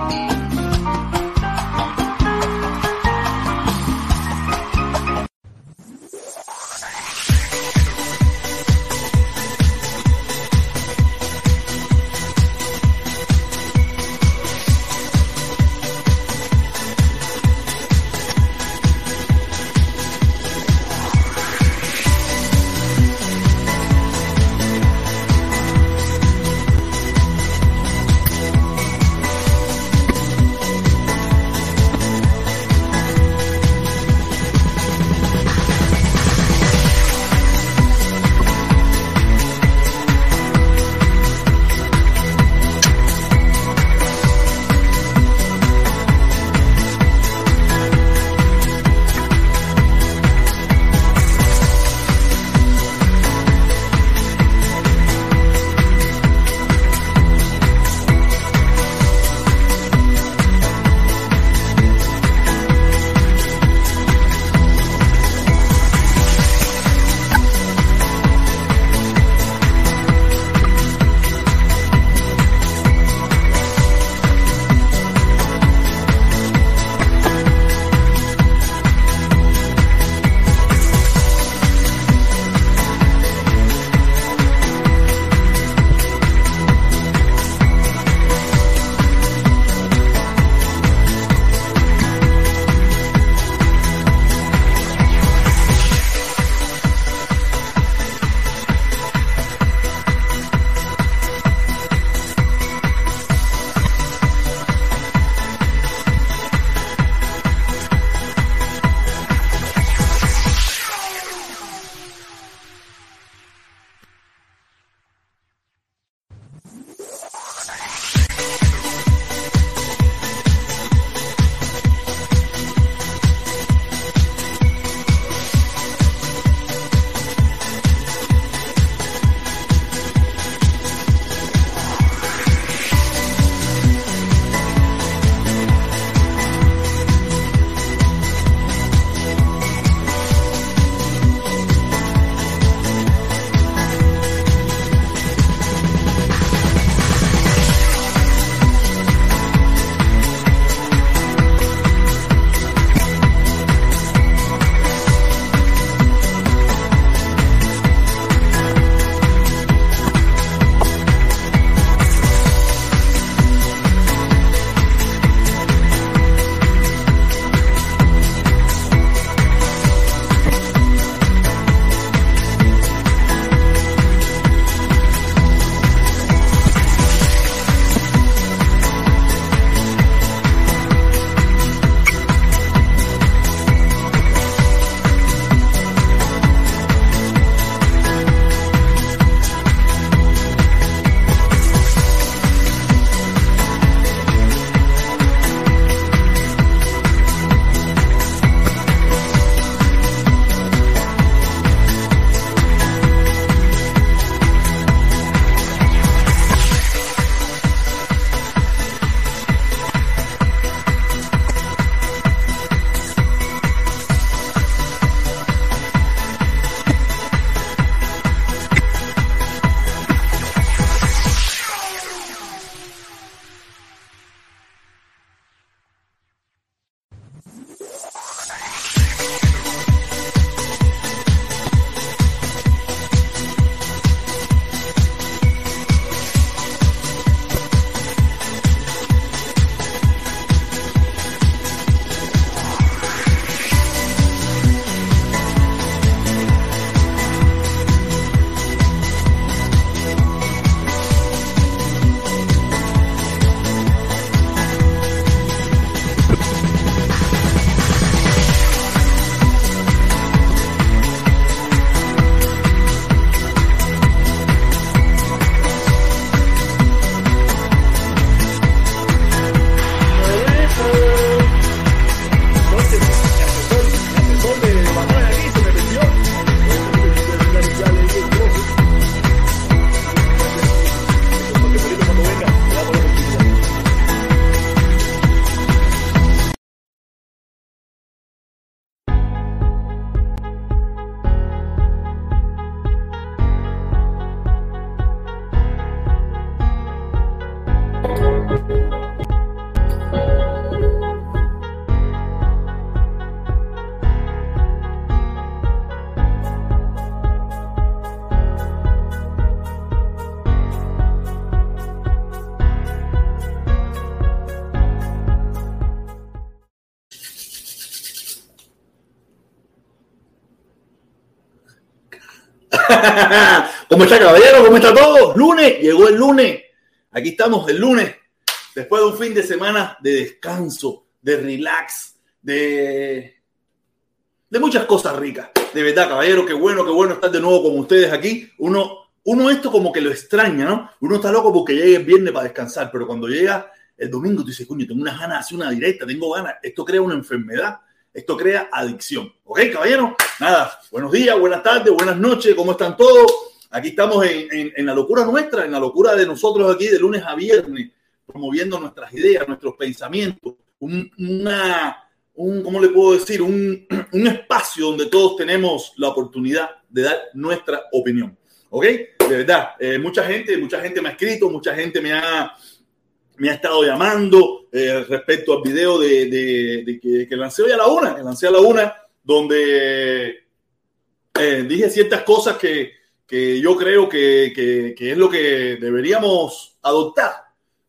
Bye. ¿Cómo está, caballero? ¿Cómo está todo? Lunes, llegó el lunes. Aquí estamos el lunes, después de un fin de semana de descanso, de relax, de, de muchas cosas ricas. De verdad, caballero, qué bueno, qué bueno estar de nuevo con ustedes aquí. Uno, uno esto como que lo extraña, ¿no? Uno está loco porque llegue el viernes para descansar, pero cuando llega el domingo, tú dices, coño, tengo unas ganas de hacer una directa, tengo ganas. Esto crea una enfermedad, esto crea adicción. ¿Ok, caballero? Nada, buenos días, buenas tardes, buenas noches, ¿cómo están todos? Aquí estamos en, en, la locura nuestra, en la locura de nosotros aquí de lunes a viernes, promoviendo nuestras ideas, nuestros pensamientos, un, una, un, ¿cómo le puedo decir? Un, un espacio donde todos tenemos la oportunidad de dar nuestra opinión. ¿Ok? De verdad, eh, mucha gente, mucha gente me ha escrito, mucha gente me ha, me ha estado llamando eh, respecto al video de, que, que, lancé hoy a la una, que lancé a la una, donde eh, dije ciertas cosas que, que yo creo que, que, es lo que deberíamos adoptar.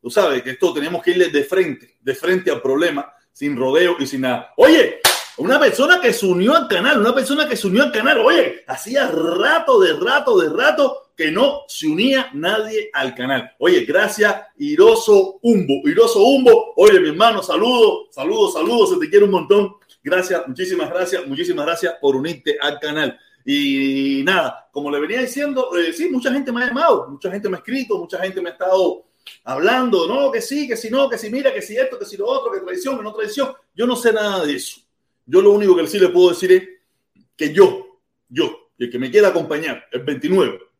Tú sabes que esto tenemos que irle de frente, de frente al problema, sin rodeo y sin nada. Oye, una persona que se unió al canal, una persona que se unió al canal, oye, hacía rato, de rato, de rato que no se unía nadie al canal. Oye, gracias, Iroso Humbo. Iroso Humbo, oye, mi hermano, saludos, saludos, saludos, se te quiere un montón. Gracias, muchísimas gracias, muchísimas gracias por unirte al canal. Y nada, como le venía diciendo, eh, sí, mucha gente me ha llamado, mucha gente me ha escrito, mucha gente me ha estado hablando, no, que sí, que si no, que si mira, que si esto, que si lo otro, que tradición, que no tradición. Yo no sé nada de eso. Yo lo único que sí le puedo decir es que yo, yo, el que me quiera acompañar el 29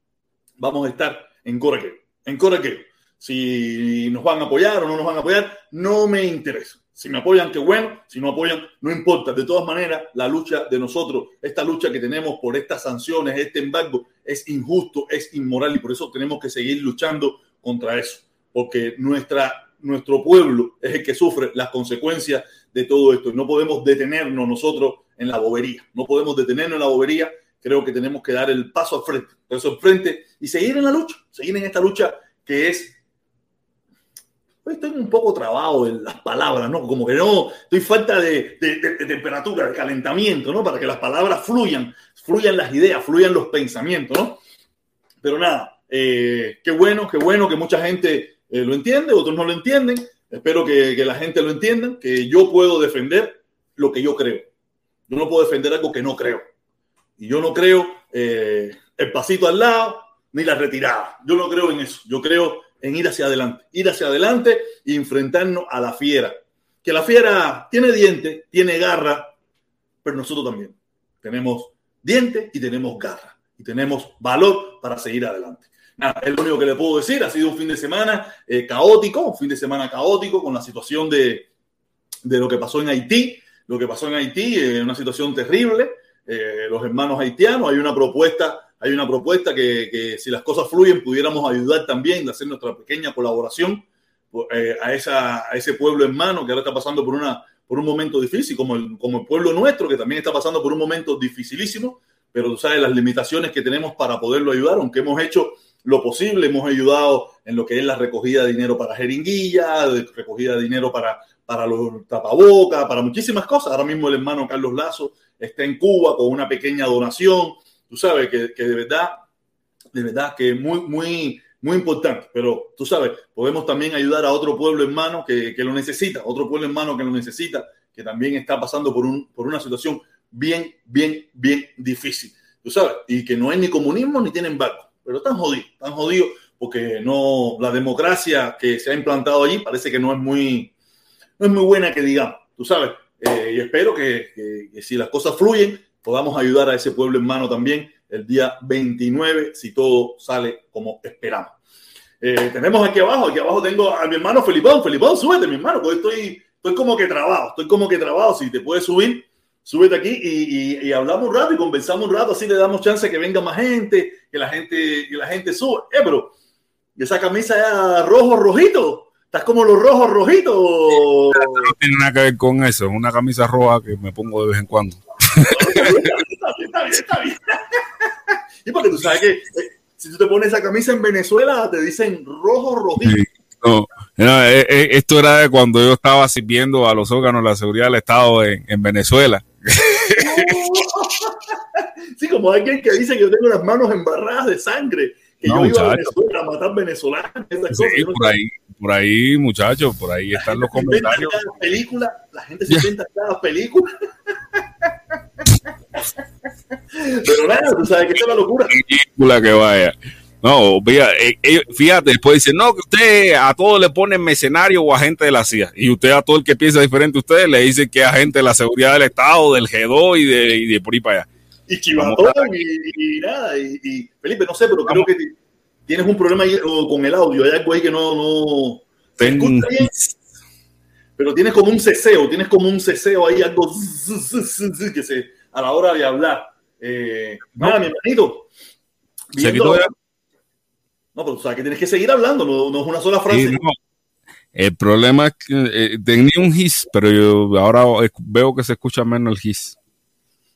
vamos a estar en Coraqueo. En Coraqueo. Si nos van a apoyar o no nos van a apoyar, no me interesa. Si me apoyan, qué bueno. Si no apoyan, no importa. De todas maneras, la lucha de nosotros, esta lucha que tenemos por estas sanciones, este embargo, es injusto, es inmoral y por eso tenemos que seguir luchando contra eso. Porque nuestra, nuestro pueblo es el que sufre las consecuencias de todo esto. Y no podemos detenernos nosotros en la bobería. No podemos detenernos en la bobería creo que tenemos que dar el paso al frente, paso al frente y seguir en la lucha, seguir en esta lucha que es estoy un poco trabado en las palabras, ¿no? Como que no, estoy falta de, temperatura, de calentamiento, ¿no? Para que las palabras fluyan, fluyan las ideas, fluyan los pensamientos, ¿no? Pero nada, eh, qué bueno, qué bueno que mucha gente eh, lo entiende, otros no lo entienden. Espero que, que la gente lo entienda, que yo puedo defender lo que yo creo. Yo no puedo defender algo que no creo. Y yo no creo eh, el pasito al lado ni la retirada. Yo no creo en eso. Yo creo en ir hacia adelante. Ir hacia adelante y enfrentarnos a la fiera. Que la fiera tiene dientes, tiene garra, pero nosotros también. Tenemos dientes y tenemos garra. Y tenemos valor para seguir adelante. Nada, es lo único que le puedo decir. Ha sido un fin de semana eh, caótico, un fin de semana caótico con la situación de, de lo que pasó en Haití. Lo que pasó en Haití es una situación terrible. Eh, los hermanos haitianos. Hay una propuesta, hay una propuesta que, si las cosas fluyen pudiéramos ayudar también, de hacer nuestra pequeña colaboración eh, a, esa, a ese pueblo hermano que ahora está pasando por, una, por un momento difícil, como el, como el pueblo nuestro, que también está pasando por un momento dificilísimo, pero tú sabes las limitaciones que tenemos para poderlo ayudar, aunque hemos hecho lo posible, hemos ayudado en lo que es la recogida de dinero para jeringuilla, recogida de dinero para, para los tapabocas, para muchísimas cosas. Ahora mismo el hermano Carlos Lazo está en Cuba con una pequeña donación, tú sabes que, que de verdad, de verdad que es muy, muy, muy importante, pero tú sabes, podemos también ayudar a otro pueblo hermano que, que lo necesita, otro pueblo hermano que lo necesita, que también está pasando por, un, por una situación bien, bien, bien difícil, tú sabes, y que no hay ni comunismo ni tienen embargo, pero están jodidos, están jodidos porque no, la democracia que se ha implantado allí parece que no es muy, no es muy buena que digamos, tú sabes, eh, y espero que, si las cosas fluyen, podamos ayudar a ese pueblo hermano también el día 29, si todo sale como esperamos. Eh, tenemos aquí abajo, aquí abajo tengo a mi hermano Felipón. Felipón, súbete, mi hermano, porque estoy, estoy como que trabado, estoy como que trabado. Si te puedes subir, súbete aquí y, hablamos un rato y conversamos un rato, así le damos chance que venga más gente, que la gente, que la gente suba. Eh, pero esa camisa rojo, rojito. Estás como los rojos rojitos. No tiene nada que ver con eso. Es una camisa roja que me pongo de vez en cuando. está bien, está bien, está bien. Y porque tú sabes que eh, si tú te pones esa camisa en Venezuela, te dicen rojo rojito. no, eh, eh, esto era de cuando yo estaba sirviendo a los órganos de la seguridad del Estado en, en Venezuela. sí, como alguien que dice que yo tengo las manos embarradas de sangre, que yo iba a Venezuela a matar venezolanos. Sí, por ahí, por ahí, muchachos, por ahí están los comentarios. Cada película, la gente se inventa cada película. Pero nada, tú sabes que es la locura. Película que vaya. No, eh, eh, fíjate, después dice, no, que usted a todos le pone mercenario o agente de la CIA. Y usted a todo el que piensa diferente a usted le dice que es agente de la seguridad del Estado, del G2 y de, y de por ahí para allá. Y chivatón y, nada. Y, Felipe, no sé, pero creo que tienes un problema ahí con el audio. Hay algo ahí que no... no pero tienes como un ceseo, tienes como un ceseo ahí, algo que se, a la hora de hablar. Eh, nada, mi hermanito. No, pero o sea, que tienes que seguir hablando, no, es una sola frase. El problema es que eh, tenía un his, pero yo ahora veo que se escucha menos el his.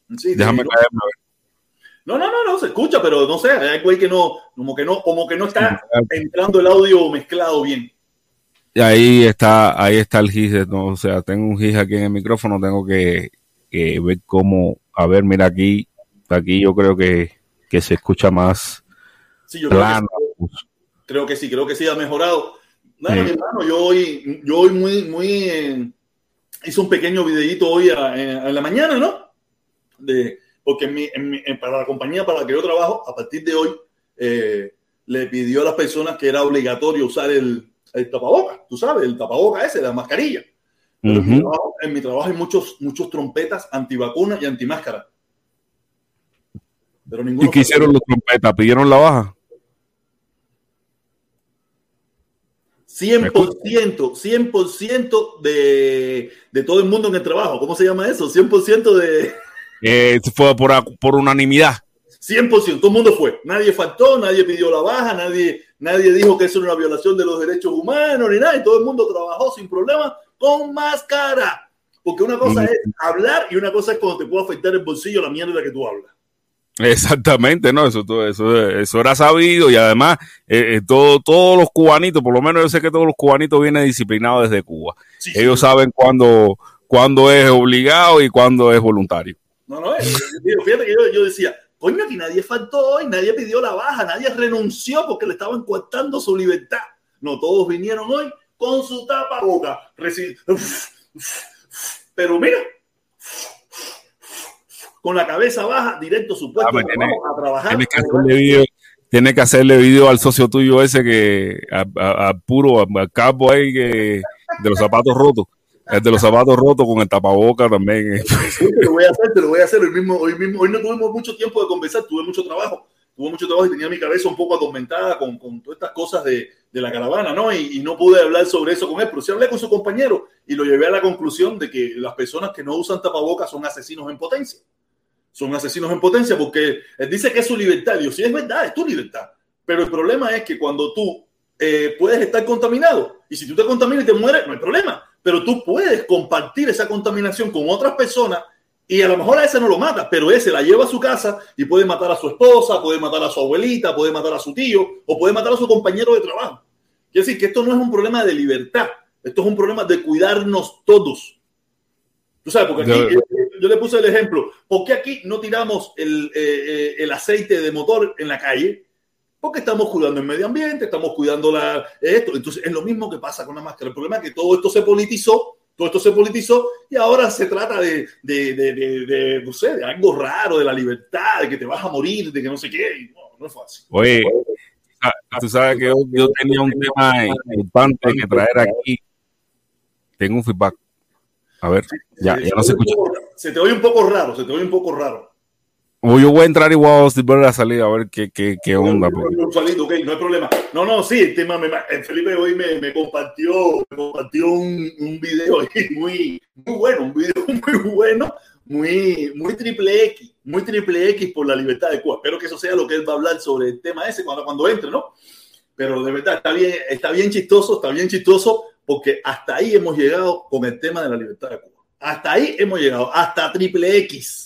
Déjame caerme a ver. No, no, no, no, se escucha, pero no sé, hay güey que no, como que no, como que no está entrando el audio mezclado bien. Y ahí está, ahí está el his, o sea, tengo un his aquí en el micrófono, tengo que, ver cómo, a ver, mira aquí, aquí yo creo que, que se escucha más sí, yo plano, Creo que sí, creo que sí ha mejorado. Nada, mi hermano, yo hoy, yo hoy muy, muy, eh, hice un pequeño videito hoy a, la mañana, ¿no? De, porque para la compañía para la que yo trabajo, a partir de hoy, eh, le pidió a las personas que era obligatorio usar el, el tapabocas, tú sabes, el tapabocas ese, la mascarilla. en, mi trabajo, hay muchos, muchos trompetas antivacunas y antimáscara. Pero ¿Y qué hicieron los trompetas? ¿Pidieron la baja? 100%, 100% de, de todo el mundo en el trabajo. ¿Cómo se llama eso? 100% de... Eh, fue por, por unanimidad. 100%, todo el mundo fue. Nadie faltó, nadie pidió la baja, nadie, nadie dijo que eso era una violación de los derechos humanos ni nada. Y todo el mundo trabajó sin problema con máscara. Porque una cosa es hablar y una cosa es cuando te puede afectar el bolsillo la mierda que tú hablas. Exactamente, no, eso, eso, eso era sabido y además eh, eh, todo, todos los cubanitos, por lo menos yo sé que todos los cubanitos vienen disciplinados desde Cuba. Ellos saben cuándo, cuándo es obligado y cuándo es voluntario. No, no, fíjate que yo, decía, coño, aquí nadie faltó hoy, nadie pidió la baja, nadie renunció porque le estaban coartando su libertad. No, todos vinieron hoy con su tapaboca. Pero mira, con la cabeza baja, directo supuesto, ah, tiene, a trabajar. Tiene que, hacerle video, tiene que hacerle video al socio tuyo ese que a, puro, al capo ahí que de los zapatos rotos. El de los zapatos rotos con el tapaboca también. Sí, te lo voy a hacer, te lo voy a hacer. Hoy mismo, hoy mismo, hoy no tuvimos mucho tiempo de conversar, tuve mucho trabajo. Tuve mucho trabajo y tenía mi cabeza un poco atormentada con, con todas estas cosas de, de la caravana, ¿no? Y, y, no pude hablar sobre eso con él, pero sí hablé con su compañero y lo llevé a la conclusión de que las personas que no usan tapabocas son asesinos en potencia son asesinos en potencia porque él dice que es su libertad. Dios, sí, es verdad, es tu libertad. Pero el problema es que cuando tú eh, puedes estar contaminado y si tú te contaminas y te mueres, no hay problema. Pero tú puedes compartir esa contaminación con otras personas y a lo mejor a ese no lo mata, pero ese la lleva a su casa y puede matar a su esposa, puede matar a su abuelita, puede matar a su tío o puede matar a su compañero de trabajo. Quiere decir que esto no es un problema de libertad, esto es un problema de cuidarnos todos. Tú sabes, porque aquí yo le puse el ejemplo. ¿Por qué aquí no tiramos el, eh, eh, el aceite de motor en la calle? Porque estamos cuidando el medio ambiente, estamos cuidando la, esto. Entonces es lo mismo que pasa con la máscara. El problema es que todo esto se politizó, todo esto se politizó y ahora se trata de, de, de, de, no sé, de algo raro, de la libertad, de que te vas a morir, de que no sé qué. No, no es fácil. Oye, ah, tú sabes que yo, tenía un tema importante que traer aquí. Tengo un feedback. A ver, ya, ya no se escucha se te oye un poco raro, se te oye un poco raro. O yo voy a entrar igual a volver a salir a ver qué, qué, qué onda. No, no, hay problema. No, no, sí, el tema, me, Felipe hoy me, me, compartió, me compartió un, un video muy, muy bueno, un video muy bueno, muy, muy triple X, muy triple X por la libertad de Cuba. Espero que eso sea lo que él va a hablar sobre el tema ese cuando, cuando entre, ¿no? Pero de verdad, está bien, está bien chistoso, está bien chistoso, porque hasta ahí hemos llegado con el tema de la libertad de Cuba. Hasta ahí hemos llegado, hasta triple X.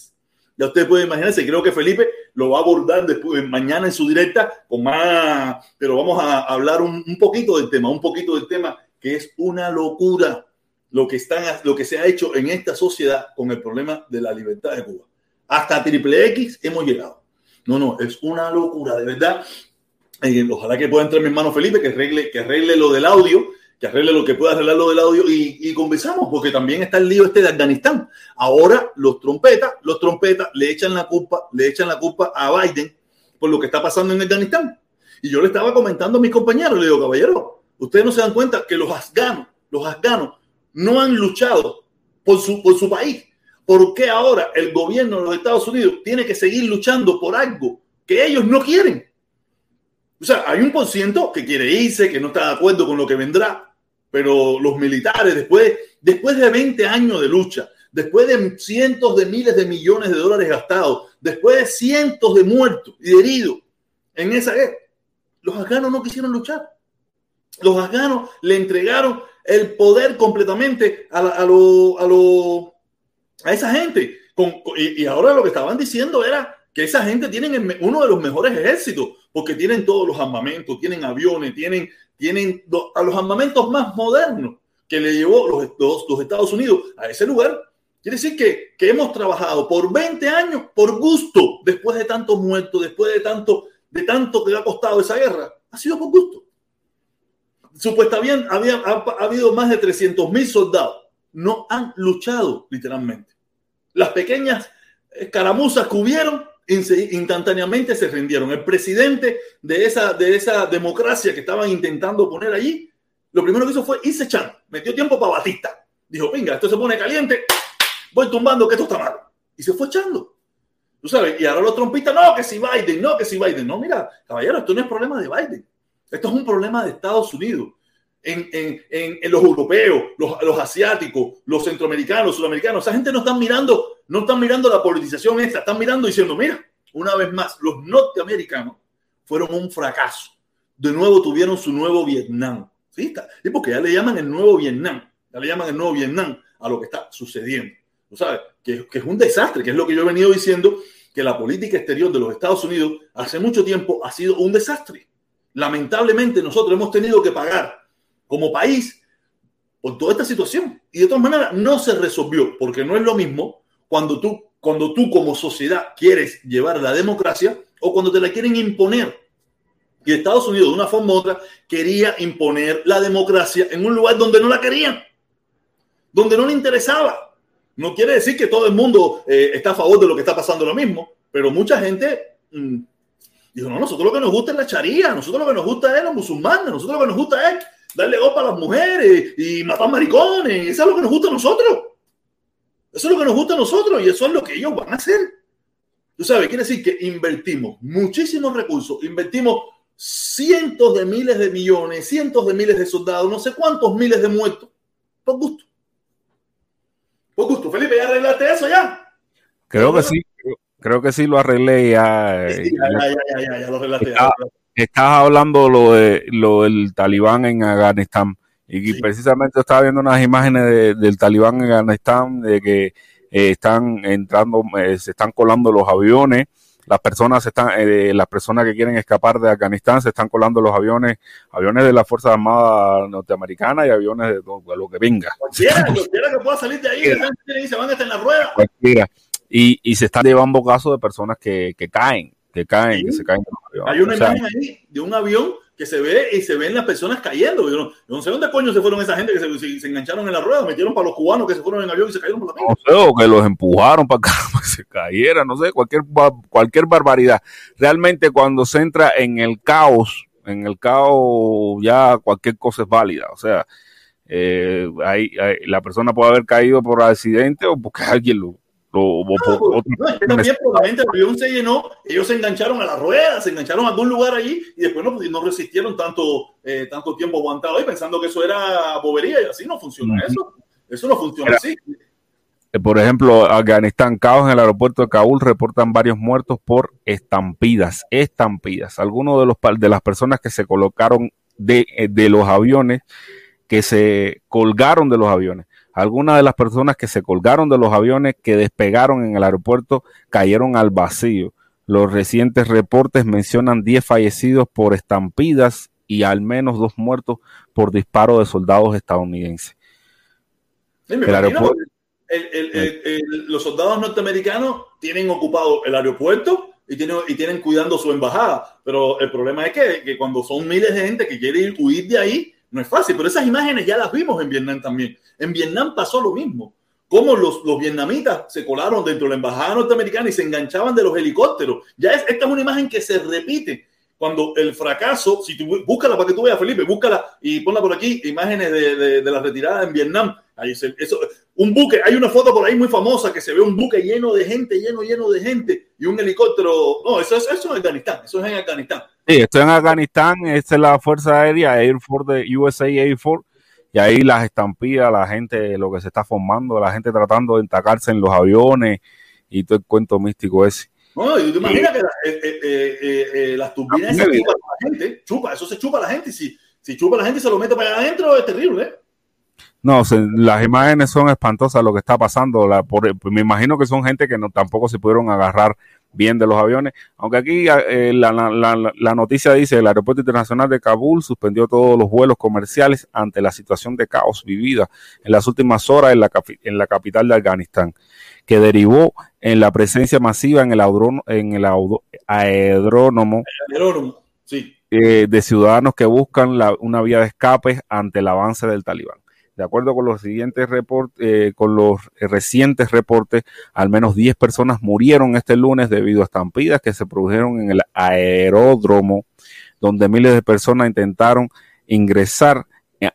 Ya usted puede imaginarse, creo que Felipe lo va a abordar después, mañana en su directa con más, pero vamos a hablar un, poquito del tema, un poquito del tema que es una locura lo que, están, lo que se ha hecho en esta sociedad con el problema de la libertad de Cuba. Hasta triple X hemos llegado. No, no, es una locura, de verdad. Eh, ojalá que pueda entrar mi hermano Felipe, que arregle, que arregle lo del audio, que arregle lo que pueda arreglar lo del audio y, y conversamos, porque también está el lío este de Afganistán. Ahora los trompetas, los trompetas le echan la culpa, le echan la culpa a Biden por lo que está pasando en Afganistán. Y yo le estaba comentando a mis compañeros, le digo, caballero, ustedes no se dan cuenta que los afganos, los afganos no han luchado por su, por su país. ¿Por qué ahora el gobierno de los Estados Unidos tiene que seguir luchando por algo que ellos no quieren? O sea, hay un por ciento que quiere irse, que no está de acuerdo con lo que vendrá, pero los militares, después, después de 20 años de lucha, después de cientos de miles de millones de dólares gastados, después de cientos de muertos y heridos en esa guerra, los afganos no quisieron luchar. Los afganos le entregaron el poder completamente a, a, a, a esa gente. Y, y, ahora lo que estaban diciendo era que esa gente tiene uno de los mejores ejércitos, porque tienen todos los armamentos, tienen aviones, tienen, tienen a los armamentos más modernos que le llevó los, Estados Unidos a ese lugar. Quiere decir que, que, hemos trabajado por 20 años por gusto, después de tantos muertos, después de tanto, de tanto que ha costado esa guerra. Ha sido por gusto supuestamente había, ha, ha, habido más de 300 mil soldados. No han luchado, literalmente. Las pequeñas escaramuzas que hubieron instantáneamente se rindieron. El presidente de esa, de esa democracia que estaban intentando poner allí, lo primero que hizo fue irse echando. Metió tiempo para Batista. Dijo, venga, esto se pone caliente, voy tumbando que esto está mal. Y se fue echando. Tú sabes, y ahora los trompistas, no, que si Biden, no, que si Biden. No, mira, caballero, esto no es problema de Biden. Esto es un problema de Estados Unidos. En, en, en, en los europeos, los, los, asiáticos, los centroamericanos, sudamericanos, esa gente no están mirando, no están mirando la politización esta, están mirando diciendo, mira, una vez más, los norteamericanos fueron un fracaso. De nuevo tuvieron su nuevo Vietnam. ¿Sí? Y porque ya le llaman el nuevo Vietnam, ya le llaman el nuevo Vietnam a lo que está sucediendo. ¿Tú sabes? Que, que es un desastre, que es lo que yo he venido diciendo, que la política exterior de los Estados Unidos hace mucho tiempo ha sido un desastre lamentablemente nosotros hemos tenido que pagar como país por toda esta situación. Y de todas maneras no se resolvió, porque no es lo mismo cuando tú, cuando tú como sociedad quieres llevar la democracia o cuando te la quieren imponer. Y Estados Unidos, de una forma u otra, quería imponer la democracia en un lugar donde no la querían, donde no le interesaba. No quiere decir que todo el mundo eh, está a favor de lo que está pasando lo mismo, pero mucha gente mmm, Dijo, no, nosotros lo que nos gusta es la charía, nosotros lo que nos gusta es los musulmanes, nosotros lo que nos gusta es darle opa a las mujeres y matar maricones, eso es lo que nos gusta a nosotros. Eso es lo que nos gusta a nosotros y eso es lo que ellos van a hacer. Tú sabes, quiere decir que invertimos muchísimos recursos, invertimos cientos de miles de millones, cientos de miles de soldados, no sé cuántos miles de muertos, por gusto. Por gusto. Felipe, ¿ya arreglaste eso ya? Creo que sí. Creo que sí lo arreglé ya. Sí, ya, ya, ya, ya, ya, lo arreglaste. Está, estás hablando lo, de, lo del talibán en Afganistán. Y sí. precisamente estaba viendo unas imágenes de, del talibán en Afganistán de que eh, están entrando, eh, se están colando los aviones. Las personas están, eh, las personas que quieren escapar de Afganistán se están colando los aviones, aviones de las Fuerzas Armadas norteamericanas y aviones de, de lo que venga. Cualquiera, cualquiera que pueda salir de ahí, y se van a estar en la rueda. Cualquiera y, y se están llevando casos de personas que, que caen, que caen, sí. que se caen. Hay una o sea, imagen ahí de un avión que se ve y se ven las personas cayendo. Yo no, yo no sé dónde coño se fueron esa gente que se, se, se, engancharon en la rueda, metieron para los cubanos que se fueron en avión y se cayeron por la No sé, o que los empujaron para acá, para que se cayeran, no sé, cualquier, cualquier barbaridad. Realmente cuando se entra en el caos, en el caos ya cualquier cosa es válida. O sea, eh, hay, hay, la persona puede haber caído por accidente o porque alguien lo, lo, no, otro, no, es que también probablemente el avión se llenó, ellos se engancharon a la rueda, se engancharon a algún lugar allí y después no, no resistieron tanto, eh, tanto tiempo aguantado ahí pensando que eso era bobería y así no funciona eso. Eso no funciona Era, así. Eh, por ejemplo, Afganistán, caos en el aeropuerto de Kabul, reportan varios muertos por estampidas, estampidas. Algunos de, los, de las personas que se colocaron de, eh, de los aviones, que se colgaron de los aviones, algunas de las personas que se colgaron de los aviones que despegaron en el aeropuerto cayeron al vacío. Los recientes reportes mencionan 10 fallecidos por estampidas y al menos dos muertos por disparo de soldados estadounidenses. Sí, me, imagino, los soldados norteamericanos tienen ocupado el aeropuerto y tienen, y tienen cuidando su embajada, pero el problema es que, que cuando son miles de gente que quiere ir, huir de ahí, no es fácil, pero esas imágenes ya las vimos en Vietnam también. En Vietnam pasó lo mismo. Cómo los, los vietnamitas se colaron dentro de la embajada norteamericana y se enganchaban de los helicópteros. Ya es, esta es una imagen que se repite cuando el fracaso, si tú búscala para que tú veas, Felipe, búscala y ponla por aquí, imágenes de, de, de la retirada en Vietnam. Ahí se, eso, un buque, hay una foto por ahí muy famosa que se ve un buque lleno de gente, lleno, lleno de gente y un helicóptero. No, eso es, eso es en Afganistán, eso es en Afganistán. Sí, esto en Afganistán, esta es la Fuerza Aérea Air Force de USA Air Force, y ahí las estampillas, la gente, lo que se está formando, la gente tratando de entacarse en los aviones y todo el cuento místico ese. No, y tú imaginas que la, eh, eh, eh, las turbinas se chupan a la gente, chupa, eso se chupa a la gente, y si, si chupa a la gente y se lo mete para adentro, es terrible, ¿eh? No, se, las imágenes son espantosas lo que está pasando. La, por, me imagino que son gente que no, tampoco se pudieron agarrar bien de los aviones. Aunque aquí eh, la, la, la, noticia dice el Aeropuerto Internacional de Kabul suspendió todos los vuelos comerciales ante la situación de caos vivida en las últimas horas en la, en la capital de Afganistán, que derivó en la presencia masiva en el, audrónomo, en el aerónomo, sí. eh, de ciudadanos que buscan una vía de escape ante el avance del talibán. De acuerdo con los siguientes reportes, eh, con los recientes reportes, al menos 10 personas murieron este lunes debido a estampidas que se produjeron en el aeródromo, donde miles de personas intentaron ingresar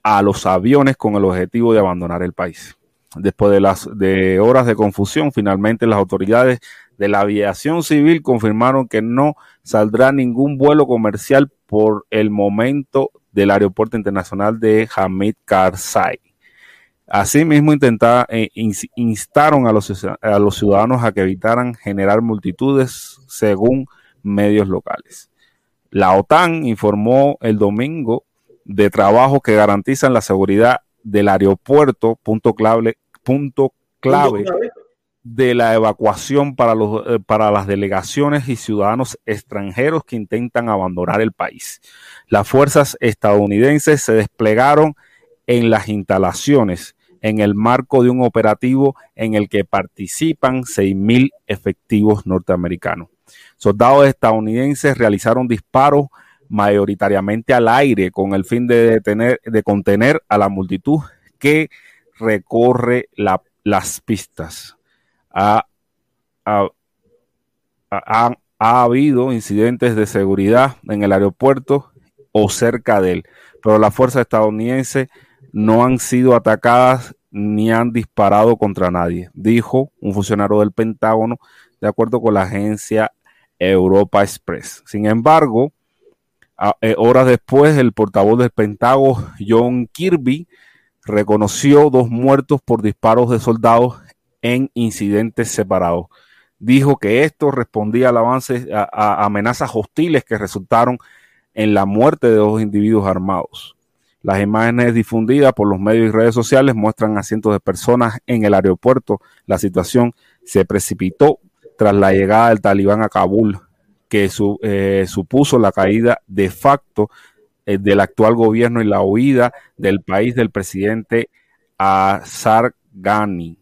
a los aviones con el objetivo de abandonar el país. Después de las de horas de confusión, finalmente las autoridades de la aviación civil confirmaron que no saldrá ningún vuelo comercial por el momento del aeropuerto internacional de Hamid Karzai. Asimismo, eh, instaron a los, a los ciudadanos a que evitaran generar multitudes según medios locales. La OTAN informó el domingo de trabajos que garantizan la seguridad del aeropuerto, punto clave, punto clave de la evacuación para, los, eh, para las delegaciones y ciudadanos extranjeros que intentan abandonar el país. Las fuerzas estadounidenses se desplegaron en las instalaciones en el marco de un operativo en el que participan 6.000 efectivos norteamericanos. Soldados estadounidenses realizaron disparos mayoritariamente al aire con el fin de, detener, de contener a la multitud que recorre la, las pistas. Ha, ha, ha, ha habido incidentes de seguridad en el aeropuerto o cerca de él, pero la fuerza estadounidense no han sido atacadas ni han disparado contra nadie, dijo un funcionario del Pentágono, de acuerdo con la agencia Europa Express. Sin embargo, eh, horas después, el portavoz del Pentágono, John Kirby, reconoció dos muertos por disparos de soldados en incidentes separados. Dijo que esto respondía al avance a amenazas hostiles que resultaron en la muerte de dos individuos armados. Las imágenes difundidas por los medios y redes sociales muestran a cientos de personas en el aeropuerto. La situación se precipitó tras la llegada del talibán a Kabul, que eh, supuso la caída de facto eh, del actual gobierno y la huida del país del presidente Azar Ghani.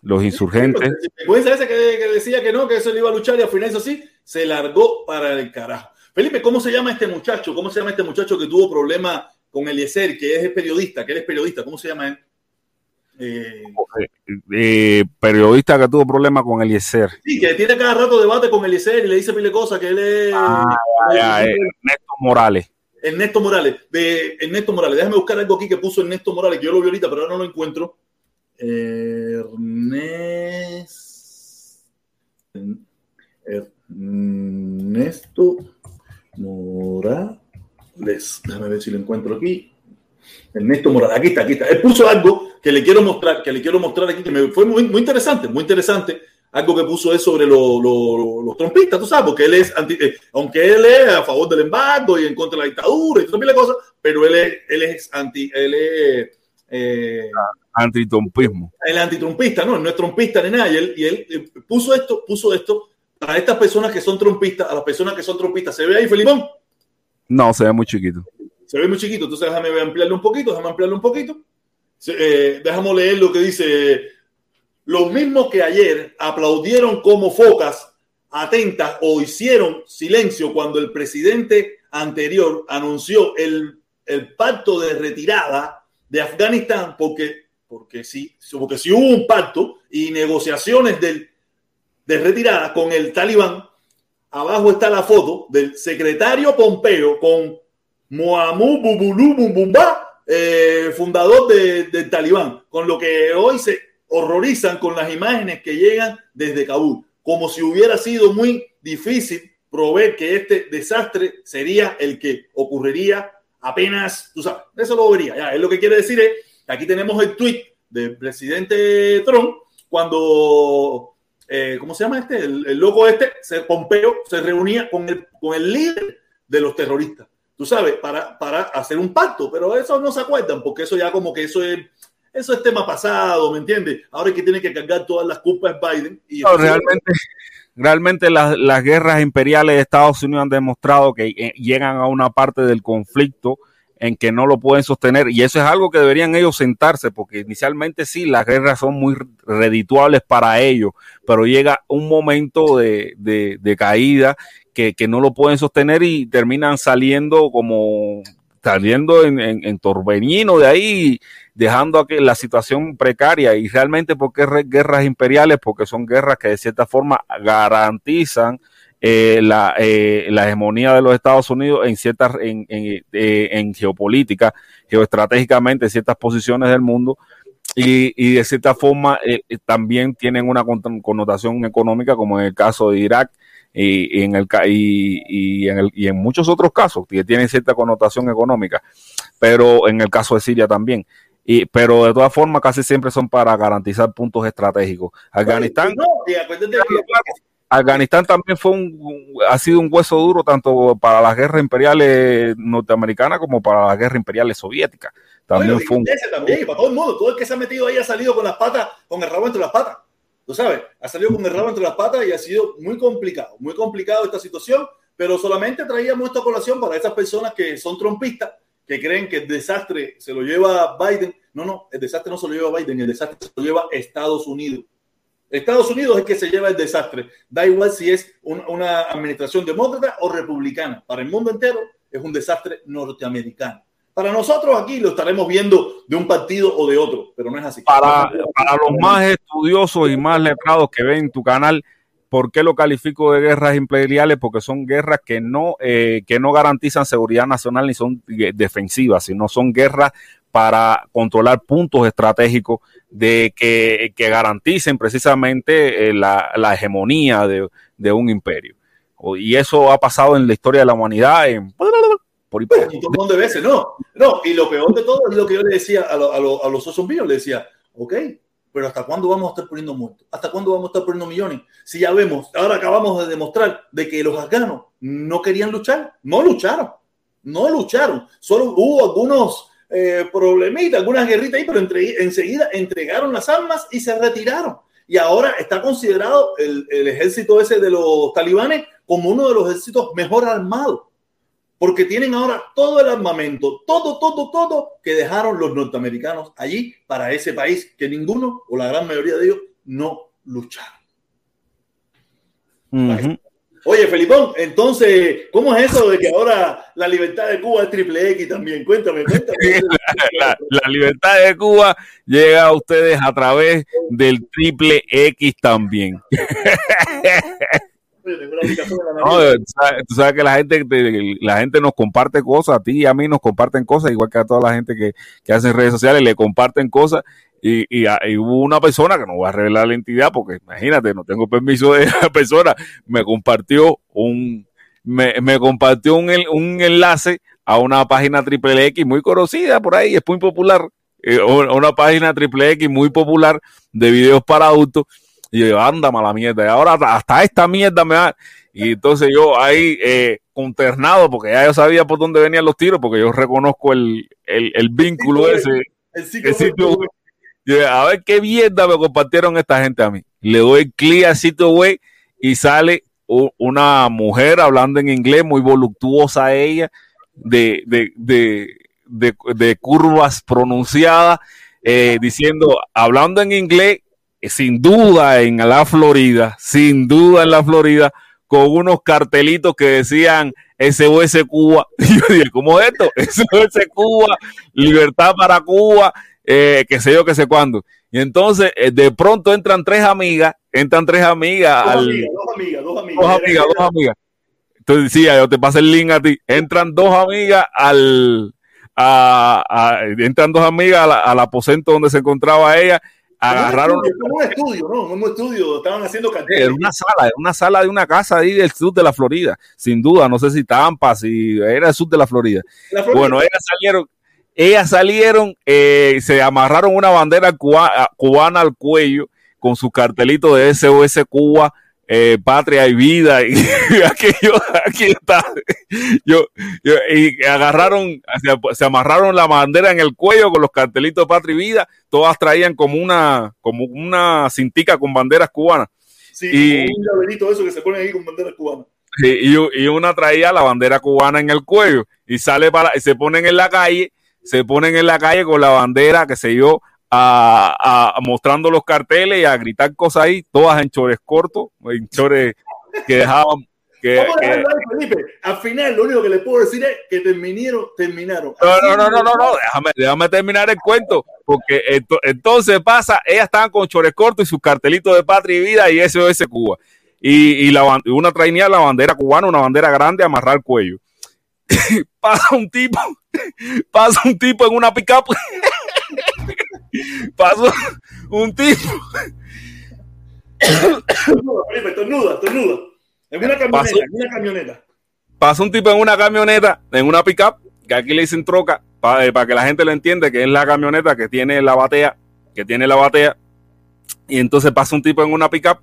Los insurgentes. Ese que, decía que no, que eso le iba a luchar y al final eso sí, se largó para el carajo. Felipe, ¿cómo se llama este muchacho? ¿Cómo se llama este muchacho que tuvo problemas con Eliezer, que es periodista, que él es periodista, ¿cómo se llama él? Eh, eh, periodista que tuvo problemas con Eliezer. Sí, que tiene cada rato debate con Eliezer y le dice pile cosas que él es. Ah, Ernesto Morales. Ernesto Morales. De Ernesto Morales. Déjame buscar algo aquí que puso Ernesto Morales, que yo lo vi ahorita, pero ahora no lo encuentro. Ernesto Morales. Déjame ver si lo encuentro aquí. Ernesto Morales, aquí está, aquí está. Él puso algo que le quiero mostrar, que le quiero mostrar aquí, que me fue muy, muy interesante, muy interesante. Algo que puso es sobre los trompistas, tú sabes, porque él es, anti, eh, aunque él es a favor del embargo y en contra de la dictadura y todas las cosas, pero él es, él es anti, él es eh, antitrumpismo. El antitrumpista, no, no es trompista ni nada. Y él, y él eh, puso esto, puso esto para estas personas que son trompistas, a las personas que son trompistas. ¿Se ve ahí, Felipón? No, se ve muy chiquito. Se ve muy chiquito, entonces déjame ampliarlo un poquito, déjame ampliarlo un poquito. Eh, déjame leer lo que dice los mismos que ayer aplaudieron como focas atentas o hicieron silencio cuando el presidente anterior anunció el, el pacto de retirada de Afganistán, porque, porque, sí, porque si hubo un pacto y negociaciones del, de retirada con el talibán, abajo está la foto del secretario Pompeo con Mohamed Bumbumba, eh, fundador del talibán, con lo que hoy se horrorizan con las imágenes que llegan desde Kabul, como si hubiera sido muy difícil proveer que este desastre sería el que ocurriría apenas, tú sabes, eso lo vería. Ya, es lo que quiere decir es aquí tenemos el tweet del presidente Trump cuando, eh, ¿cómo se llama este? El, loco este, Pompeo, se reunía con el, con el líder de los terroristas, tú sabes, para, para hacer un pacto, pero eso no se acuerdan, porque eso ya como que eso es eso es tema pasado, ¿me entiendes? Ahora es que tiene que cargar todas las culpas Biden. Y realmente, realmente las, las, guerras imperiales de Estados Unidos han demostrado que eh, llegan a una parte del conflicto en que no lo pueden sostener. Y eso es algo que deberían ellos sentarse porque inicialmente sí, las guerras son muy redituables para ellos, pero llega un momento de, de, caída que, que, no lo pueden sostener y terminan saliendo como saliendo en, en, torbellino de ahí dejando aquí la situación precaria. Y realmente porque guerras imperiales, porque son guerras que de cierta forma garantizan eh, la, eh, la, hegemonía de los Estados Unidos en ciertas, en, en, eh, en geopolítica, geoestratégicamente, en ciertas posiciones del mundo. Y, y de cierta forma también tienen una connotación económica, como en el caso de Irak, y, y, en el y, y, en el, y en muchos otros casos que tienen cierta connotación económica, pero en el caso de Siria también. Y, pero de todas formas casi siempre son para garantizar puntos estratégicos. Afganistán, Afganistán también fue un, ha sido un hueso duro tanto para las guerras imperiales norteamericanas como para las guerras imperiales soviéticas. También fue un... también, para todo el mundo, todo el que se ha metido ahí ha salido con las patas, con el rabo entre las patas. Tú sabes, ha salido con el rabo entre las patas y ha sido muy complicado, muy complicado esta situación, pero solamente traíamos esta colación para esas personas que son trompistas que creen que el desastre se lo lleva Biden. No, no, el desastre no se lo lleva Biden, el desastre se lo lleva Estados Unidos. Estados Unidos es que se lleva el desastre. Da igual si es una administración demócrata o republicana. Para el mundo entero es un desastre norteamericano. Para nosotros aquí lo estaremos viendo de un partido o de otro, pero no es así. Para, los más estudiosos y más letrados que ven tu canal, ¿Por qué lo califico de guerras imperiales? Porque son guerras que no, eh, que no garantizan seguridad nacional ni son defensivas, sino son guerras para controlar puntos estratégicos de que, que garanticen precisamente eh, la, la, hegemonía de, de, un imperio. Y eso ha pasado en la historia de la humanidad en, por un montón de veces, no. No, y lo peor de todo es lo que yo le decía a, lo, a, lo, a los osos míos, le decía, ok, pero ¿hasta cuándo vamos a estar poniendo muertos? ¿Hasta cuándo vamos a estar poniendo millones? Si ya vemos, ahora acabamos de demostrar de que los afganos no querían luchar, no lucharon, no lucharon. Solo hubo algunos eh, problemitas, algunas guerritas ahí, pero entre, enseguida entregaron las armas y se retiraron. Y ahora está considerado el, el ejército ese de los talibanes como uno de los ejércitos mejor armados porque tienen ahora todo el armamento, todo, todo, todo que dejaron los norteamericanos allí para ese país que ninguno o la gran mayoría de ellos no lucharon. Uh -huh. Oye, Felipón, entonces, ¿cómo es eso de que ahora la libertad de Cuba es triple X también? Cuéntame, cuéntame. la, la, libertad de Cuba llega a ustedes a través del triple X también. No, tú, sabes, tú sabes, que la gente, la gente nos comparte cosas, a ti y a mí nos comparten cosas, igual que a toda la gente que, que hace redes sociales, le comparten cosas. Y, y, y, hubo una persona que no va a revelar la entidad, porque imagínate, no tengo permiso de esa persona, me compartió un, me, me compartió un, un enlace a una página triple X muy conocida por ahí, es muy popular, eh, una página triple X muy popular de videos para adultos y yo, anda mala mierda. Y ahora hasta esta mierda me da. Y entonces yo ahí eh, conternado, porque ya yo sabía por dónde venían los tiros, porque yo reconozco el, el, el vínculo ese. El sitio, el sitio a ver qué mierda me compartieron esta gente a mí. Le doy clic al sitio web y sale una mujer hablando en inglés, muy voluptuosa ella, de, de, de, de, curvas pronunciadas, eh, diciendo, hablando en inglés, sin duda en la Florida, sin duda en la Florida, con unos cartelitos que decían SOS Cuba. Y yo dije, ¿cómo es esto? SOS Cuba, libertad para Cuba, eh, qué sé yo, qué sé cuándo. Y entonces, eh, de pronto entran tres amigas, entran tres amigas. Dos, al, amigas, dos amigas, dos amigas. Dos amigas, dos amigas. Entonces decía, yo te pasé el link a ti. Entran dos amigas al. A, a, entran dos amigas al, al aposento donde se encontraba ella agarraron. Como un estudio, ¿no? Un estudio, estaban haciendo carteles. Era una sala, era una sala de una casa ahí del sur de la Florida, sin duda, no sé si Tampa, si era el sur de la Florida. ¿La Florida? Bueno, ellas salieron, ellas salieron, eh, se amarraron una bandera cubana, cubana al cuello con su cartelito de SOS Cuba. Eh, patria y vida y aquello, aquí está yo, yo, y agarraron se, se, amarraron la bandera en el cuello con los cartelitos de patria y vida todas traían como una como una cintica con banderas cubanas sí, y un llaverito eso que se pone ahí con banderas cubanas y, y, una traía la bandera cubana en el cuello y sale para y se ponen en la calle se ponen en la calle con la bandera que se yo a, a, mostrando los carteles y a gritar cosas ahí, todas en chores cortos, en chores que dejaban. Que, que... Felipe? Al final, lo único que le puedo decir es que terminaron. terminaron. No, no, no, no, no, no, déjame, déjame terminar el cuento, porque entonces pasa, ellas estaban con chores cortos y sus cartelitos de patria y vida y SOS Cuba. Y, y la, una trainía la bandera cubana, una bandera grande, amarrar el cuello. pasa un tipo, pasa un tipo en una pickup pasó un tipo. En una camioneta, pasó, en una camioneta. Pasó un tipo en una camioneta, en una pickup, que aquí le dicen troca, para, para que la gente lo entienda, que es la camioneta que tiene la batea, que tiene la batea. Y entonces pasa un tipo en una pickup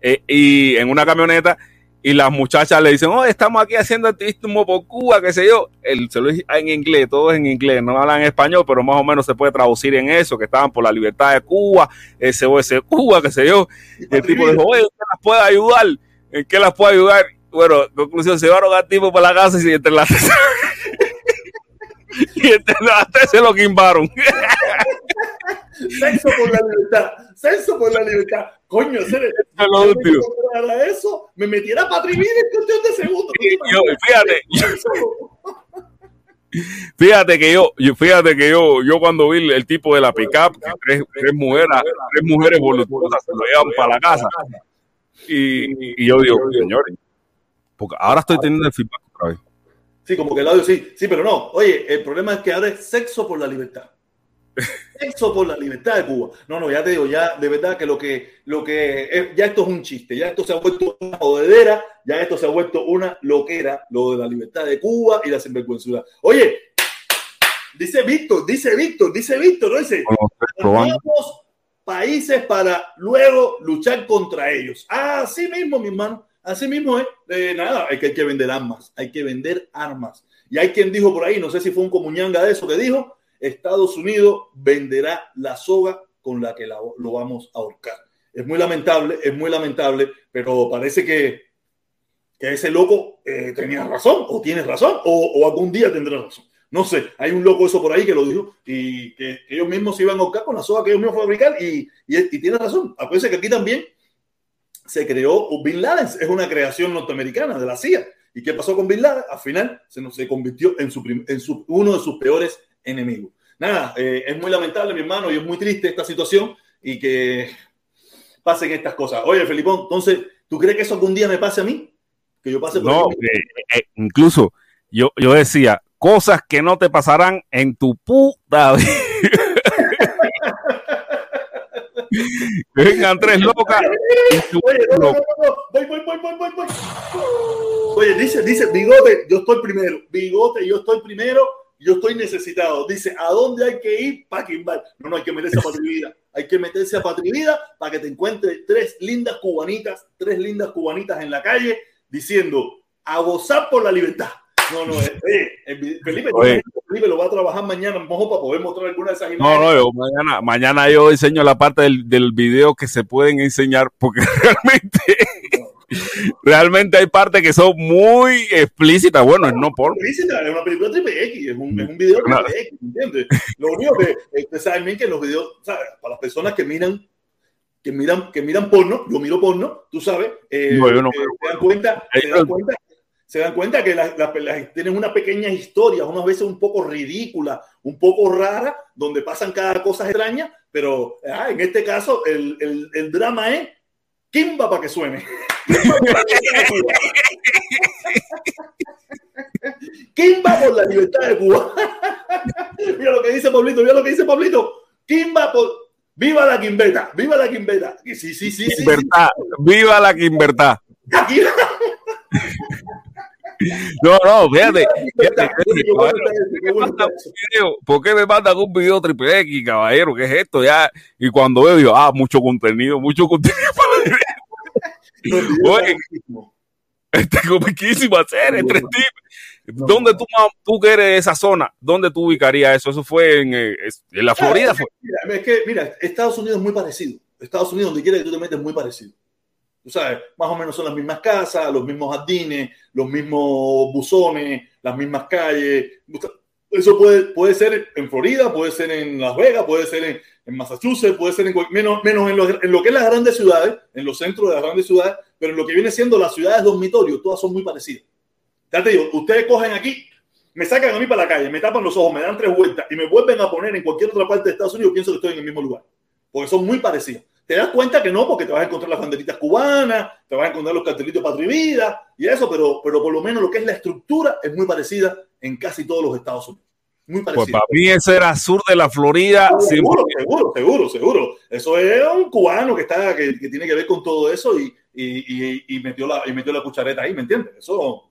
eh, y en una camioneta y las muchachas le dicen, oh, estamos aquí haciendo activismo por Cuba, qué sé yo. Él se lo dice en inglés, todo es en inglés, no hablan español, pero más o menos se puede traducir en eso, que estaban por la libertad de Cuba, SOS Cuba, qué sé yo. Y el tipo dijo, oye, ¿qué las puede ayudar? ¿En qué las puede ayudar? Bueno, conclusión, se llevaron al tipo para la casa y entre las y entre las se lo quimbaron. Sexo por la libertad, sexo por la libertad. Coño, ese, para eso me metiera patrimina en cuestión de segundos. Yo, fíjate, fíjate que yo, fíjate que yo, yo cuando vi el tipo de la pickup, tres, tres mujeres, tres mujeres voluntarias se lo llevan para la casa. Y, y yo digo, señores, porque ahora estoy teniendo el feedback otra vez. Sí, como que el audio sí, sí, pero no. Oye, el problema es que ahora es sexo por la libertad. Sexo por la libertad de Cuba. No, no, ya te digo, ya de verdad que lo que, lo que ya esto es un chiste, ya esto se ha vuelto una jodedera, ya esto se ha vuelto una loquera, lo de la libertad de Cuba y la sinvergüenzura. Oye, dice Víctor, dice Víctor, dice Víctor, ¿no dice? Países para luego luchar contra ellos. Así mismo, mi hermano, así mismo es. Eh, nada, hay que, hay que vender armas, hay que vender armas. Y hay quien dijo por ahí, no sé si fue un comuñanga de eso que dijo, Estados Unidos venderá la soga con la que lo vamos a ahorcar. Es muy lamentable, es muy lamentable, pero parece que, que ese loco eh, tenía razón, o tiene razón, o, algún día tendrá razón. No sé, hay un loco eso por ahí que lo dijo y que, ellos mismos iban a ahorcar con la soga que ellos mismos fabrican y, y, tiene razón. Acuérdense que aquí también se creó Bin Laden, es una creación norteamericana de la CIA. ¿Y qué pasó con Bin Laden? Al final se, se convirtió en, su, en su, uno de sus peores enemigo. Nada, eh, es muy lamentable, mi hermano, y es muy triste esta situación y que pasen estas cosas. Oye, Felipón, entonces, ¿tú crees que eso algún día me pase a mí? Que yo pase por No, eh, eh, incluso yo, yo decía, cosas que no te pasarán en tu puta vida. Vengan tres locas. Oye, no, no, no, Voy, voy, voy, voy, voy, Oye, dice, dice, bigote, yo estoy primero. Bigote, yo estoy primero yo estoy necesitado. Dice, ¿a dónde hay que ir para quimbar? No, no, hay que meterse a Patrivida. Hay que meterse a Patrivida para que te encuentres tres lindas cubanitas, tres lindas cubanitas en la calle diciendo, a gozar por la libertad. No, no, eh, eh, Felipe, Felipe lo va a trabajar mañana, mojo, para poder mostrar alguna de esas imágenes. No, no, yo mañana, mañana yo enseño la parte del, del video que se pueden enseñar, porque realmente realmente hay partes que son muy explícitas. Bueno, es no por. Explícita, es una película triple X, es un, es un video triple X, ¿entiendes? Lo único que ustedes saben bien que los videos, ¿sabes? para las personas que miran que miran, que miran porno, yo miro porno, tú sabes, eh, no, no, eh, se dan cuenta, se dan cuenta, se dan cuenta que las, las, tienen una pequeña historia, unas veces un poco ridícula, un poco rara, donde pasan cada cosa extraña, pero ah, en este caso el, el, el drama es Kimba para que suene. Kimba por la libertad de Cuba. mira lo que dice Pablito, mira lo que dice Pablito. Kimba por. ¡Viva la Quimbeta! ¡Viva la Quimbeta! Sí, sí, sí. sí, sí. ¡Viva la Quimbertá! No, no, fíjate. ¿Por qué me mandan un video triple X, caballero? ¿Qué es esto? Ya, y cuando veo, digo, ah, mucho contenido, mucho contenido Oye, este comiquísimo hacer, entre ¿Dónde tú, tú que eres de esa zona? ¿Dónde tú ubicarías eso? Eso fue en, eh, en la Florida. Fue. Mira, es que, mira, Estados Unidos es muy parecido. Estados Unidos, donde quiera que tú te metes, es muy parecido. Tú sabes, más o menos son las mismas casas, los mismos jardines, los mismos buzones, las mismas calles. Eso puede, puede ser en Florida, puede ser en Las Vegas, puede ser en, en Massachusetts, puede ser en, menos, menos en lo, que es las grandes ciudades, en los centros de las grandes ciudades, pero en lo que viene siendo las ciudades dormitorios, todas son muy parecidas. Ya te digo, ustedes cogen aquí, me sacan a mí para la calle, me tapan los ojos, me dan tres vueltas y me vuelven a poner en cualquier otra parte de Estados Unidos, pienso que estoy en el mismo lugar, porque son muy parecidas. Te das cuenta que no, porque te vas a encontrar las banderitas cubanas, te vas a encontrar los cartelitos Patria Vida y eso, pero, pero por lo menos lo que es la estructura es muy parecida en casi todos los Estados Unidos. Muy parecido. Pues para mí ese era sur de la Florida. Seguro, seguro, seguro, seguro. Eso es un cubano que está, que, que tiene que ver con todo eso y, y, y, y, metió la, y metió la cuchareta ahí, ¿me entiendes? Eso,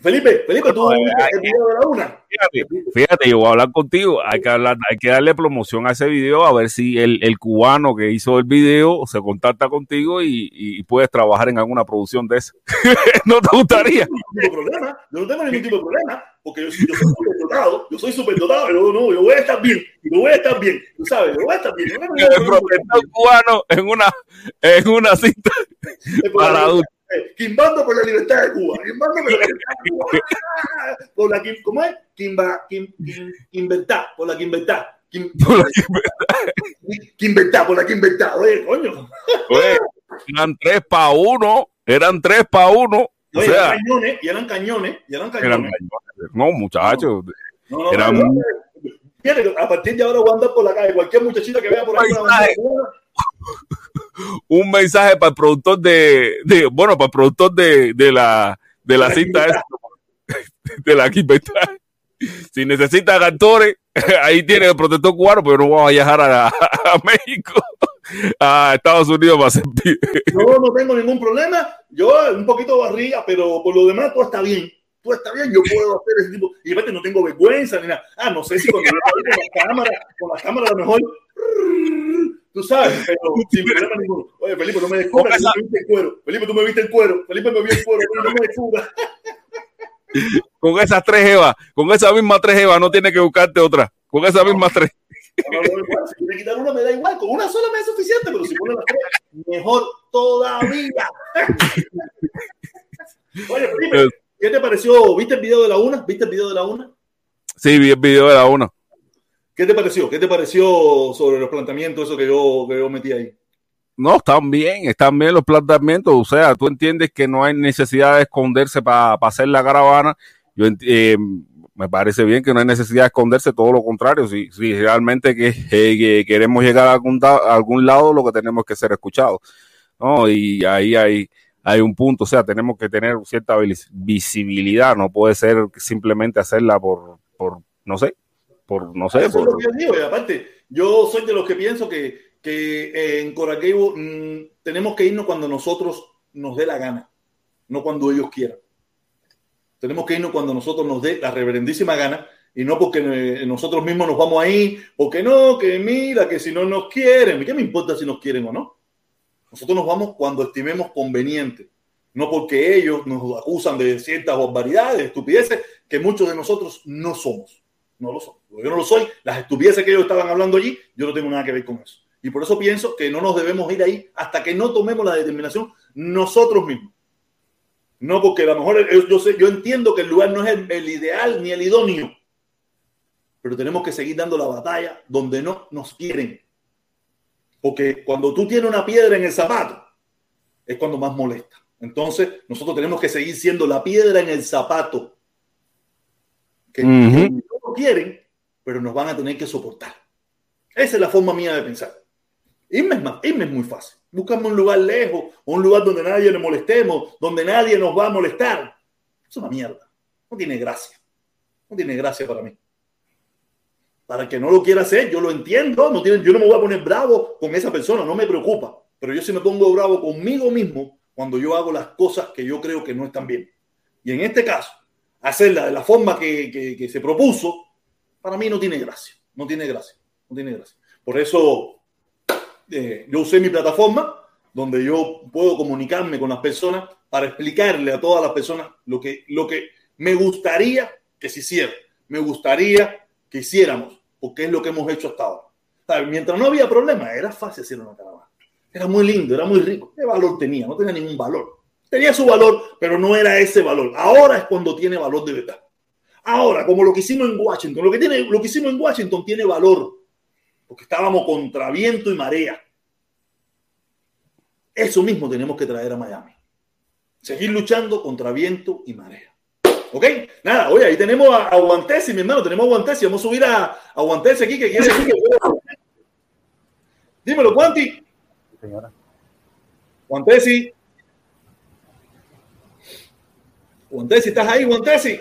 Felipe, Felipe, tú el video de la una. Fíjate, fíjate, yo voy a hablar contigo. Hay que hablar, hay que darle promoción a ese video a ver si el, el cubano que hizo el video se contacta contigo y, y puedes trabajar en alguna producción de eso. ¿No te gustaría? No tengo problema, yo no tengo ningún tipo de problema, porque yo, yo soy súper dotado, yo soy súper dotado, yo, no, yo voy a estar bien, yo voy a estar bien, tú sabes, yo voy a estar bien. el profesor cubano en una, en una cinta para adultos. Quimbando por la libertad de Cuba. Quimbando por la libertad de Cuba. Por la, ¿Cómo es? Quimba, Kim, Kim, Quimbetá, por la Quimbetá. Kim, por la Quimbetá, por la Quimbetá. Oye, coño. Oye, eran tres para uno. Eran tres para uno. O sea, eran cañones, y eran cañones, y eran cañones. Eran cañones. No, muchachos. No, no, eran... no, a partir de ahora voy a andar por la calle. Cualquier muchachita que vea por ahí un mensaje para el productor de, de bueno, para el productor de, de la de la cinta esta, de la Si necesita actores, ahí tiene el protector cubano, pero no vamos a viajar a, a, México, a Estados Unidos para hacer No, no tengo ningún problema. Yo un poquito barriga, pero por lo demás todo está bien. Todo está bien, yo puedo hacer ese tipo. Y aparte no tengo vergüenza ni nada. Ah, no sé si cuando yo con la cámara, con la cámara a lo mejor Tú sabes, pero sin problema ninguno. Oye, Felipe, no me descubras, tú me viste el cuero. Felipe, tú me viste el cuero. Felipe me vio el cuero, no me descubras. Con esas tres Evas, con esa misma tres Evas, no tiene que buscarte otra. Con esas mismas tres. No, no, igual. Si quiere quitar una, me da igual. Con una sola me es suficiente, pero si pone las tres, mejor todavía. Oye, Felipe, ¿qué te pareció? ¿Viste el video de la una? ¿Viste el video de la una? Sí, vi el video de la una. ¿Qué te pareció? ¿Qué te pareció sobre los planteamientos, eso que yo, que yo metí ahí? No, están bien, están bien los planteamientos. O sea, tú entiendes que no hay necesidad de esconderse para hacer la caravana. Yo eh, me parece bien que no hay necesidad de esconderse, todo lo contrario. Si, si realmente que, que, queremos llegar a algún, a algún lado, lo que tenemos que ser escuchados. ¿no? Y ahí hay, hay un punto, o sea, tenemos que tener cierta visibilidad, no puede ser simplemente hacerla por, por no sé, por, no sé. Eso es lo que yo digo, y aparte, yo soy de los que pienso que, que eh, en Coraquebo mmm, tenemos que irnos cuando nosotros nos dé la gana, no cuando ellos quieran. Tenemos que irnos cuando nosotros nos dé la reverendísima gana y no porque eh, nosotros mismos nos vamos ahí, porque no, que mira, que si no nos quieren, ¿qué me importa si nos quieren o no? Nosotros nos vamos cuando estimemos conveniente, no porque ellos nos acusan de ciertas barbaridades, estupideces que muchos de nosotros no somos. No lo soy. Yo no lo soy. Las estupideces que ellos estaban hablando allí, yo no tengo nada que ver con eso. Y por eso pienso que no nos debemos ir ahí hasta que no tomemos la determinación nosotros mismos. No porque a lo mejor yo, sé, yo entiendo que el lugar no es el, el ideal ni el idóneo, pero tenemos que seguir dando la batalla donde no nos quieren. Porque cuando tú tienes una piedra en el zapato, es cuando más molesta. Entonces, nosotros tenemos que seguir siendo la piedra en el zapato. Que no lo quieren, pero nos van a tener que soportar. Esa es la forma mía de pensar. Irme es, más, irme es muy fácil. Buscamos un lugar lejos, un lugar donde nadie le molestemos, donde nadie nos va a molestar. Es una mierda. No tiene gracia. No tiene gracia para mí. Para el que no lo quiera hacer, yo lo entiendo. No tiene, yo no me voy a poner bravo con esa persona, no me preocupa. Pero yo sí me pongo bravo conmigo mismo cuando yo hago las cosas que yo creo que no están bien. Y en este caso, hacerla de la forma que, se propuso, para mí no tiene gracia. No tiene gracia. No tiene gracia. Por eso eh, yo usé mi plataforma donde yo puedo comunicarme con las personas para explicarle a todas las personas lo que, lo que me gustaría que se hiciera. Me gustaría que hiciéramos, porque es lo que hemos hecho hasta ahora. Mientras no había problema, era fácil hacer una caravana. Era muy lindo, era muy rico. ¿Qué valor tenía? No tenía ningún valor. Tenía su valor, pero no era ese valor. Ahora es cuando tiene valor de verdad. Ahora, como lo que hicimos en Washington, lo que, tiene, lo que hicimos en Washington tiene valor, porque estábamos contra viento y marea. Eso mismo tenemos que traer a Miami. Seguir luchando contra viento y marea. ¿Ok? Nada, oye, ahí tenemos a, a Guantesi, mi hermano, tenemos a Guantesi. Vamos a subir a, a Guantesi aquí, que quiere decir que... Dímelo, Guanti. Señora. Guantesi. Guantesi, ¿estás ahí, Guantesi?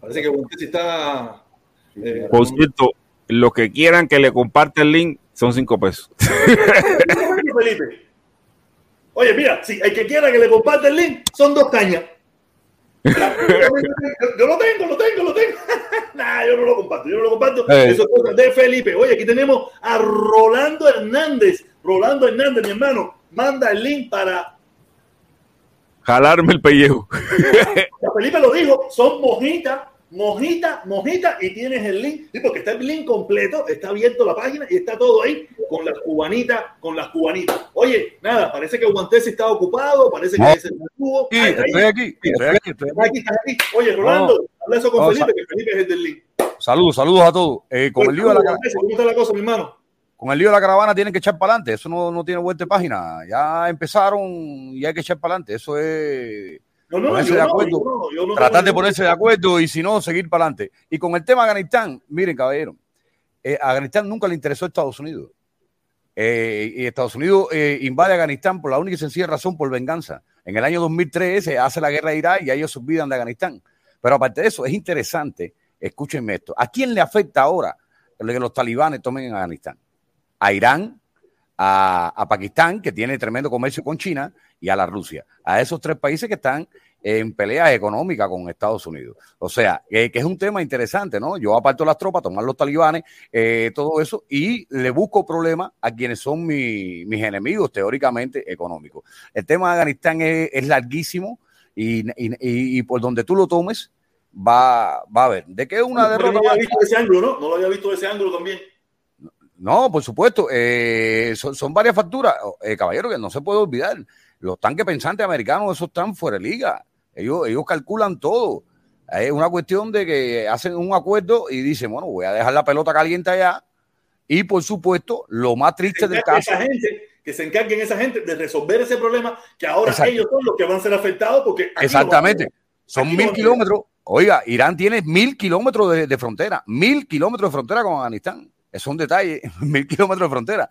Parece que Guantesi está... Eh, Por cierto, los que quieran que le comparte el link son cinco pesos. Oye, mira, si el que quiera que le comparte el link, son dos cañas. yo, lo tengo, lo tengo, lo tengo. nah, yo no lo comparto, yo no lo comparto. Eso es de Felipe. Oye, aquí tenemos a Rolando Hernández. Rolando Hernández, mi hermano, manda el link para jalarme el pellejo. Felipe lo dijo, son mojitas mojita, mojita, y tienes el link, sí, porque está el link completo, está abierto la página y está todo ahí con las cubanitas, con las cubanitas. Oye, nada, parece que Guantesi está ocupado, parece que ese estuvo. Sí, estoy aquí, estoy aquí, estoy aquí. Estás aquí. Oye, Rolando, habla eso con Felipe, que Felipe es el del link. Saludos, saludos a todos. Eh, con el lío de la caravana. ¿Cómo está la cosa, mi hermano? Con el lío de la caravana tienen que echar para adelante. Eso no, no tiene vuelta de página. Ya empezaron y hay que echar para adelante. Eso es no, no, ponerse de acuerdo, tratar de ponerse de acuerdo y si no, seguir para adelante. Y con el tema de Afganistán, miren, caballero, eh, a Afganistán nunca le interesó a Estados Unidos. Eh, y Estados Unidos eh, invade Afganistán por la única y sencilla razón, por venganza. En el año 2003 se hace la guerra de Irak y ellos se olvidan de Afganistán. Pero aparte de eso, es interesante, escúchenme esto, ¿a quién le afecta ahora que los talibanes tomen en Afganistán? A Irán, a, Pakistán, que tiene tremendo comercio con China, y a la Rusia, a esos tres países que están en pelea económica con Estados Unidos. O sea, que es un tema interesante, ¿no? Yo aparto las tropas, tomar los talibanes, eh, todo eso, y le busco problemas a quienes son mis enemigos teóricamente económicos. El tema de Afganistán es, larguísimo y, por donde tú lo tomes, va, va a haber. ¿De qué una derrota? No lo había visto ese ángulo, ¿no? No lo había visto ese ángulo también. No, por supuesto. Eh, son, varias facturas. Eh, caballero, que no se puede olvidar. Los tanques pensantes americanos, esos están fuera de liga. Ellos, ellos calculan todo. Es una cuestión de que hacen un acuerdo y dicen, bueno, voy a dejar la pelota caliente allá. Y por supuesto, lo más triste del caso. Gente, que se encarguen esa gente de resolver ese problema, que ahora ellos son los que van a ser afectados porque. Exactamente. Son mil kilómetros. Oiga, Irán tiene mil kilómetros de, frontera, mil kilómetros de frontera con Afganistán. Es un detalle, mil kilómetros de frontera.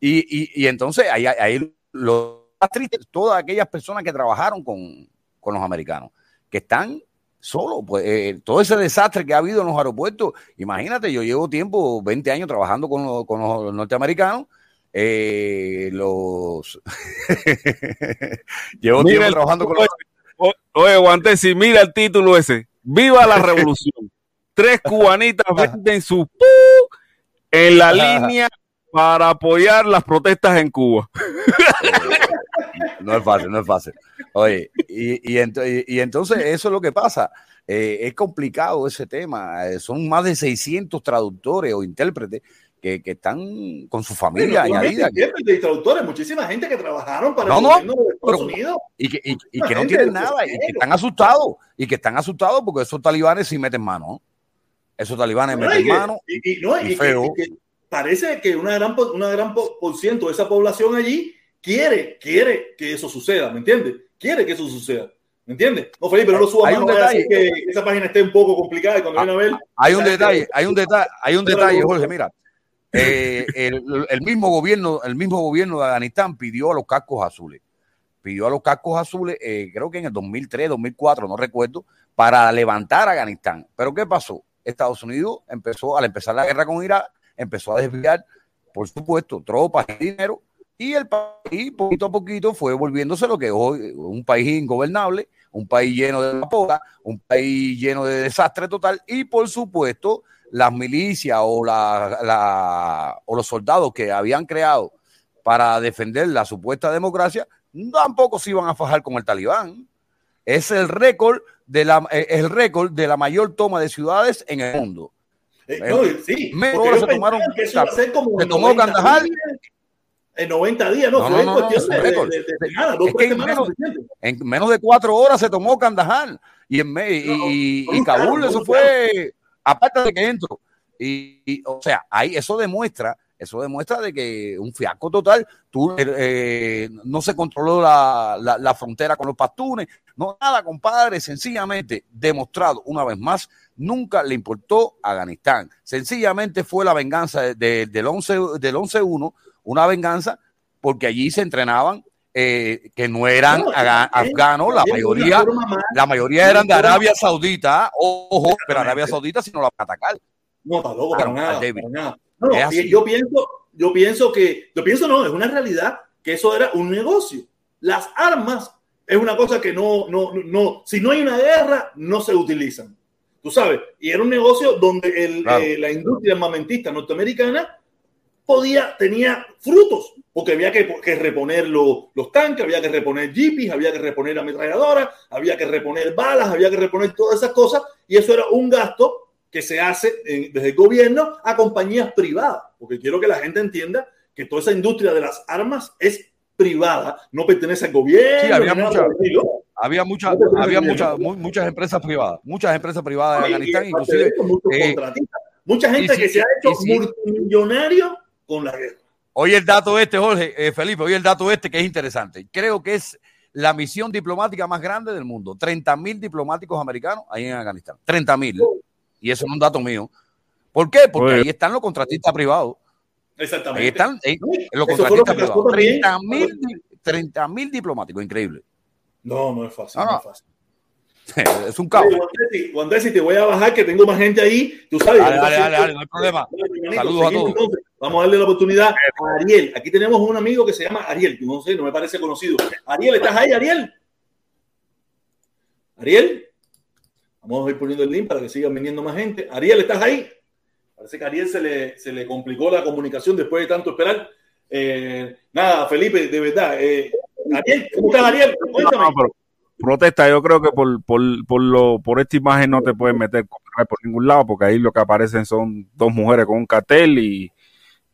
Y, entonces ahí, ahí lo más triste, todas aquellas personas que trabajaron con, los americanos, que están solos. Pues, eh, todo ese desastre que ha habido en los aeropuertos, imagínate, yo llevo tiempo, 20 años trabajando con, los, norteamericanos. Eh, los llevo tiempo trabajando con los oye Guantesi mira el título ese viva la revolución tres cubanitas venden su en la línea para apoyar las protestas en Cuba. No es fácil, no es fácil. Oye, y, y, entonces eso es lo que pasa. Eh, es complicado ese tema. Eh, son más de 600 traductores o intérpretes que, están con su familia añadida. Intérpretes traductores, muchísima gente que trabajaron para el gobierno de Estados Unidos. Y que, y, que no tienen nada, y que están asustados, y que están asustados porque esos talibanes sí meten mano. Esos talibanes meten mano. Y, no, y, parece que una gran, una gran por ciento de esa población allí quiere, quiere que eso suceda, ¿me entiendes? Quiere que eso suceda. ¿Me entiendes? No, Felipe, no lo suba hay un detalle. que esa página esté un poco complicada y cuando viene a ver. Hay un detalle, hay un detalle, hay un detalle, Jorge, mira. Eh, el, el, mismo gobierno, el mismo gobierno de Afganistán pidió a los cascos azules. Pidió a los cascos azules, eh, creo que en el 2003, 2004, no recuerdo, para levantar a Afganistán. Pero ¿qué pasó? Estados Unidos empezó, al empezar la guerra con Irak, empezó a desviar, por supuesto, tropas y dinero, y el país poquito a poquito fue volviéndose lo que hoy un país ingobernable, un país lleno de poca, un país lleno de desastre total, y por supuesto, las milicias o, la, o los soldados que habían creado para defender la supuesta democracia, tampoco se iban a fajar con el talibán. Es el récord de la, eh, el récord de la mayor toma de ciudades en el mundo. Eh, no, sí, se tomaron, que eso se tomó Kandahar. En 90 días, no, fue cuestión de, nada, dos, en, menos, en, menos, de cuatro horas se tomó Kandahar y, en, y, y, Kabul, eso fue aparte de que entro. Y, o sea, ahí eso demuestra, eso demuestra de que un fiasco total, tú eh, no se controló la, la, frontera con los pastunes, no nada, compadre, sencillamente demostrado una vez más, nunca le importó a Afganistán. Sencillamente fue la venganza del 11 del 11-1, una venganza porque allí se entrenaban eh, que no eran afganos, la mayoría, la mayoría eran de Arabia Saudita, ojo, pero Arabia Saudita si no la van a atacar. No, está loco, para nada, nada. No, yo pienso, yo pienso que, yo pienso no, es una realidad que eso era un negocio. Las armas es una cosa que no, no, no, si no hay una guerra, no se utilizan. Tú sabes, y era un negocio donde el, eh, la industria armamentista norteamericana podía, tenía frutos, porque había que, reponer los, tanques, había que reponer jeepies, había que reponer ametralladoras, había que reponer balas, había que reponer todas esas cosas, y eso era un gasto que se hace desde el gobierno a compañías privadas, porque quiero que la gente entienda que toda esa industria de las armas es privada, no pertenece al gobierno. Sí, había, mucha, había, mucha, había muchas empresas privadas, muchas empresas privadas en Afganistán, inclusive. Eh, mucha gente que se ha hecho multimillonario con la guerra. Oye el dato este, Jorge, eh, Felipe, oye el dato este que es interesante. Creo que es la misión diplomática más grande del mundo. 30 mil diplomáticos americanos ahí en Afganistán. 30 mil. Y eso no es un dato mío. ¿Por qué? Porque ahí están los contratistas privados. Exactamente. Ahí están los contratistas privados. 30 mil diplomáticos, increíble. No, no es fácil. no es fácil. es un caos. Cuando si te voy a bajar, que tengo más gente ahí, tú sabes. Dale, dale, dale, no hay problema. Saludos a todos. vamos a darle la oportunidad a Ariel. Aquí tenemos un amigo que se llama Ariel, no sé, no me parece conocido. Ariel, ¿estás ahí, Ariel? Ariel. Vamos a ir poniendo el link para que sigan viniendo más gente. Ariel, ¿estás ahí? Parece que a Ariel se le, se le complicó la comunicación después de tanto esperar. Eh, nada, Felipe, de verdad. Eh, Ariel, ¿cómo estás, Ariel? Cuéntame protesta, yo creo que por, por, por, lo, por esta imagen no te puedes meter por ningún lado, porque ahí lo que aparecen son dos mujeres con un cartel y,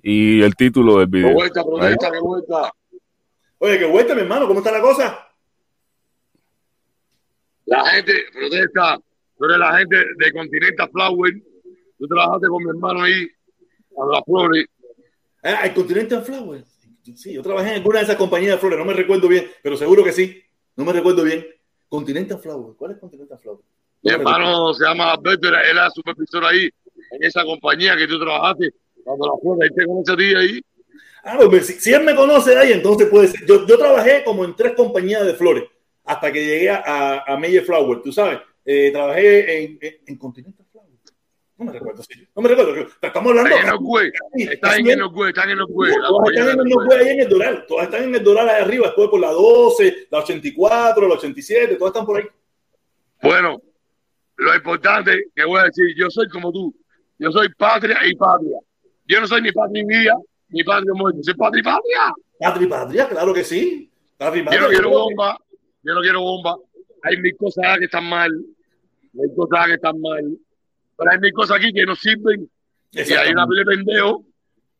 y el título del video. Vuelta, protesta, que vuelta. Oye, que vuelta, mi hermano, ¿cómo está la cosa? La gente protesta, tú eres la gente de Continental Flower, tú trabajaste con mi hermano ahí, a las flores. Ah, el Continental Flower. Sí, yo trabajé en alguna de esas compañías de flores, no me recuerdo bien, pero seguro que sí. No me recuerdo bien. Continental Flower. ¿Cuál es Continental Flower? Mi hermano se llama Alberto, era, era supervisor ahí, en esa compañía que tú trabajaste, cuando la flor, ahí te conoce a ti ahí. Ah, pues si, él me conoce ahí, entonces puede ser. Yo, yo, trabajé como en tres compañías de flores hasta que llegué a, a Meyer Flower, tú sabes. Eh, trabajé en, en, en Continental no me recuerdo, sí. No me recuerdo. Estamos hablando. Están en los güey. Están en los güey. Están en los güey. Están en los güey ahí en el Doral. Todas están en el Doral ahí arriba. Después por la 12, la 84, la 87. Todas están por ahí. Bueno, lo importante que voy a decir, yo soy como tú. Yo soy patria y patria. Yo no soy ni patria ni vida, ni patria muerto. Soy patria y patria. Patria y patria, claro que sí. Patria y patria, yo no quiero bomba. Yo no quiero bomba. Hay mil cosas que están mal. Hay cosas que están mal pero hay mil cosas aquí que no sirven. Y hay una pila de pendejo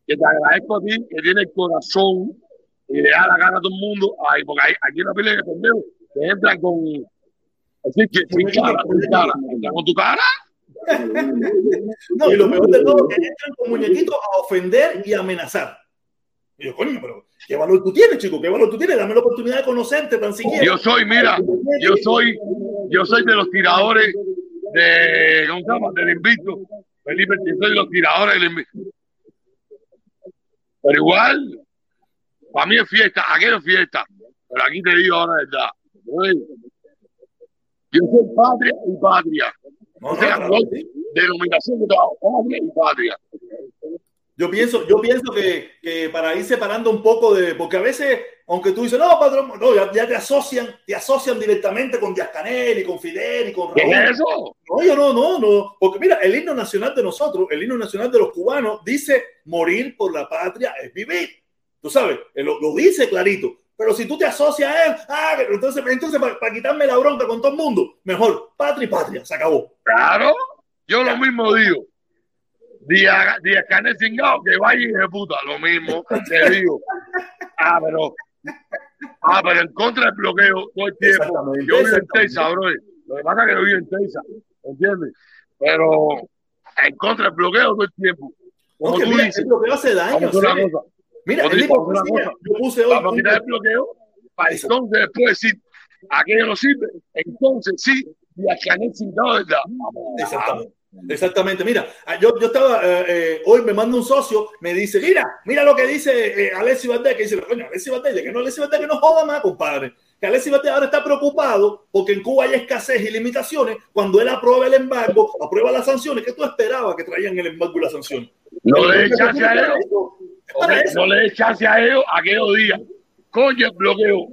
que te agradezco a ti, que tiene el corazón y le da la gana a todo el mundo. Ay, porque hay, aquí hay una pila de pendejos que entran con. Así que sin cara, sin cara. Entran con tu cara. no, y lo peor de todo es que entran con muñequitos a ofender y amenazar. Y yo, coño, pero ¿qué valor tú tienes, chico? ¿Qué valor tú tienes? Dame la oportunidad de conocerte tan siquiera. Yo soy, mira, yo soy, yo soy de los tiradores de, ¿cómo se llama? Del invito. Felipe, soy de los tiradores del invito. Pero igual, para mí es fiesta, aquello es fiesta. Pero aquí te digo ahora verdad. Yo soy patria y patria. o sea, denominación de trabajo, patria y patria. Yo pienso, yo pienso que, que, para ir separando un poco de, porque a veces, aunque tú dices, no, padrón, no, ya, te asocian, te asocian directamente con Díaz Canel y con Fidel y con Raúl. ¿Qué es eso? No, yo no, no, no, porque mira, el himno nacional de nosotros, el himno nacional de los cubanos, dice morir por la patria es vivir. Tú sabes, lo, lo dice clarito. Pero si tú te asocias a él, ah, entonces, entonces para, quitarme la bronca con todo el mundo, mejor patria y patria, se acabó. Claro, yo lo mismo digo. Díaz, Díaz Canel cingado, que vaya y puta, lo mismo te digo. Ah, pero, ah, pero en contra del bloqueo todo el tiempo. Yo vivo en Texas, bro. Lo que pasa es que yo vivo en Texas, ¿entiendes? Pero en contra del bloqueo todo el tiempo. Como tú dices, el bloqueo hace daño. Mira, el cosa, yo puse hoy. Vamos a quitar el bloqueo para entonces después decir aquello no sirve. Entonces sí, Díaz Canel cingado, ¿verdad? Exactamente. Exactamente, mira, ah, yo, yo estaba, eh, eh, hoy me manda un socio, me dice, mira, mira lo que dice eh, Alessi Valdés, que dice, coño, Alessi Valdés, que no Alessi Valdés, que no joda más, compadre. Que Alessi Valdés ahora está preocupado porque en Cuba hay escasez y limitaciones. Cuando él aprueba el embargo, aprueba las sanciones, ¿qué tú esperabas que traían el embargo y las sanciones? No le chance a ellos. no le chance a ellos aquellos días. Coño, el bloqueo.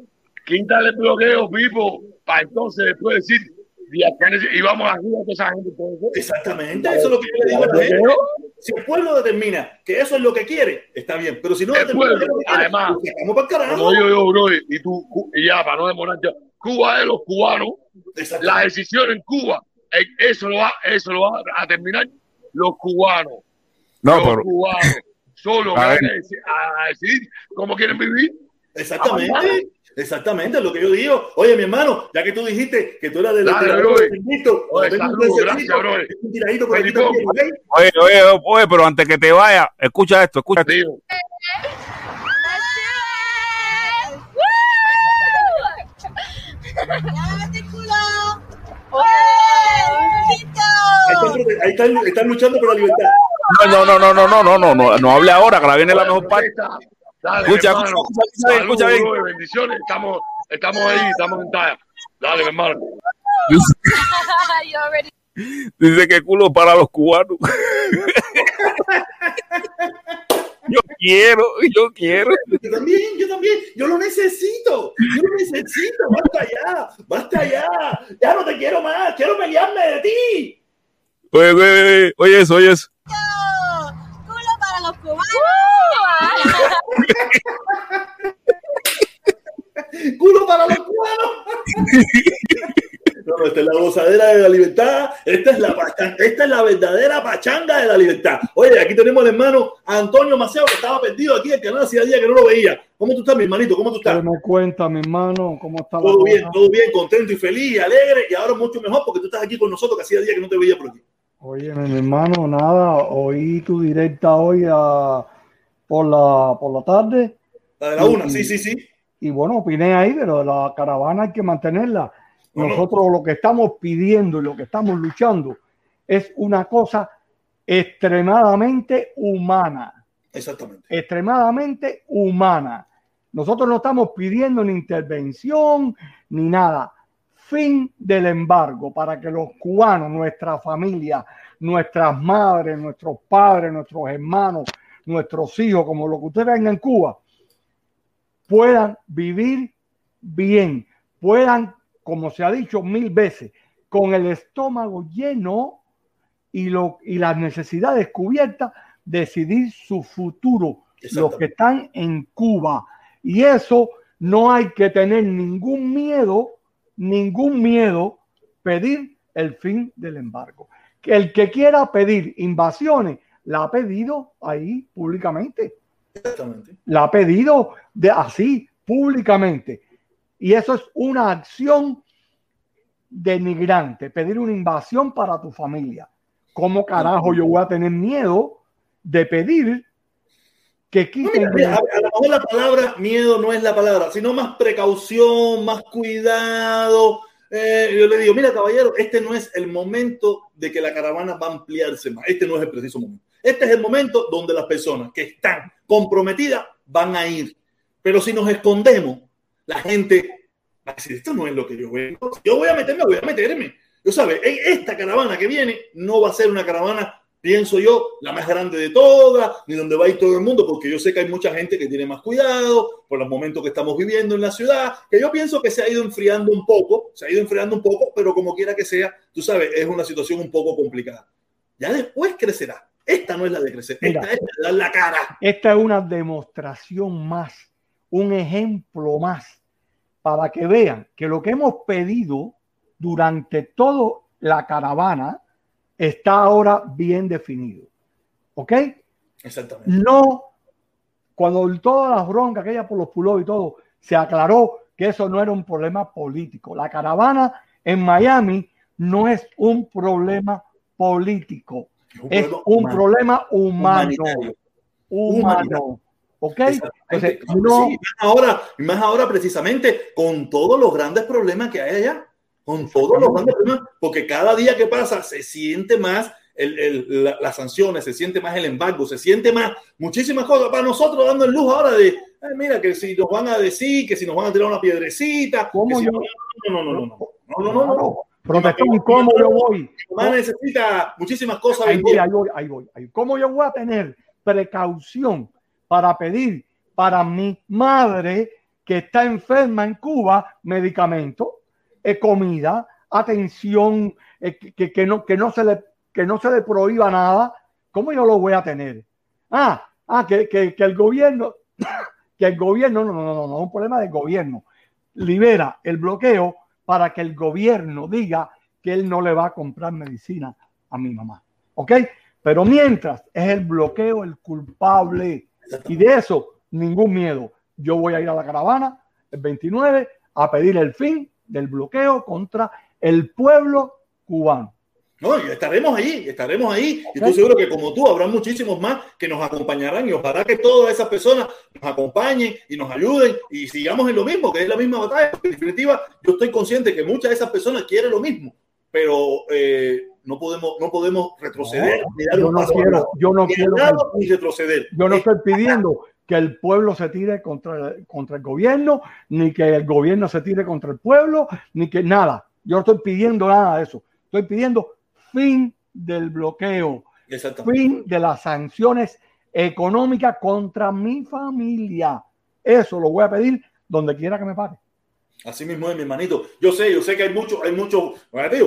Quítale el bloqueo, Pipo, para entonces después decir, y vamos a ayudar a esa gente. Exactamente, eso es lo que yo le digo a la gente. Si el pueblo determina que eso es lo que quiere, está bien. Pero si no el pueblo, además, como yo, yo, bro, y tú, y ya, para no demorar ya, Cuba es los cubanos, la decisión en Cuba, eh, eso lo va, eso lo va a terminar los cubanos. No, los cubanos solo van a, decidir cómo quieren vivir. Exactamente. Exactamente, lo que yo digo. Oye, mi hermano, ya que tú dijiste que tú eras de los Oye, oye, oye, pero antes que te vaya, escucha esto, escucha esto. Ahí están, están luchando por la libertad. No, no, no, no, no, no, no, no, no hable ahora, que la viene la mejor parte. Dale, escucha, escucha, escucha, escucha, bien. bendiciones, estamos, estamos ahí, estamos en talla. Dale, mi hermano. Dice que culo para los cubanos. yo quiero, yo quiero. Yo también, yo también, yo lo necesito, yo lo necesito, basta ya, basta ya, ya no te quiero más, quiero pelearme de ti. Oye, oye, oye eso, oye eso. Culo para los cubanos. ¡Culo para los cubanos! No, esta es la gozadera de la libertad. Esta es la, esta es la verdadera pachanga de la libertad. Oye, aquí tenemos al hermano Antonio Maceo, que estaba perdido aquí en el canal hacía días que no lo veía. ¿Cómo tú estás, mi hermanito? ¿Cómo tú estás? me cuenta, mi hermano? ¿Cómo está Todo bien, todo bien, contento y feliz, alegre. Y ahora mucho mejor porque tú estás aquí con nosotros, que hacía días que no te veía por aquí. Oye, mi hermano, nada, oí tu directa hoy a, por, la, por la tarde. La de la una, sí, sí, sí. Y bueno, opiné ahí, pero la caravana hay que mantenerla. Nosotros lo que estamos pidiendo y lo que estamos luchando es una cosa extremadamente humana. Exactamente. Extremadamente humana. Nosotros no estamos pidiendo ni intervención ni nada fin del embargo para que los cubanos, nuestra familia, nuestras madres, nuestros padres, nuestros hermanos, nuestros hijos, como lo que ustedes ven en Cuba, puedan vivir bien, puedan, como se ha dicho mil veces, con el estómago lleno y, lo, y las necesidades cubiertas, decidir su futuro, los que están en Cuba. Y eso no hay que tener ningún miedo ningún miedo pedir el fin del embargo. El que quiera pedir invasiones, la ha pedido ahí públicamente. La ha pedido de así públicamente. Y eso es una acción denigrante, pedir una invasión para tu familia. ¿cómo carajo yo voy a tener miedo de pedir que quiten? a, lo mejor la palabra miedo no es la palabra, sino más precaución, más cuidado. Eh, yo le digo, mira caballero, este no es el momento de que la caravana va a ampliarse más, este no es el preciso momento. Este es el momento donde las personas que están comprometidas van a ir. Pero si nos escondemos, la gente va a decir, esto no es lo que yo a Yo voy a meterme, voy a meterme. Yo sabes, esta caravana que viene no va a ser una caravana, pienso yo, la más grande de todas, ni donde va a ir todo el mundo, porque yo sé que hay mucha gente que tiene más cuidado por los momentos que estamos viviendo en la ciudad, que yo pienso que se ha ido enfriando un poco, se ha ido enfriando un poco, pero como quiera que sea, tú sabes, es una situación un poco complicada. Ya después crecerá. Esta no es la de crecer, esta es la, la cara. Esta es una demostración más, un ejemplo más, para que vean que lo que hemos pedido durante toda la caravana está ahora bien definido. ¿Ok? Exactamente. No, cuando todas las broncas, aquella por los pulos y todo, se aclaró que eso no era un problema político. La caravana en Miami no es un problema político es un problema humano. Humano. ¿Ok? Entonces, no... ahora, más ahora precisamente con todos los grandes problemas que hay allá, con todos los grandes problemas, porque cada día que pasa se siente más el, el, las sanciones, se siente más el embargo, se siente más muchísimas cosas para nosotros dando el luz ahora de, mira, que si nos van a decir, que si nos van a tirar una piedrecita. ¿Cómo yo? no, no, no, no, no, no, no, no, no, no. Protestón, ¿cómo yo voy? necesita muchísimas cosas. Ahí voy, ahí voy, ahí voy, ¿Cómo yo voy a tener precaución para pedir para mi madre que está enferma en Cuba medicamento, eh, comida, atención, eh, que, que, no, que, no se le, que no se le prohíba nada? ¿Cómo yo lo voy a tener? Ah, ah que, que, que el gobierno, que el gobierno, no, no, no, no, no, es un problema del gobierno, libera el bloqueo para que el gobierno diga que él no le va a comprar medicina a mi mamá. ¿Ok? Pero mientras es el bloqueo el culpable y de eso ningún miedo. Yo voy a ir a la caravana el 29 a pedir el fin del bloqueo contra el pueblo cubano. No, estaremos ahí, estaremos ahí. Y estoy seguro que como tú, habrá muchísimos más que nos acompañarán y ojalá que todas esas personas nos acompañen y nos ayuden y sigamos en lo mismo, que es la misma batalla. En definitiva, yo estoy consciente que muchas de esas personas quieren lo mismo, pero eh, no podemos, no podemos retroceder yo no quiero, yo no quiero ni retroceder. Yo no estoy pidiendo que el pueblo se tire contra, contra el gobierno, ni que el gobierno se tire contra el pueblo, ni que nada. Yo no estoy pidiendo nada de eso. Estoy pidiendo fin del bloqueo, fin de las sanciones económicas contra mi familia. Eso lo voy a pedir donde quiera que me pare. Así mismo es, mi hermanito. Yo sé, yo sé que hay mucho, hay mucho,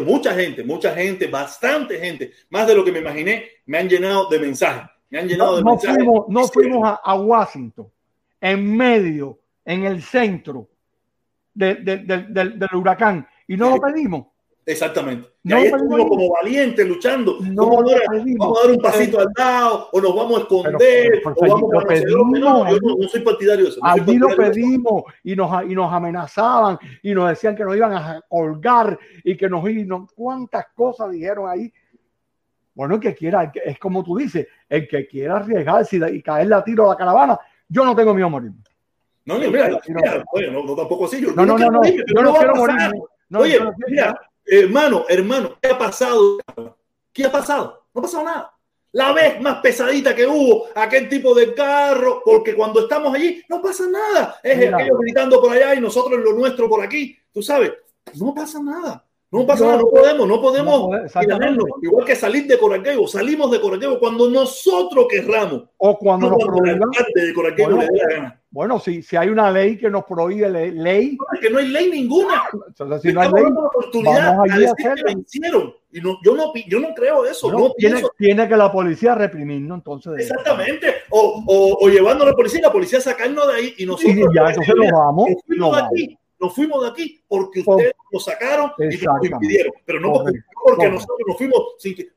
mucha gente, mucha gente, bastante gente, más de lo que me imaginé, me han llenado de mensajes. Me han llenado no, de no mensajes. Fuimos, no fuimos a, Washington, en medio, en el centro del huracán, y no lo pedimos. Exactamente. Y ahí estuvimos como valientes luchando. No, vamos, a dar un pasito al lado o nos vamos a esconder o vamos a pedimos, no, yo no, soy partidario de eso. No allí lo pedimos y nos, y nos amenazaban y nos decían que nos iban a colgar y que nos iban. ¿Cuántas cosas dijeron ahí? Bueno, el que quiera, es como tú dices, el que quiera arriesgarse y, caerle a tiro a la caravana, yo no tengo miedo a morir. No, no, mira, mira, no, no, tampoco así. Yo no, no, no, no, yo no quiero morir. Oye, mira, hermano, hermano, ¿qué ha pasado? ¿Qué ha pasado? No ha pasado nada. La vez más pesadita que hubo, aquel tipo de carro, porque cuando estamos allí no pasa nada. Es ellos gritando por allá y nosotros lo nuestro por aquí. Tú sabes, no pasa nada. No pasa nada, no podemos, no podemos igual que salir de Coraqueo, salimos de Coraqueo cuando nosotros querramos. O cuando no nos prohíban. De bueno, le dé la gana. Bueno, si, si hay una ley que nos prohíbe ley. No, que no hay ley ninguna. Entonces, si no hay ley, vamos a decir que vencieron. Y no, yo, no, yo no creo eso. No, no tiene, pienso. tiene que la policía reprimirnos, entonces. Exactamente. O, o, o, llevando a la policía, la policía sacarnos de ahí y nosotros. Y ya, entonces nos vamos. Nos vamos. Aquí, nos fuimos de aquí porque ustedes nos sacaron y nos impidieron. Pero no porque, porque nosotros nos fuimos sin que.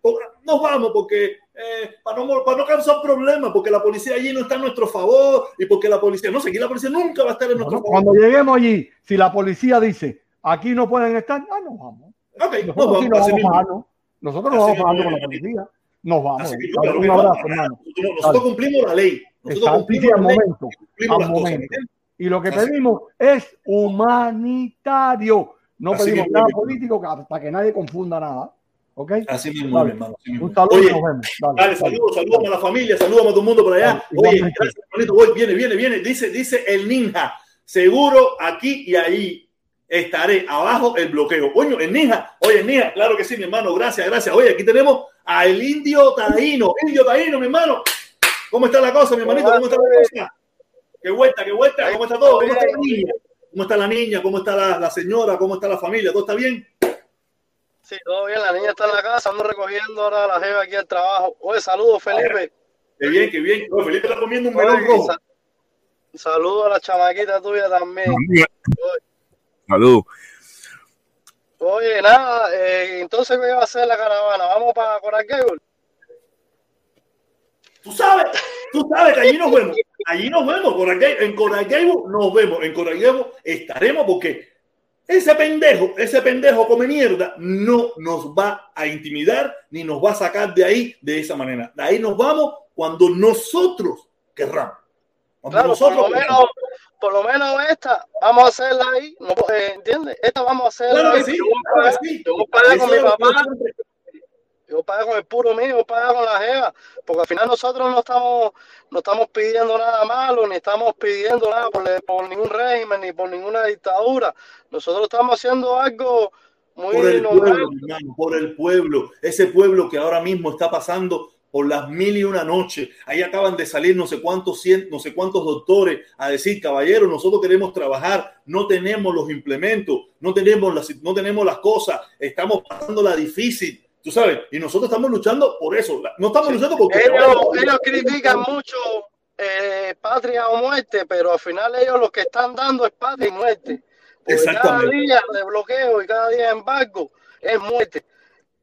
Nos vamos porque. Eh, para, no, para no causar problemas, porque la policía allí no está a nuestro favor y porque la policía. No sé, aquí la policía nunca va a estar en nuestro no, favor. Cuando lleguemos allí, si la policía dice aquí no pueden estar, ah, nos vamos. Nosotros nos vamos. sí. Nosotros nos vamos con la policía. Nos vamos. un abrazo, hermano. Nosotros, cumplimos la ley. Nosotros cumplimos momento. Al momento. Y lo que pedimos es humanitario. No pedimos nada político para que nadie confunda nada. ¿Ok? Así mismo, hermano. Un saludo Oye, nos vemos. Dale, saludos, saludos a la familia, saludos a todo el mundo por allá. Oye, gracias, hermanito. Voy, viene, viene, viene. Dice, dice el ninja. Seguro aquí y ahí estaré. Abajo el bloqueo. Coño, el ninja. Oye, ninja, claro que sí, mi hermano. Gracias, gracias. Oye, aquí tenemos al indio taíno. Indio taíno, mi hermano. ¿Cómo está la cosa, mi hermanito? ¿Cómo está la cosa? Qué vuelta, qué vuelta. ¿Cómo está todo? ¿Cómo está la niña? ¿Cómo está la niña? ¿Cómo está la, la señora? ¿Cómo está la familia? ¿Todo está bien? Sí, todo bien. La niña está en la casa, ando recogiendo ahora la jeva aquí al trabajo. Oye, saludos, Felipe. Qué bien, qué bien. Felipe está comiendo un melón rojo. Saludos a la chamaquita tuya también. Salud. Oye, nada, eh, entonces, ¿qué va a hacer la caravana? ¿Vamos para Coral Gable? Tú sabes, tú sabes que allí nos vemos. Allí nos vemos. en Coral Gable nos vemos. En Coral Gable estaremos porque ese pendejo, ese pendejo come mierda, no nos va a intimidar ni nos va a sacar de ahí de esa manera. De ahí nos vamos cuando nosotros querramos. claro, por lo, menos, por lo menos esta, vamos a hacerla ahí, eh, ¿entiendes? Esta vamos a hacerla claro ahí. Sí, claro sí. Yo con mi papá. Yo pago con el puro mío, yo pago con la jeva, porque al final nosotros no estamos, no estamos pidiendo nada malo, ni estamos pidiendo nada por, por ningún régimen, ni por ninguna dictadura. Nosotros estamos haciendo algo muy por el pueblo, hermano, por el pueblo, ese pueblo que ahora mismo está pasando por las mil y una noches. Ahí acaban de salir no sé cuántos no sé cuántos doctores a decir, caballero, nosotros queremos trabajar, no tenemos los implementos, no tenemos las, no tenemos las cosas, estamos pasando la difícil. Tú sabes, y nosotros estamos luchando por eso. No estamos luchando porque. Ellos, critican mucho eh, patria o muerte, pero al final ellos lo que están dando es patria y muerte. Exactamente. Cada día de bloqueo y cada día de embargo es muerte.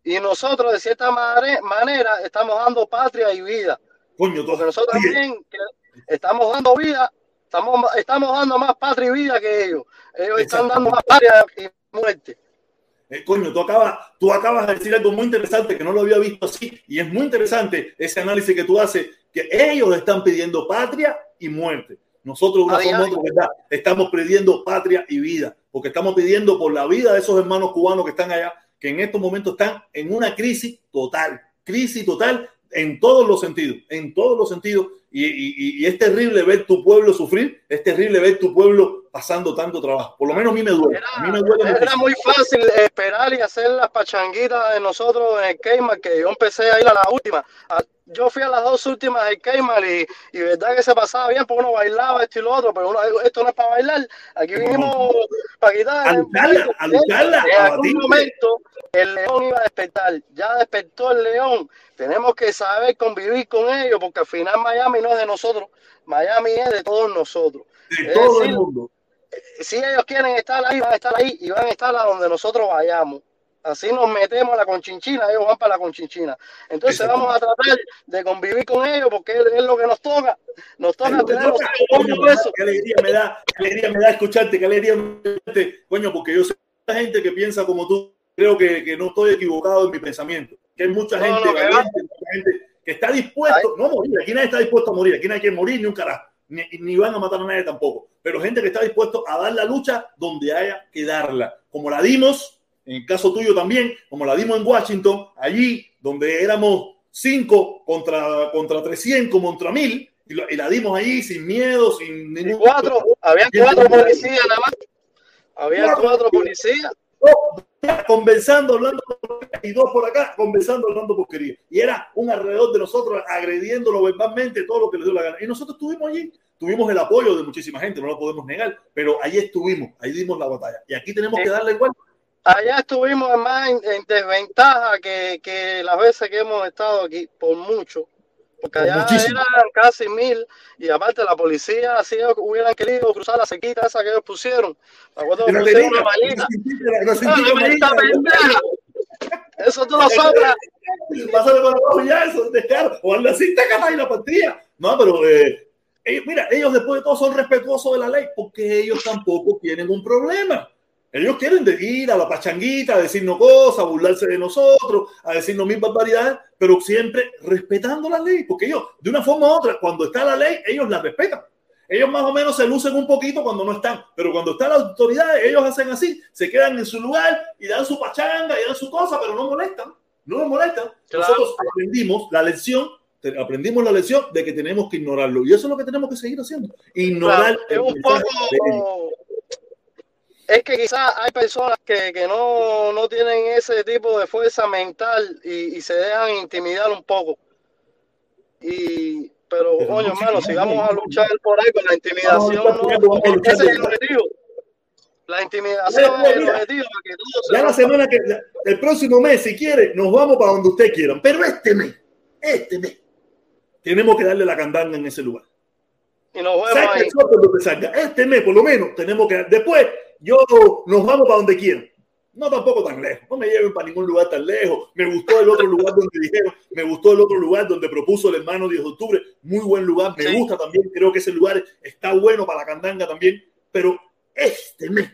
Y nosotros, de cierta manera, estamos dando patria y vida. Coño, porque nosotros también estamos dando vida, estamos, estamos dando más patria y vida que ellos. Ellos están dando más patria y muerte. Eh, coño, tú acabas, tú acabas de decir algo muy interesante que no lo había visto así y es muy interesante ese análisis que tú haces, que ellos están pidiendo patria y muerte. Nosotros, una ¿verdad? estamos pidiendo patria y vida, porque estamos pidiendo por la vida de esos hermanos cubanos que están allá, que en estos momentos están en una crisis total, crisis total en todos los sentidos, en todos los sentidos. Y, es terrible ver tu pueblo sufrir, es terrible ver tu pueblo pasando tanto trabajo. Por lo menos a mí me duele. Era, a mí me duele era muy fácil esperar y hacer las pachanguitas de nosotros en el Keymar, que yo empecé a ir a la última. Yo fui a las dos últimas del Keymar y, y verdad que se pasaba bien, porque uno bailaba esto y lo otro, pero uno, esto no es para bailar. Aquí vinimos para quitar. En algún momento el león iba a despertar. Ya despertó el león. Tenemos que saber convivir con ellos, porque al final Miami no es de nosotros. Miami es de todos nosotros. De todo el mundo si ellos quieren estar ahí, van a estar ahí y van a estar a donde nosotros vayamos. Así nos metemos a la conchinchina, ellos van para la conchinchina. Entonces vamos a tratar de convivir con ellos porque es, lo que nos toca. Nos toca tener Qué alegría me da, qué alegría me da escucharte, qué alegría me da coño, porque yo sé que hay gente que piensa como tú. Creo que, que no estoy equivocado en mi pensamiento. Que hay mucha gente, gente que está dispuesto, no morir, aquí nadie está dispuesto a morir, aquí nadie quiere morir ni un carajo ni, van a matar a nadie tampoco, pero gente que está dispuesto a dar la lucha donde haya que darla, como la dimos, en el caso tuyo también, como la dimos en Washington, allí donde éramos cinco contra, contra 300, contra mil, y, la dimos allí sin miedo, sin ningún... Cuatro, había cuatro policías nada más. Había cuatro policías conversando, hablando y dos por acá, conversando, hablando porquería. Y era un alrededor de nosotros agrediéndolo verbalmente, todo lo que le dio la gana. Y nosotros estuvimos allí, tuvimos el apoyo de muchísima gente, no lo podemos negar, pero ahí estuvimos, ahí dimos la batalla. Y aquí tenemos que darle igual. Allá estuvimos más en, desventaja que, que las veces que hemos estado aquí, por mucho porque allá eran casi mil y aparte la policía si ellos hubieran querido cruzar la sequita esa que ellos pusieron. Me acuerdo que pusieron una malita. una malita pendeja. Eso tú lo sobra. Pásale por abajo ya eso descaro o anda así te y la partida no pero eh, ellos, mira ellos después de todo son respetuosos de la ley porque ellos tampoco tienen un problema Ellos quieren ir a la pachanguita, a decirnos cosas, a burlarse de nosotros, a decirnos mil barbaridades, pero siempre respetando la ley, porque ellos, de una forma u otra, cuando está la ley, ellos la respetan. Ellos más o menos se lucen un poquito cuando no están, pero cuando está la autoridad, ellos hacen así, se quedan en su lugar y dan su pachanga y dan su cosa, pero no molestan, no nos molestan. Nosotros aprendimos la lección, aprendimos la lección de que tenemos que ignorarlo y eso es lo que tenemos que seguir haciendo. Ignorar es un poco es que quizás hay personas que, que no, no, tienen ese tipo de fuerza mental y, y se dejan intimidar un poco. Y, pero, coño, hermano, si vamos a luchar por ahí con la intimidación, no, ese es el objetivo. La intimidación es el objetivo. Que ya la semana que, el próximo mes, si quiere, nos vamos para donde usted quiera. Pero este mes, este mes, tenemos que darle la candanga en ese lugar. Y nos vemos ahí. Este mes, por lo menos, tenemos que. Después, yo nos vamos para donde quieran. No tampoco tan lejos, no me lleven para ningún lugar tan lejos. Me gustó el otro lugar donde dijeron, me gustó el otro lugar donde propuso el hermano 10 de octubre, muy buen lugar, me gusta también, creo que ese lugar está bueno para la candanga también, pero este mes,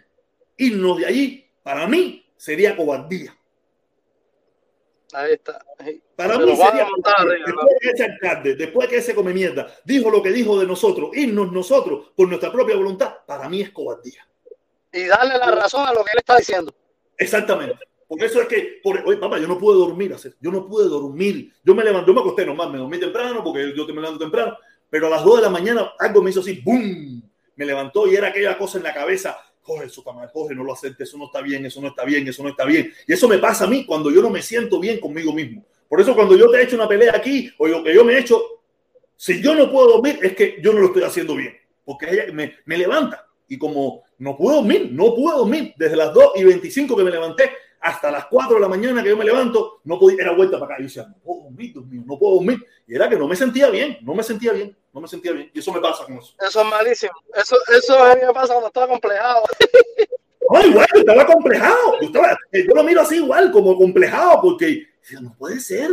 irnos de allí, para mí, sería cobardía. Ahí está. Para mí sería después que ese alcalde, después que ese come mierda, dijo lo que dijo de nosotros, irnos nosotros por nuestra propia voluntad, para mí es cobardía y darle la razón a lo que él está diciendo. Exactamente. Por eso es que, por, oye, papá, yo no puedo dormir, yo no pude dormir. Yo me levanté, yo me acosté nomás, me dormí temprano porque yo te me levanto temprano, pero a las 2 de la mañana algo me hizo así, ¡boom! Me levantó y era aquella cosa en la cabeza, coge eso está mal, coge, no lo aceptes, eso no está bien, eso no está bien, eso no está bien. Y eso me pasa a mí cuando yo no me siento bien conmigo mismo. Por eso cuando yo te he hecho una pelea aquí o lo que yo me he hecho, si yo no puedo dormir es que yo no lo estoy haciendo bien, porque ella me, me levanta y como no puedo dormir, no puedo dormir. Desde las 2 y 25 que me levanté hasta las 4 de la mañana que yo me levanto, no podía, era vuelta para acá. Y yo decía, no puedo dormir, no puedo dormir. Y era que no me sentía bien, no me sentía bien, no me sentía bien. Y eso me pasa con eso. Eso es malísimo. Eso, eso a mí me pasa cuando estaba complejado. No, igual, estaba complejado. Yo, estaba, eh, yo lo miro así igual, como complejado, porque no puede ser.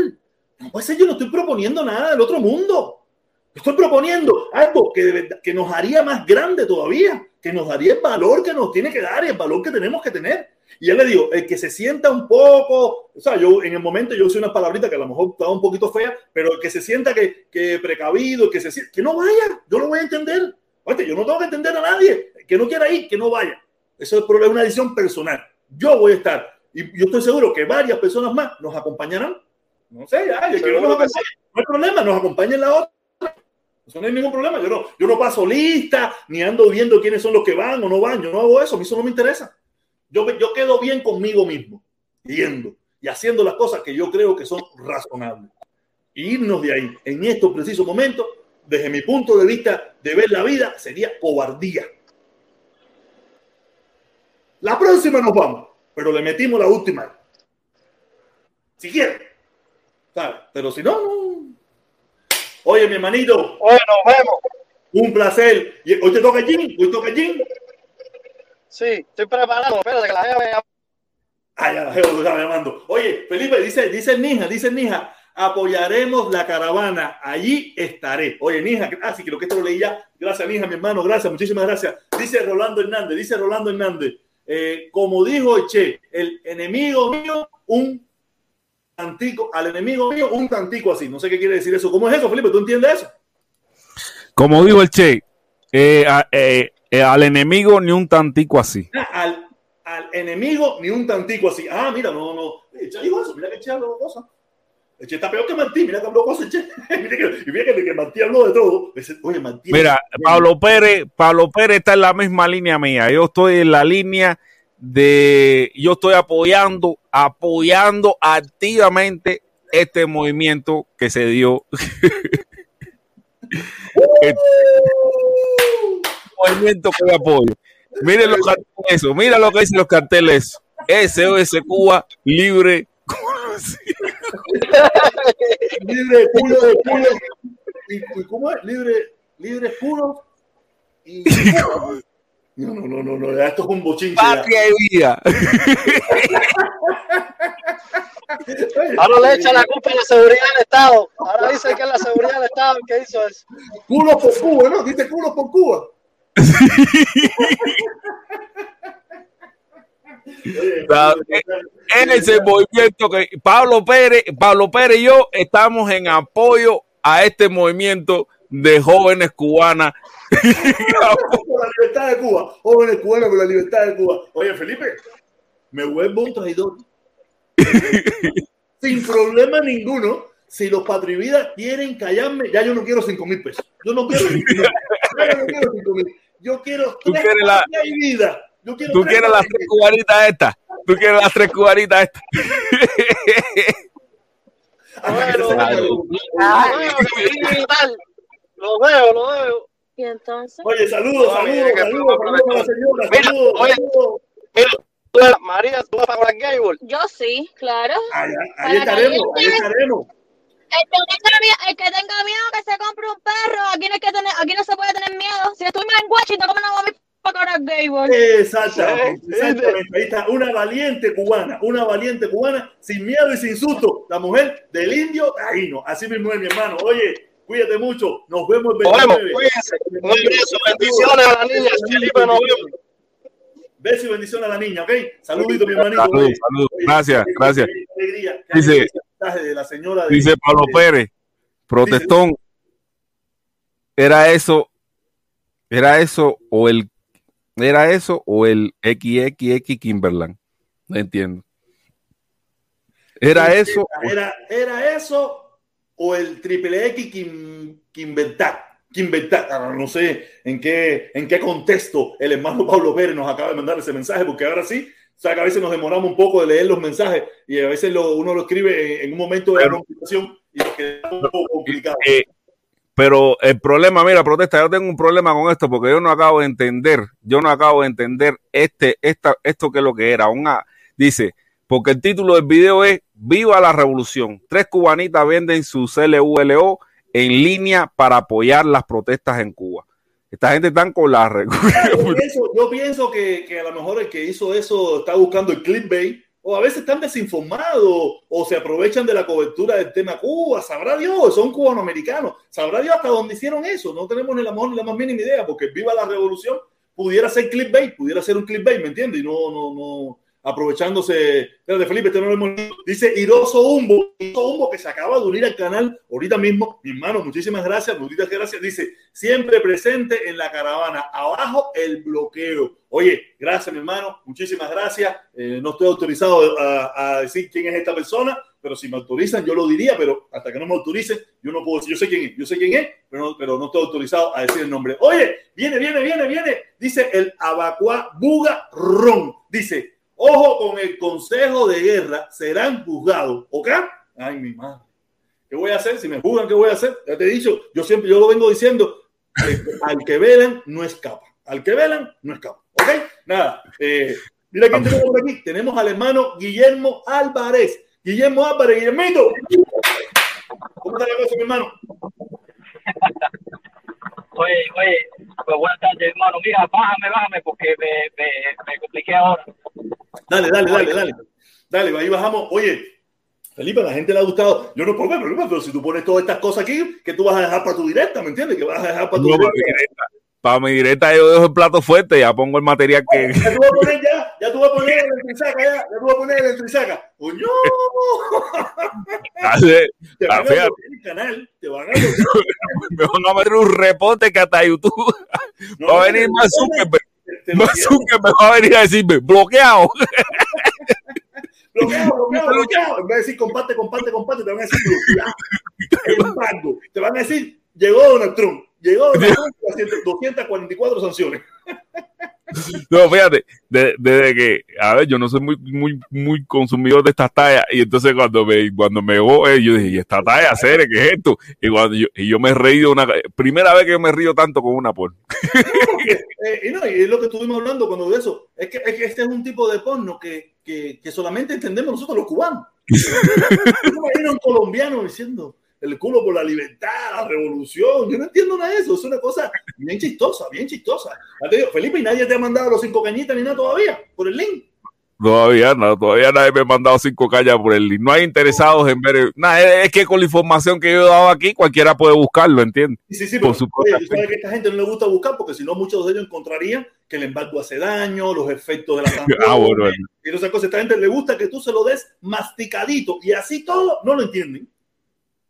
No puede ser, yo no estoy proponiendo nada del otro mundo. Estoy proponiendo algo que, que nos haría más grande todavía que nos daría el valor que nos tiene que dar y el valor que tenemos que tener. Y él le digo, el que se sienta un poco, o sea, yo en el momento yo soy una palabrita que a lo mejor está un poquito fea, pero el que se sienta que, que precavido, que se sienta, que no vaya, yo lo voy a entender. Oye, yo no tengo que entender a nadie, que no quiera ir, que no vaya. Eso es una decisión personal. Yo voy a estar, y yo estoy seguro que varias personas más nos acompañarán. No sé, ya, yo quiero no hay problema, nos acompañen la otra eso no hay ningún problema. Yo no, yo no paso lista, ni ando viendo quiénes son los que van o no van. Yo no hago eso. A mí eso no me interesa. Yo, yo quedo bien conmigo mismo, yendo y haciendo las cosas que yo creo que son razonables. irnos de ahí en estos precisos momentos, desde mi punto de vista de ver la vida, sería cobardía. La próxima nos vamos, pero le metimos la última. Si quiere. Pero si no, no, Oye, mi hermanito. Oye, nos vemos. Un placer. ¿Hoy te toca Jim? ¿Hoy toca Jim? Sí, estoy preparado. Espérate que la me llama. Ah, ya la jefa está llamando. Oye, Felipe, dice, dice Nija, dice Nija, apoyaremos la caravana. Allí estaré. Oye, Nija, ah, sí, creo que esto lo leí ya. Gracias, Nija, mi hermano, gracias, muchísimas gracias. Dice Rolando Hernández, dice Rolando Hernández. Eh, como dijo Che, el enemigo mío, un tantico, al enemigo mío un tantico así. No sé qué quiere decir eso. ¿Cómo es eso, Felipe? ¿Tú entiendes eso? Como dijo el Che, eh, eh, eh, al enemigo ni un tantico así. Ah, al, al, enemigo ni un tantico así. Ah, mira, no, no. Che dijo eso. Mira que Che habló cosas. Che está peor que Martín. Mira que habló cosas, Che. mira que, mira que, que Martín habló de todo. Oye, Martín. Mira, Pablo Pérez, Pablo Pérez está en la misma línea mía. Yo estoy en la línea de yo estoy apoyando, apoyando activamente este movimiento que se dio. este movimiento que apoyo. Miren los carteles, mira lo que dicen los carteles. SOS Cuba libre. libre, culo de culo. ¿Y, cómo es? Libre, libre, culo. Y, No, no, no, no, no, esto es un bochinche. Patria y vida. Ahora le echa la culpa a la seguridad del Estado. Ahora dice que es la seguridad del Estado el que hizo eso. Culo por Cuba, ¿no? Dice culo por Cuba. En ese movimiento que Pablo Pérez, Pablo Pérez y yo estamos en apoyo a este movimiento de jóvenes cubanas. la libertad de Cuba, jóvenes cubanos por la libertad de Cuba. Oye, Felipe, me vuelvo un traidor. Sin problema ninguno. Si los patrividas quieren callarme, ya yo no quiero cinco mil pesos. Yo no quiero cinco mil. Yo quiero tres la... vida. Yo quiero Tú quieres las tres cubanitas estas. Tú quieres las tres cubanitas estas. Lo veo, lo veo. Y entonces. Oye, saludos, saludos, saludos, saludos a la señora. Saludos, Mira, María, ¿tú vas a jugar Gable? Yo sí, claro. Ahí, ahí estaremos, ahí estaremos. El que, tenga miedo, el que tenga miedo que se compre un perro, aquí no, hay que tener, aquí no se puede tener miedo. Si estuvimos en Washington, ¿cómo no vamos a para Gable? Exactamente, exactamente. Ahí está, una valiente cubana, una valiente cubana, sin miedo y sin susto. La mujer del indio taíno. Así mismo es, mi hermano. Oye, cuídate mucho. Nos vemos el 29. Cuídense. Un beso, bendiciones a la niña. Felipe, nos vemos. Beso y bendición a la niña, ¿ok? Saludito, mi hermanito. Salud, salud. Gracias, gracias. Alegría, de la señora de, dice Pablo de, Pérez, protestón. Era eso, era eso o el, era eso o el XXX Kimberland. No entiendo. Era eso. Era, era eso o el triple X que inventar, ah, no sé en qué, en qué contexto el hermano Pablo Pérez nos acaba de mandar ese mensaje, porque ahora sí, o sea que a veces nos demoramos un poco de leer los mensajes y a veces lo, uno lo escribe en, en un momento de complicación y nos queda un poco complicado. Eh, pero el problema, mira, protesta, yo tengo un problema con esto porque yo no acabo de entender, yo no acabo de entender este, esta, esto que es lo que era. Una, dice, porque el título del video es Viva la Revolución. Tres cubanitas venden su CLULO en línea para apoyar las protestas en Cuba. Esta gente está con la... Yo pienso, yo pienso que, que, a lo mejor el que hizo eso está buscando el clickbait o a veces están desinformados o se aprovechan de la cobertura del tema Cuba. Sabrá Dios, son cubanoamericanos. Sabrá Dios hasta dónde hicieron eso. No tenemos ni la, ni la más mínima idea porque viva la revolución pudiera ser clickbait, pudiera ser un clickbait, ¿me entiendes? Y no, no, no, aprovechándose. Espérate, Felipe, este no lo hemos Dice Iroso Humbo, Iroso Humbo, que se acaba de unir al canal ahorita mismo. Mi hermano, muchísimas gracias, muchas gracias. Dice, siempre presente en la caravana. Abajo el bloqueo. Oye, gracias, mi hermano, muchísimas gracias. Eh, no estoy autorizado a, a, decir quién es esta persona, pero si me autorizan, yo lo diría, pero hasta que no me autoricen, yo no puedo decir, yo sé quién es, yo sé quién es, pero no, pero no estoy autorizado a decir el nombre. Oye, viene, viene, viene, viene. Dice el Abacuá Buga Ron. Dice, Ojo con el Consejo de Guerra, serán juzgados. ¿Ok? Ay, mi madre. ¿Qué voy a hacer? Si me juzgan, ¿qué voy a hacer? Ya te he dicho, yo siempre, yo lo vengo diciendo, eh, al que velan no escapa. Al que velan no escapa. ¿Ok? Nada. Eh, mira quién tenemos por aquí. Tenemos al hermano Guillermo Álvarez. Guillermo Álvarez, Guillermito. ¿Cómo está la cosa, mi hermano? Oye, oye, pues buenas tardes, hermano. Mira, bájame, bájame, porque me, me, me compliqué ahora. Dale, dale, dale, dale. Dale, ahí bajamos. Oye, Felipe, a la gente le ha gustado. Yo no puedo ver, pero si tú pones todas estas cosas aquí, que tú vas a dejar para tu directa, ¿me entiendes? Que vas a dejar para tu no, directa. Para mi directa yo dejo el plato fuerte, ya pongo el material que. Ya tú vas a poner ya, ya tú vas a poner el entrisaca, ya, ya tú vas a poner el entrisaca. ¡Coño! Dale, te van a fíjate. el canal, te van a me van a meter un reporte que hasta YouTube No, va a venir no, más Zuckerberg. Te quiero. Zuckerberg va a venir a decirme bloqueado. Bloqueado, bloqueado, bloqueado. En vez de decir comparte, comparte, comparte, te van a decir bloqueado. Embargo. Te van a decir, llegó Donald Trump. Llegó Donald Trump, 244 sanciones. No, fíjate, de- desde que, a ver, yo no soy muy, muy, muy consumidor de estas tallas, y entonces cuando me, cuando me llegó, eh, yo dije, ¿y esta talla seria? ¿Qué es esto? Y cuando yo, y yo me he reído una, primera vez que yo me río tanto con una porno. Eh, y no, y es lo que estuvimos hablando cuando de eso. Es que, es que este es un tipo de porno que, que, que solamente entendemos nosotros los cubanos. Yo me un colombiano diciendo el culo por la libertad, la revolución. Yo no entiendo nada de eso. Es una cosa bien chistosa, bien chistosa. Digo, Felipe, y nadie te ha mandado los cinco cañitas ni nada todavía por el link. Todavía no, todavía nadie me ha mandado cinco callas por el link. No hay interesados en ver. Nada, es, que con la información que yo he dado aquí, cualquiera puede buscarlo, ¿entiendes? Sí, sí, pero oye, sabes que a esta gente no le gusta buscar porque si no muchos de ellos encontrarían que el embargo hace daño, los efectos de la Ah, bueno, bueno. y esas cosas. A esta gente le gusta que tú se lo des masticadito y así todo no lo entienden.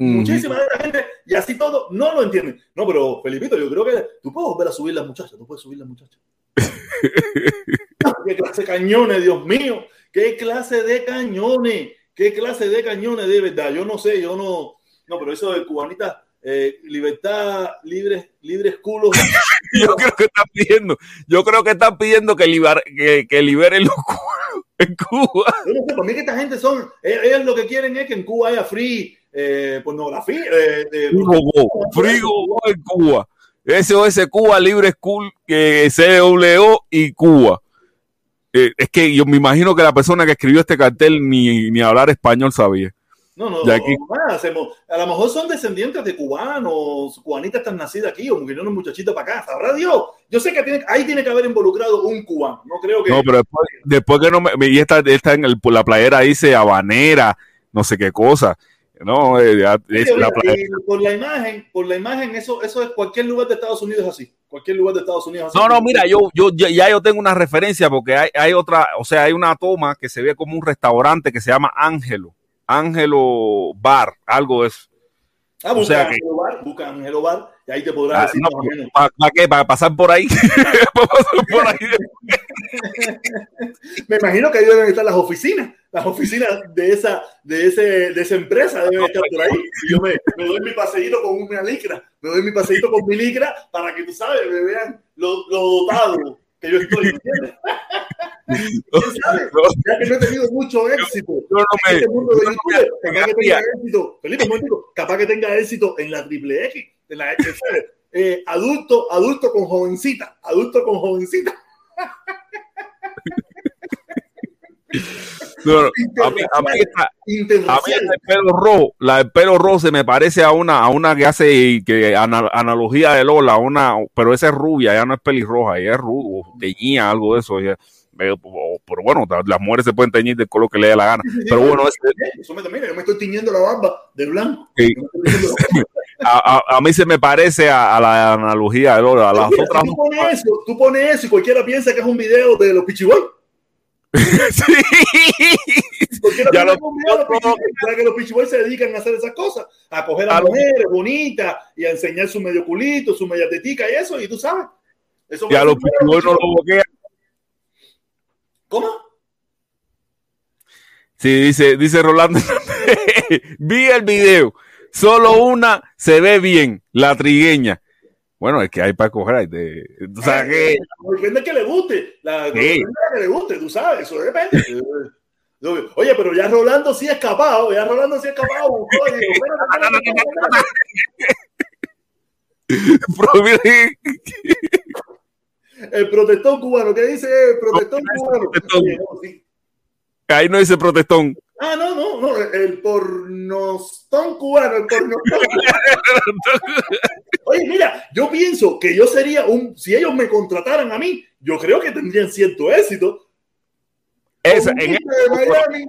Muchísima de la gente y así todo no lo entienden. No, pero Felipito, yo creo que tú puedes volver a subir las muchachas, tú puedes subir las muchachas. ¿Qué clase de cañones, Dios mío? ¿Qué clase de cañones? ¿Qué clase de cañones de verdad? Yo no sé, yo no. No, pero eso de cubanita, eh, libertad, libres, libres culos. Yo creo que están pidiendo, yo creo que están pidiendo que, libar- que, que liberen los cubanos en Cuba. Yo no sé, para mí que esta gente son, ellos, ellos lo que quieren es que en Cuba haya free eh, pornografía. eh, de- Frigo, frigo en Cuba. SOS Cuba, Libre School, que CWO y Cuba. Eh, es que yo me imagino que la persona que escribió este cartel ni, ni hablar español sabía. No, no, De aquí. nada, hacemos- a lo mejor son descendientes de cubanos, cubanitas están nacidas aquí o vinieron muchachitos para acá, sabrá Dios. Yo sé que tiene, ahí tiene que haber involucrado un cubano, no creo que... No, pero después, después que no me. Y esta, esta en el, la playera dice habanera, no sé qué cosa. No, eh, ya- es Sí, la por la imagen, por la imagen, eso, eso es cualquier lugar de Estados Unidos es así. Cualquier lugar de Estados Unidos así. No, no, mira, yo, yo ya, ya yo tengo una referencia porque hay, hay otra, o sea, hay una toma que se ve como un restaurante que se llama Ángelo, Ángelo Bar, algo de eso. Ah, busca o sea que- Angelo Bar, busca Angelo Bar y ahí te podrás Ah, decir no. ¿Para qué? ¿Para pasar por ahí? ¿Para pasar por ahí? Me imagino que ahí deben estar las oficinas, las oficinas de esa, de ese, de esa empresa deben estar por ahí. Y yo me, me doy mi paseíto con una licra, me doy mi paseíto con mi licra para que tú sabes, me vean lo, lo dotado que yo estoy. ¿entiendes? ¿Quién sabe? Ya que no he tenido mucho éxito Yo no en este mundo de no capaz que tenga éxito, Felipe, capaz que tenga éxito en la triple X, en la X, eh, adulto, adulto con jovencita, adulto con jovencita. No, no, a mí, a mí esta- a mí pelo rojo, la del pelo rojo se me parece a una, a una que hace que ana- analogía de Lola, una, pero esa es rubia, ya no es pelirroja, ella es rubia, teñía algo de eso. ella- pero, pero bueno, las mujeres se pueden teñir del color que le dé la gana. Pero bueno, Eso me mira, yo me estoy tiñendo la barba de blanco. A- a mí se me parece a, a la analogía de Lola. A las Mira, otras tú, pones eso, tú pones eso y cualquiera piensa que es un video de los Pichiboy. Sí. Ya lo-. Sabe que los Pichiboy se dedican a hacer esas cosas, a coger a, A lo- mujeres bonitas y a enseñar su medio culito, su media tetica y eso, y tú sabes. Eso Y a fue los pichiboy no lo bloquean. ¿Cómo? Sí, dice, dice Rolando. Vi el video. Solo una se ve bien, la trigueña. Bueno, es que hay para coger. hay de- o sea que. Depende que le guste. La, Sí. depende que le guste, tú sabes, eso depende. Oye, pero ya Rolando sí ha escapado, ya Rolando sí ha escapado. El protestón cubano, ¿qué dice el protestón cubano? protestón. Oye, no, sí. ahí no dice protestón. Ah, no, no, no, el pornostón cubano, el pornostón cubano. Oye, mira, yo pienso que yo sería un, si ellos me contrataran a mí, yo creo que tendrían cierto éxito. Esa- en,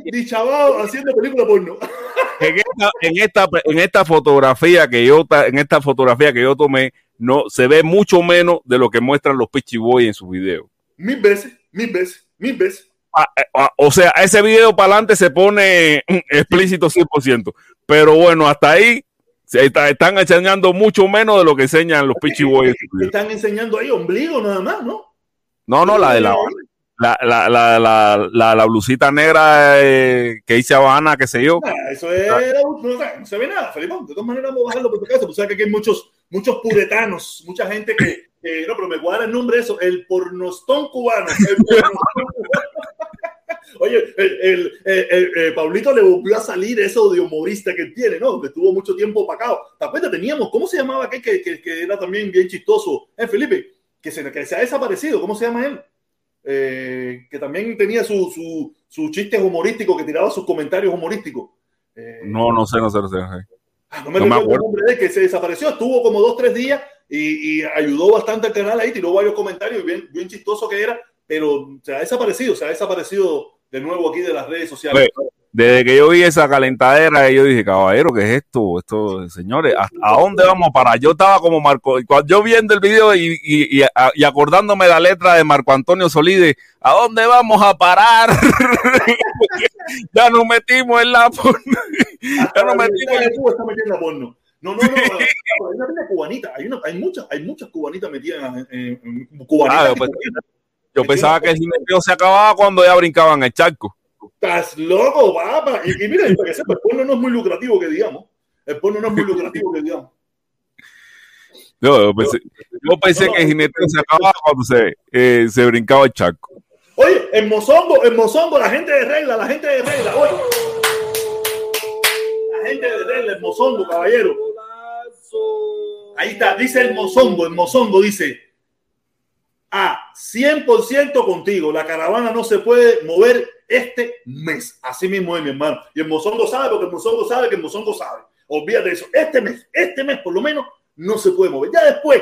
dichabado, haciendo película porno. en esta, en, esta, en esta fotografía que yo en esta fotografía que yo tomé, no se ve mucho menos de lo que muestran los Pichi Boys en sus videos. Mil veces, mil veces, mil veces. Ah, eh, ah, o sea, ese video para adelante se pone explícito 100%. Pero bueno, hasta ahí se está- están enseñando mucho menos de lo que enseñan los Pichi Boys. en sus videos. Están enseñando ahí ombligo nada más, ¿no? No, no, la de la, la, la, la, la, la, blusita negra eh, que dice Habana, qué sé yo. Eso es, no, se ve nada, Felipe. De todas maneras, vamos a bajarlo por tu casa. Tú sabes que aquí hay muchos, muchos puretanos, mucha gente que, que- no, pero me cuadra el nombre de eso, el pornostón cubano. el pornostón cubano. Oye, el, el- el- el- el Pablito le volvió a salir eso de humorista que tiene, ¿no? Que estuvo mucho tiempo opacado. ¿Te acuerdas? Teníamos, ¿cómo se llamaba aquel que, que, que era también bien chistoso? Eh, Felipe, que se, que se ha desaparecido. ¿Cómo se llama él? Eh, que también tenía su, su, su chistes humorísticos, que tiraba sus comentarios humorísticos. Eh, No, no sé, no sé, no sé. no sé. Ah, no me No me recuerdo el acuerdo. nombre de él, que se desapareció, estuvo como dos, tres días y, y ayudó bastante al canal ahí, tiró varios comentarios, bien, bien chistoso que era, pero se ha desaparecido, se ha desaparecido de nuevo aquí de las redes sociales. desde que yo vi esa calentadera, yo dije, caballero, ¿qué es esto? Esto, señores, ¿a, dónde vamos a parar? Yo estaba como Marco, cuando yo viendo el video y, y, y, acordándome la letra de Marco Antonio Solide, ¿a dónde vamos a parar? ya nos metimos en la porno. ya nos metimos en la porno. No, no, no, hay una cubanita, hay, una, hay, muchas, hay muchas cubanitas metidas en, en, cubanitas. Ah, pues, yo pensaba que el gineceo se acababa cuando ya brincaban el charco. Estás loco, papá. Y, y mira, el porno no es muy lucrativo que digamos. El porno no es muy lucrativo que digamos. No, yo pensé, yo pensé que el jinete se acababa cuando se, eh, se brincaba el charco. Oye, en Mozongo, en Mozongo, la gente de regla, la gente de regla, oye. La gente de regla, en Mozongo, caballero. Ahí está, dice el Mozongo, el Mozongo dice, a 100% contigo, la caravana no se puede mover este mes. Así mismo es, mi hermano. Y el mozongo sabe, porque el mozongo sabe que el mozongo sabe. Olvídate de eso. Este mes, este mes por lo menos, no se puede mover. Ya después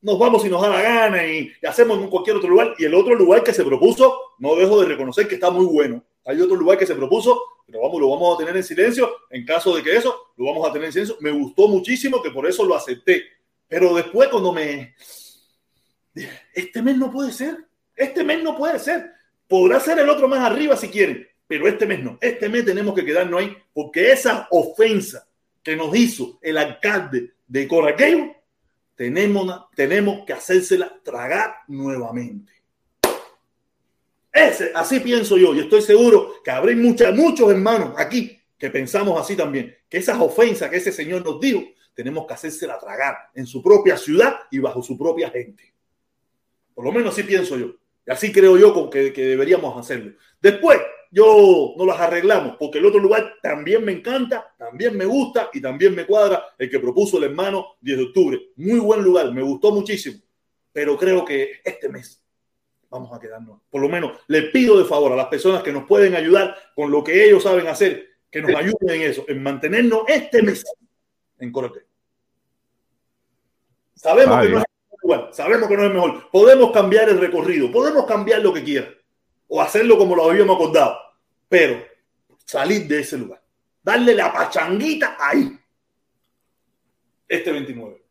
nos vamos si nos da la gana y, hacemos en cualquier otro lugar. Y el otro lugar que se propuso, no dejo de reconocer que está muy bueno. Hay otro lugar que se propuso, pero vamos, lo vamos a tener en silencio. En caso de que eso, lo vamos a tener en silencio. Me gustó muchísimo que por eso lo acepté. Pero después cuando me... Este mes no puede ser. Este mes no puede ser. Podrá ser el otro más arriba si quieren, pero este mes no. Este mes tenemos que quedarnos ahí porque esa ofensa que nos hizo el alcalde de Coraqueo, tenemos, tenemos que hacérsela tragar nuevamente. Ese, así pienso yo y estoy seguro que habrá muchas, muchos hermanos aquí que pensamos así también, que esas ofensas que ese señor nos dijo, tenemos que hacérsela tragar en su propia ciudad y bajo su propia gente. Por lo menos así pienso yo. Y así creo yo que, que deberíamos hacerlo. Después, yo no las arreglamos, porque el otro lugar también me encanta, también me gusta y también me cuadra el que propuso el hermano 10 de octubre. Muy buen lugar, me gustó muchísimo. Pero creo que este mes vamos a quedarnos. Por lo menos le pido de favor a las personas que nos pueden ayudar con lo que ellos saben hacer, que nos ayuden en eso, en mantenernos este mes en Corte. Sabemos que no sabemos que no es mejor. Podemos cambiar el recorrido, podemos cambiar lo que quiera o hacerlo como lo habíamos acordado, pero salir de ese lugar, darle la pachanguita ahí, este 29.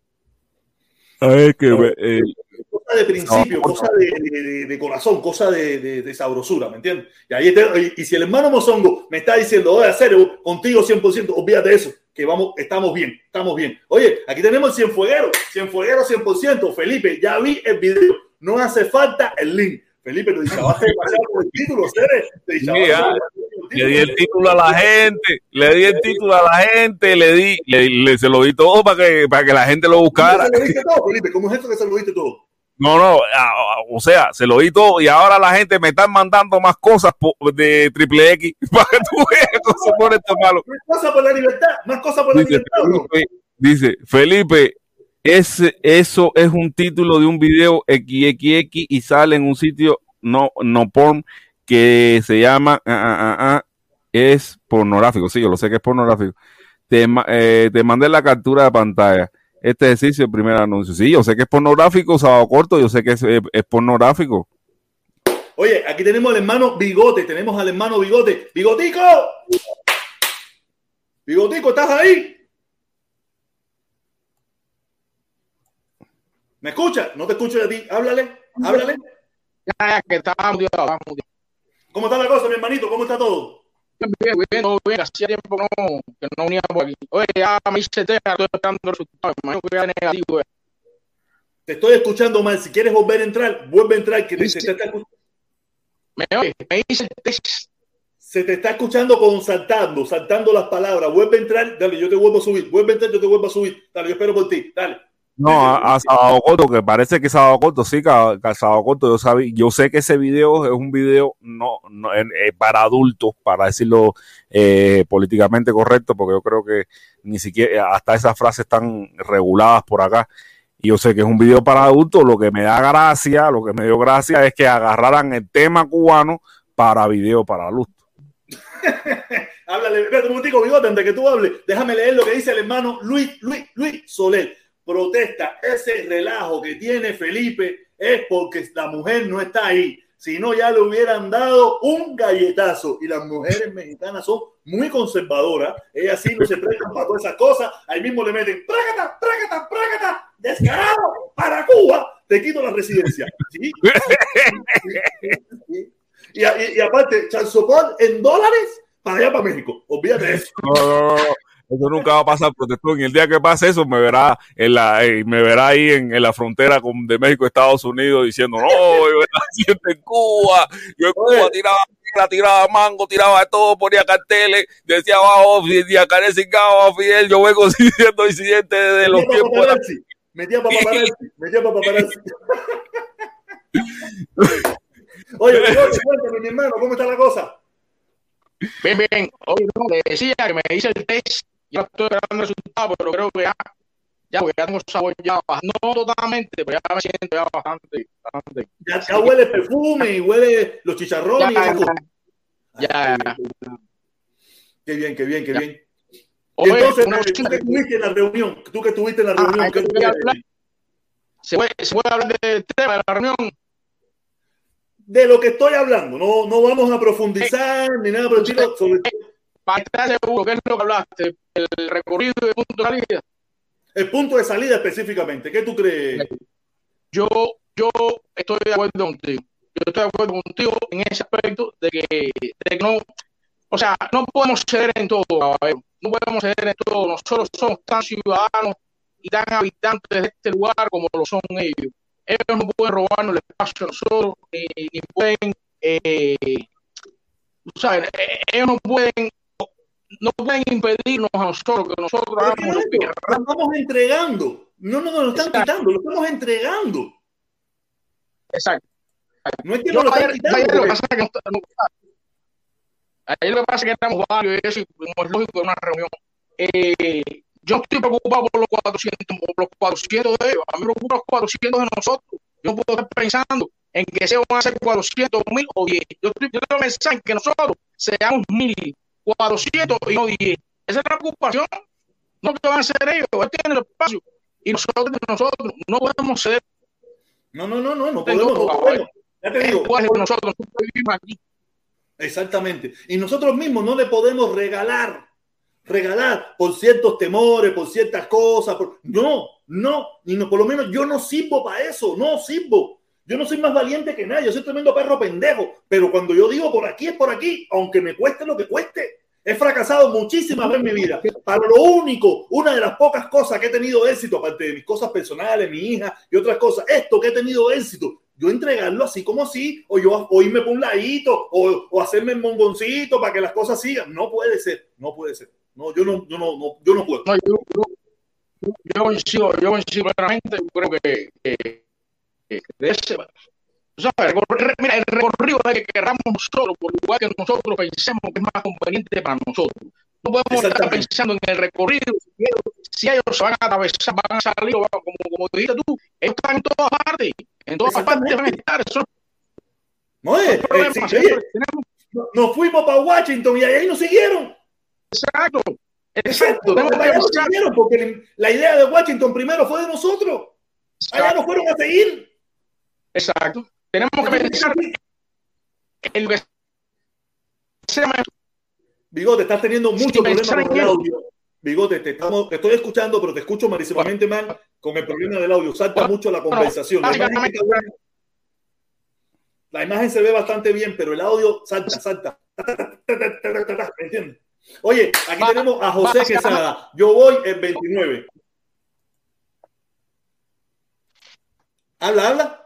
A ver, que, eh, cosa de principio, cosa de, corazón, cosa de, sabrosura, ¿me entiendes? Y, ahí y, si el hermano Mozongo me está diciendo, oye, hacer contigo 100%, olvídate de eso que vamos, estamos bien, estamos bien. Oye, aquí tenemos el Cienfueguero, Cienfueguero 100%. Felipe, ya vi el video, no hace falta el link. Felipe, te dice, vas a el título, Le di el título a la gente, le di el título a la gente, le di, le, se lo di todo para que, para que la gente lo buscara. ¿Se lo diste todo, Felipe? ¿Cómo es esto que se lo diste todo? No, no, o sea, se lo di todo y ahora la gente me está mandando más cosas de triple X para que tú veas cómo se pone esto malo. Más cosas por la libertad, más cosas por la libertad. dice, Felipe, ese, eso es un título de un video XXX y sale en un sitio no, no porn que se llama ah, ah, ah, es pornográfico. Sí, yo lo sé que es pornográfico. Te, eh, te mandé la captura de pantalla este ejercicio, el primer anuncio. Sí, yo sé que es pornográfico, sábado corto, yo sé que es, pornográfico. Oye, aquí tenemos al hermano Bigote, tenemos al hermano Bigote. ¡Bigotico! Bigotico, ¿estás ahí? ¿Me escucha? No te escucho de ti. Háblale, háblale. Ya, que ¿Cómo está la cosa, mi hermanito? ¿Cómo está todo? Bien, bien, todo bien. Hacía tiempo no, que no unía por aquí. Oye, ya me hice test, estoy esperando el resultado. Imagino que era negativo. Eh. Te estoy escuchando mal. Si quieres volver a entrar, vuelve a entrar. Que te, se te está me oye, me hice test. Se te está escuchando con saltando, saltando las palabras. Vuelve a entrar, dale, yo te vuelvo a subir. Vuelve a entrar, yo te vuelvo a subir. Dale, yo espero por ti. Dale. No, a, Sábado Corto, que parece que Sábado Corto, sí, que a, Sábado Corto, yo sabía, yo sé que ese video es un video no, no eh, para adultos, para decirlo eh, políticamente correcto, porque yo creo que ni siquiera hasta esas frases están reguladas por acá. Yo sé que es un video para adultos, lo que me da gracia, lo que me dio gracia es que agarraran el tema cubano para video para adultos. Háblale, espérate un momentico, bigote, antes que tú hables, déjame leer lo que dice el hermano Luis, Luis, Luis Soler protesta, ese relajo que tiene Felipe es porque la mujer no está ahí. Si no ya le hubieran dado un galletazo. Y las mujeres mexicanas son muy conservadoras, ellas sí no se prestan para todas esas cosas, ahí mismo le meten, prágata, prágata, prágata, descarado, para Cuba, te quito la residencia. ¿Sí? Y, y, aparte, Chansopón en dólares para allá, para México. Olvídate de eso. Eso nunca va a pasar, protestón. Y el día que pase eso, me verá en la, eh, me verá ahí en, en, la frontera con, de México Estados Unidos diciendo, no, yo era en Cuba, yo en Cuba tiraba tiraba mango, tiraba de todo, ponía carteles, decía abajo, decía abajo Fidel, yo vengo siendo disidente desde los tiempos. Metía paparazzi, metía paparazzi. Oye, cuéntame, mi hermano, ¿cómo está la cosa? Bien, bien. Oye, no, le decía que me hice el test, ya estoy esperando el resultado, pero creo que ya, ya, porque ya tengo sabor ya, no totalmente, pero ya me siento ya bastante. bastante. Ya, ya huele perfume y huele los chicharrones. Ya, y ya. Ah, Qué bien, qué bien, qué Ya. bien. Oye, Entonces, una tú que estuviste en la reunión, tú que estuviste en la Ah, reunión. ¿Se puede, se puede hablar del tema de la reunión? de lo que estoy hablando, no, no vamos a profundizar ni nada el estilo. Sobre Para estar seguro, ¿qué es lo que hablaste? El recorrido de punto de salida. el punto de salida específicamente, ¿qué tú crees? Yo, yo estoy de acuerdo contigo. Yo estoy de acuerdo contigo en ese aspecto de que, de que no, o sea, no podemos ceder en todo, caballero. no podemos ceder en todo. Nosotros somos tan ciudadanos y tan habitantes de este lugar como lo son ellos. Ellos no pueden robarnos el espacio a nosotros, ni pueden, eh, eh, ellos no pueden, no pueden impedirnos a nosotros que nosotros Pero ¿qué hagamos lo que estamos entregando. No, no, no, lo están Exacto. quitando, lo estamos entregando. Exacto. No es que nos lo están quitando. ayer lo que pasa es que no, no- ayer lo que pasa es que estamos varios y eso, como es lógico en una reunión. Eh, yo estoy preocupado por los 400, por los 400 de ellos. A mí me preocupan los 400 de nosotros. Yo no puedo estar pensando en que se van a ser 400 mil o 10. Yo estoy pensar en que nosotros seamos mil, 400 y no 10. Esa es la preocupación. No que van a ser ellos, ellos tienen el espacio. Y nosotros, nosotros no podemos ser No, no, no, no, no Tengo- podemos, no podemos. Ya te digo, nosotros. Vivimos aquí. Exactamente. Y nosotros mismos no le podemos regalar, regalar por ciertos temores, por ciertas cosas. por- No, no, y no, por lo menos yo no sirvo para eso, no sirvo. Yo no soy más valiente que nadie, yo soy tremendo perro pendejo. Pero cuando yo digo por aquí es por aquí, aunque me cueste lo que cueste. He fracasado muchísimas veces en mi vida. Para lo único, una de las pocas cosas que he tenido éxito, aparte de mis cosas personales, mi hija y otras cosas, esto que he tenido éxito, yo entregarlo así como así, o yo o irme por un ladito, o, o hacerme el mongoncito para que las cosas sigan. No puede ser, no puede ser. No, yo no, yo no, yo no puedo. No, yo, yo, yo, coincido, yo coincido plenamente, yo creo que de ese, recorri- mira, el recorrido de que queramos nosotros, por lugar que nosotros pensemos que es más conveniente para nosotros. No podemos estar pensando en el recorrido, si ellos, se van a atravesar, van a salir, van- como, como te dijiste tú, ellos están en todas partes, en todas partes van a estar, eso No, es eh, problema, eh, oye, nos fuimos para Washington y ahí nos siguieron. exacto, exacto, nos siguieron porque la idea de Washington primero fue de nosotros. Allá nos fueron a seguir. Exacto, tenemos que pensar en lo que sea mejor. Bigote, estás teniendo mucho Sí, problema con en el audio. Bigote, te, estamos, te estoy escuchando, pero te escucho malísimamente mal con el problema del audio. Salta mucho la conversación. La imagen. La imagen se ve bastante bien, pero el audio salta, salta. ¿Me entiendes? Oye, aquí tenemos a José Quesada. Yo voy el 29. Habla, habla.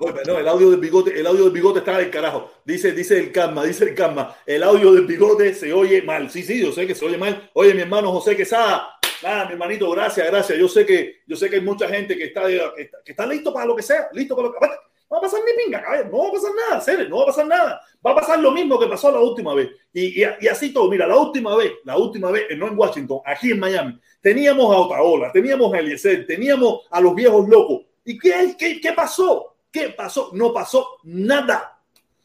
Oye, no, el audio del bigote, el audio del bigote está del carajo. Dice, dice el calma, dice el calma. El audio del bigote se oye mal. Sí, sí, yo sé que se oye mal. Oye, mi hermano José Quesada. Ah, mi hermanito, gracias, gracias. Yo sé que, yo sé que hay mucha gente que está, que está, que está listo para lo que sea, listo para lo que. No va a pasar ni pinga, cabrón. No va a pasar nada, serio, no va a pasar nada. Va a pasar lo mismo que pasó la última vez. Y, y, y así todo. Mira, la última vez, la última vez, no en Washington, aquí en Miami, teníamos a Otaola, teníamos a Eliezer, teníamos a los viejos locos. ¿Y qué, qué, qué pasó? ¿Qué pasó? No pasó nada.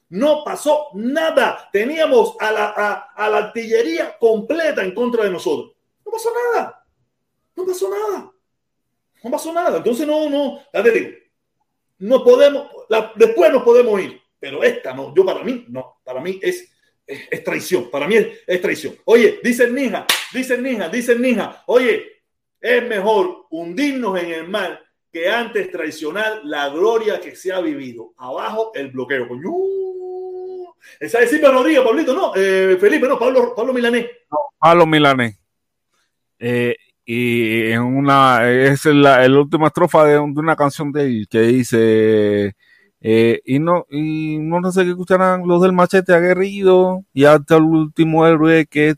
No pasó nada. Teníamos a la, a, a la artillería completa en contra de nosotros. No pasó nada. No pasó nada. No pasó nada. Entonces, no, no, ya te digo, no podemos, después nos podemos ir, pero esta no, yo para mí, no, para mí es, es, traición, para mí es, traición. Oye, dicen Nija, dicen Nija, dicen Nija, oye, es mejor hundirnos en el mar que antes traicionar la gloria que se ha vivido. Abajo el bloqueo. Coño. Esa es Silvia Rodríguez, Pablito, no, eh, Felipe, no, Pablo, Pablo Milanés. Pablo Milanés. Eh, y en una es la, la última estrofa de, una canción de él que dice eh, y no y no sé qué escucharán los del machete aguerrido y hasta el último héroe que,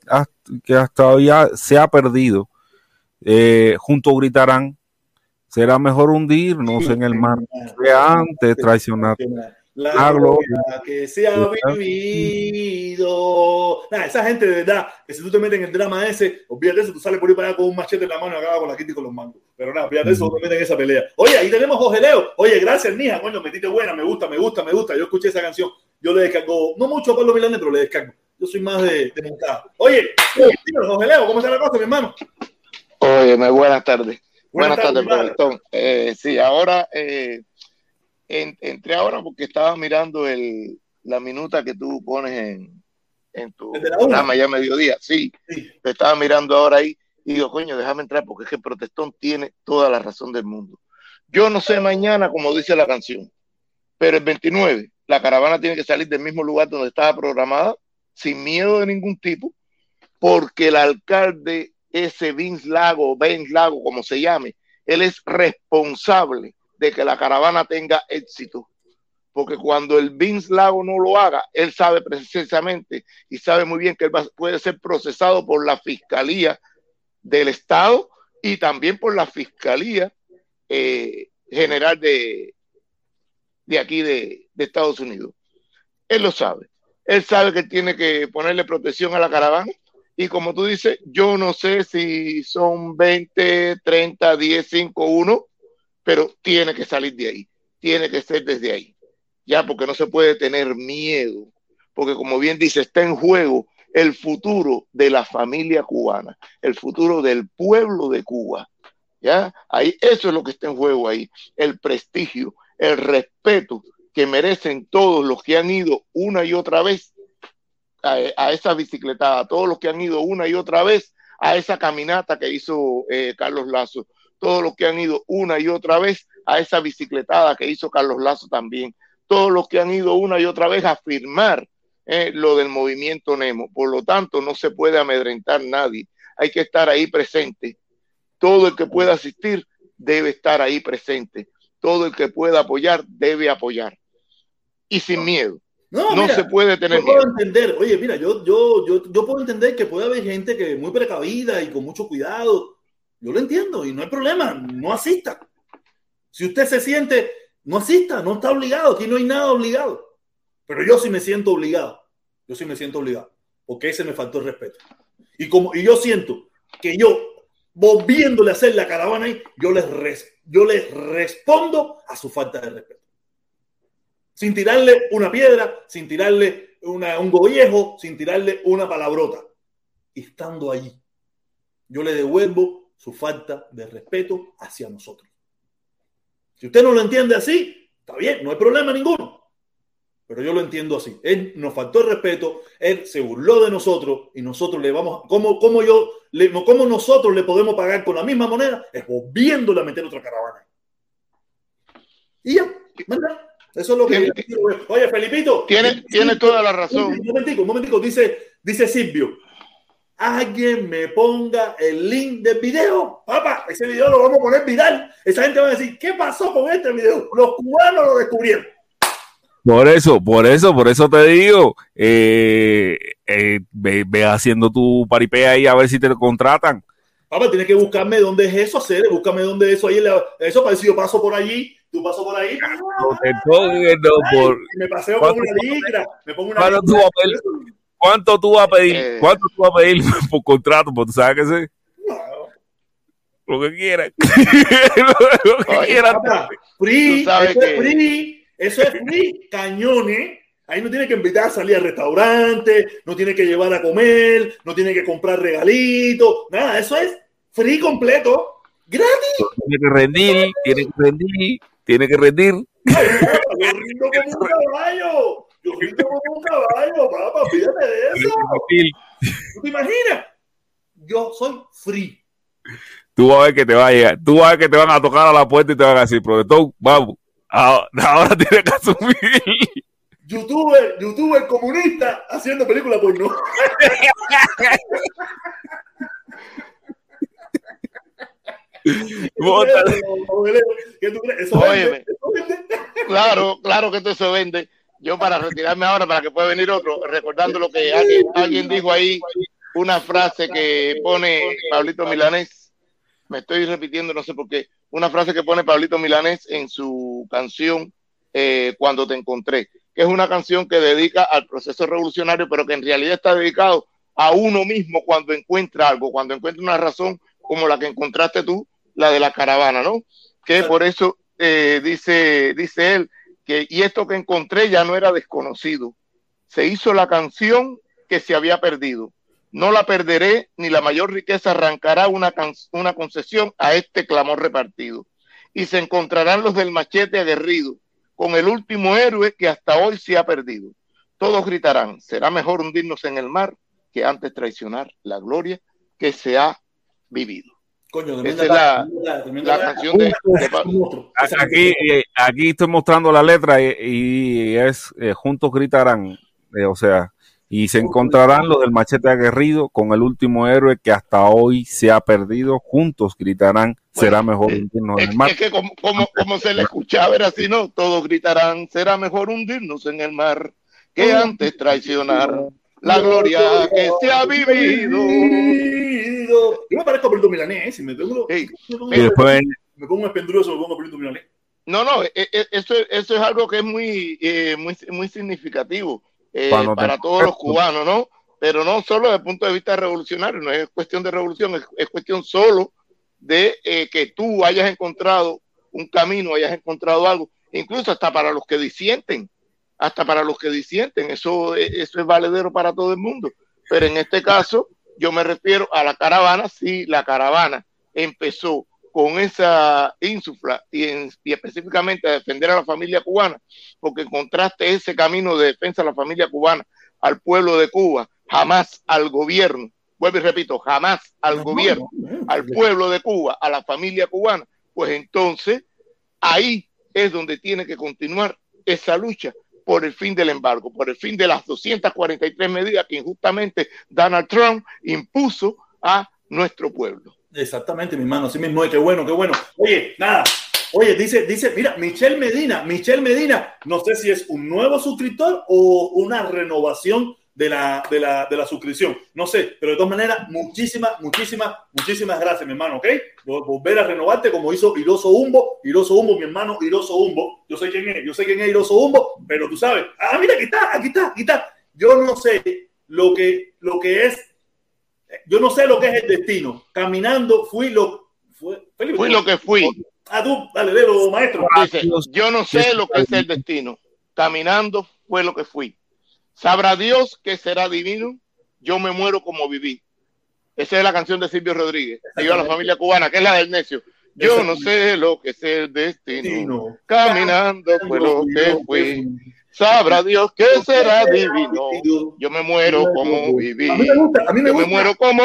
que hasta hoy se ha perdido juntos gritarán será mejor hundirnos en el mar que antes traicionar la gloria que se ha vivido. esa gente de verdad, que si tú te metes en el drama ese, olvídate eso, tú sales por ahí para allá con un machete en la mano y acabas con la quita y con los mangos. Pero nada, olvídate eso, te metes en esa pelea. Oye, ahí tenemos Jorge Leo. Oye, gracias, Nija. Coño, metiste buena, me gusta, me gusta, me gusta. Yo escuché esa canción. Yo le descargo, no mucho a Pablo Milanes, pero le descargo. Yo soy más de, de montada. Oye, dímelo, Jorge Leo, ¿cómo está la cosa, mi hermano? Oye, buenas tardes. Buenas, tardes, tardes eh, sí, ahora eh, entré ahora porque estaba mirando el, la minuta que tú pones en, en tu programa ya mediodía. Sí, sí, te estaba mirando ahora ahí y digo, coño, déjame entrar porque es que el protestón tiene toda la razón del mundo. Yo no sé mañana, como dice la canción, pero el 29 la caravana tiene que salir del mismo lugar donde estaba programada, sin miedo de ningún tipo, porque el alcalde, ese Vince Lago, Vince Lago, como se llame, él es responsable de que la caravana tenga éxito. Porque cuando el Vince Lago no lo haga, él sabe precisamente y sabe muy bien que él puede ser procesado por la Fiscalía del Estado y también por la Fiscalía eh, General de, de aquí de, de Estados Unidos. Él lo sabe. Él sabe que tiene que ponerle protección a la caravana. Y como tú dices, yo no sé si son 20, 30, 10, 5, 1, pero tiene que salir de ahí, tiene que ser desde ahí, ya porque no se puede tener miedo, porque como bien dice, está en juego el futuro de la familia cubana, el futuro del pueblo de Cuba. ¿Ya? Ahí, eso es lo que está en juego ahí, el prestigio, el respeto que merecen todos los que han ido una y otra vez a, esa bicicletada, todos los que han ido una y otra vez a esa caminata que hizo eh, Carlos Lazo, todos los que han ido una y otra vez a esa bicicletada que hizo Carlos Lazo también, todos los que han ido una y otra vez a firmar eh, lo del movimiento Nemo. Por lo tanto, no se puede amedrentar nadie, hay que estar ahí presente. Todo el que pueda asistir debe estar ahí presente. Todo el que pueda apoyar debe apoyar. Y sin miedo. No, se puede tener yo puedo entender, oye, mira, yo, yo, yo, yo puedo entender que puede haber gente que es muy precavida y con mucho cuidado yo lo entiendo y no hay problema, no asista. Si usted se siente, no asista, no está obligado, aquí no hay nada obligado. Pero yo sí me siento obligado, yo sí me siento obligado, porque ese me faltó el respeto. Y como y yo siento que yo, volviéndole a hacer la caravana ahí, yo les, yo les respondo a su falta de respeto. Sin tirarle una piedra, sin tirarle una, un gollejo, sin tirarle una palabrota. Estando allí, yo le devuelvo su falta de respeto hacia nosotros. Si usted no lo entiende así, está bien, no hay problema ninguno. Pero yo lo entiendo así. Él nos faltó el respeto, él se burló de nosotros y nosotros le vamos, ¿cómo, cómo yo, le, cómo nosotros le podemos pagar con la misma moneda? Es volviéndole a meter otra caravana. Y ya, ¿verdad? Eso es lo que Oye, Felipito. Tiene, tiene toda la razón. Un momentico, un momentico, dice, dice Silvio alguien me ponga el link del video. Papá, ese video lo vamos a poner viral. Esa gente va a decir, ¿qué pasó con este video? Los cubanos lo descubrieron. Por eso, por eso, por eso te digo, eh, eh, ve, haciendo tu paripea ahí a ver si te lo contratan. Papá, tienes que buscarme dónde es eso, hacer, búscame dónde es eso ahí. Eso parece yo paso por allí, tú paso por ahí. me paseo con una licra, me pongo una ¿Cuánto tú vas a pedir? Eh. ¿Cuánto tú vas a pedir por contrato? Porque tú sabes que sí. Lo que quieras. lo que quieras. Free, eso es free. Eso es free, cañones. Ahí no tiene que invitar a salir al restaurante, no tiene que llevar a comer, no tiene que comprar regalitos, nada, eso es free completo. ¡Gratis! Tiene que rendir, tiene que rendir, tiene que rendir. Yo rindo como un caballo. Yo rindo como un caballo, papá. Fíjate de eso. ¿Tú te imaginas? Yo soy free. Tú vas a ver que te va a llegar. Tú vas a ver que te van a tocar a la puerta y te van a decir, profesor, vamos. Ahora, ahora tienes que asumir. youtuber, youtuber comunista haciendo películas porno. Bótale. ¿Qué tú crees? Eso Óyeme. Claro, claro que esto se vende. Yo para retirarme ahora, para que pueda venir otro, recordando lo que alguien, alguien dijo ahí, una frase que pone Pablito Milanés, me estoy repitiendo, no sé por qué, una frase que pone Pablito Milanés en su canción eh, Cuando te encontré, que es una canción que dedica al proceso revolucionario, pero que en realidad está dedicado a uno mismo cuando encuentra algo, cuando encuentra una razón como la que encontraste tú, la de la caravana, ¿no? Que por eso eh, dice, dice él, que y esto que encontré ya no era desconocido. Se hizo la canción que se había perdido. No la perderé, ni la mayor riqueza arrancará una, can- una concesión a este clamor repartido. Y se encontrarán los del machete aguerrido, con el último héroe que hasta hoy se ha perdido. Todos gritarán, será mejor hundirnos en el mar que antes traicionar la gloria que se ha vivido. Coño, Esa es la, la canción de, de Aquí, eh, aquí estoy mostrando la letra y, y es eh, juntos gritarán, eh, o sea, y se encontrarán los del machete aguerrido con el último héroe que hasta hoy se ha perdido. Juntos gritarán, será mejor hundirnos en el mar. es que como, como, como se le escuchaba era así, ¿no? Todos gritarán, será mejor hundirnos en el mar que antes traicionar la gloria que se ha vivido. Yo me parezco a Perito Milanés. Si me pongo, me pongo, después, me pongo espendruoso, me pongo Perito Milanés. No, no, e- e- eso, eso es algo que es muy, eh, muy, muy significativo eh, para todos los cubanos, ¿no? Pero no solo desde el punto de vista revolucionario, no es cuestión de revolución, es, es cuestión solo de eh, que tú hayas encontrado un camino, hayas encontrado algo, incluso hasta para los que disienten, hasta para los que disienten, eso, eh, eso es valedero para todo el mundo. Pero en este caso, yo me refiero a la caravana, sí, la caravana empezó con esa insufla y, en- y específicamente a defender a la familia cubana, porque encontraste ese camino de defensa a la familia cubana, al pueblo de Cuba, jamás al gobierno, vuelvo y repito, jamás al gobierno, al pueblo de Cuba, a la familia cubana, pues entonces ahí es donde tiene que continuar esa lucha por el fin del embargo, por el fin de las 243 medidas que injustamente Donald Trump impuso a nuestro pueblo. Exactamente, mi hermano. Así mismo. Qué bueno, qué bueno. Oye, nada. Oye, dice, dice, mira, Michelle Medina, Michelle Medina, no sé si es un nuevo suscriptor o una renovación de la, de la, de la suscripción. No sé, pero de todas maneras, muchísimas, muchísimas, muchísimas gracias, mi hermano, ¿ok? Vol- Volver a renovarte como hizo Iroso Humbo, Iroso Humbo, mi hermano Iroso Humbo. Yo sé quién es, yo sé quién es Iroso Humbo, pero tú sabes. Ah, mira, aquí está, aquí está, aquí está. Yo no sé lo que, lo que es yo no sé lo que es el destino. Caminando fui lo fue, Felipe, Fui lo que fui. Ah, tú, dale, delo, maestro. Dice, yo no sé lo que es el destino. Caminando fue lo que fui. Sabrá Dios que será divino. Yo me muero como viví. Esa es la canción de Silvio Rodríguez. Ayuda a la familia cubana, que es la del necio. Yo no sé lo que es el destino. Caminando fue lo que fui. Sabrá Dios que será divino. Yo me muero como viví. A mí me gusta, a mí me Yo me gusta. muero como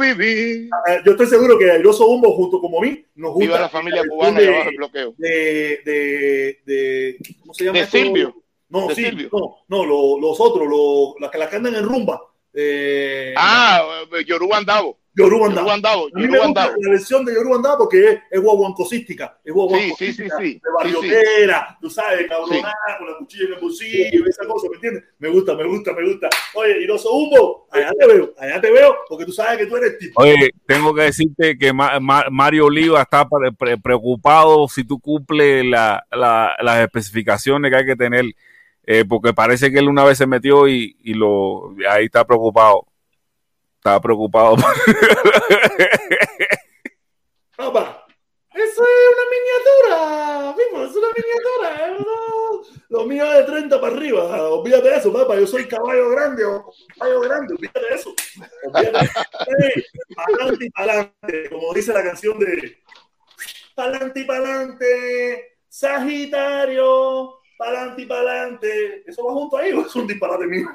viví. Eh, Yo estoy seguro que Airoso Humbo, junto como mí, nos gusta. Viva la familia cubana y abajo el bloqueo. De, de, de, ¿cómo se llama? De? Silvio. No, de sí, Silvio. no, no, lo- los otros, los, las que las cantan en rumba. Eh, Ah, Yoruba Andavo. Yoruba Yoruba Andavo. Andavo. A mí me gusta Andavo. la versión de Yoruba Andavo porque es, es guaguancosística. Es guaguancosística. Sí, sí, sí, sí. De barriotera, tú sabes, cabronada, con la cuchilla en el bolsillo, esa cosa, ¿me entiendes? Me gusta, me gusta, me gusta. Oye, Iroso Humbo, allá te veo, allá te veo, porque tú sabes que tú eres tipo. Oye, tengo que decirte que Ma- Ma- Mario Oliva está pre- pre- preocupado si tú cumples la- la- las especificaciones que hay que tener, eh, porque parece que él una vez se metió y, y lo ahí está preocupado. Está preocupado. Papá, eso es una miniatura, Pipo, es una miniatura. ¿eh? Lo mío es de 30 para arriba. Olvídate de eso, papá. Yo soy caballo grande, o caballo grande, olvídate de eso. Olvídate. Eh, Adelante y adelante, como dice la canción de, pa'lante y pa'lante, Sagitario, pa'lante y pa'lante. ¿Eso va junto ahí o es un disparate mío?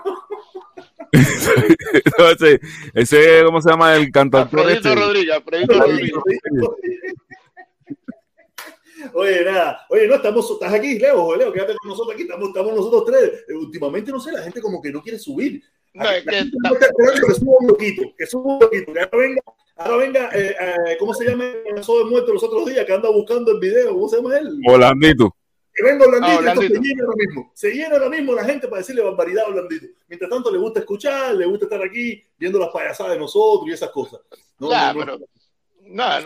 ese, ese, ¿cómo se llama el cantante? Alfredito este? Rodríguez, Alfredito Rodríguez. Oye, nada, oye, no, estamos, estás aquí, Leo, Leo, quédate con nosotros aquí, estamos, estamos nosotros tres. Eh, últimamente, no sé, la gente como que no quiere subir. No, es La que está suba un loquito, que suba un loquito, que ahora venga, ahora venga, eh, eh, ¿cómo se llama el caso de muerto los otros días que anda buscando el video? ¿Cómo se llama él? Orlandito. Que venga Orlandito, Ah, se llena ahora mismo. Se llena ahora mismo la gente para decirle barbaridad a Orlandito. Mientras tanto, le gusta escuchar, le gusta estar aquí viendo las payasadas de nosotros y esas cosas. No, no, no. pero no,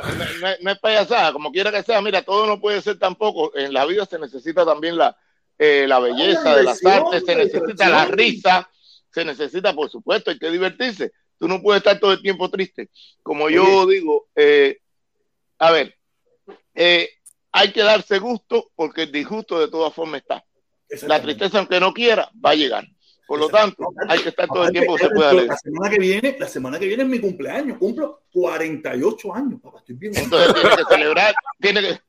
no, es- payasada, como quiera que sea, mira, todo no puede ser tampoco. En la vida se necesita también la, eh, la belleza la de las artes, se necesita la risa, se necesita, por supuesto, hay que divertirse. Tú no puedes estar todo el tiempo triste. Como yo digo, eh, a ver, eh, hay que darse gusto porque el disgusto de todas formas está. La tristeza, aunque no quiera, va a llegar. Por lo tanto, hay que estar todo el tiempo que se pueda la leer. semana que viene, la semana que viene es mi cumpleaños, cumplo 48 años, papá, estoy bien. Entonces tiene que celebrar, tiene que. o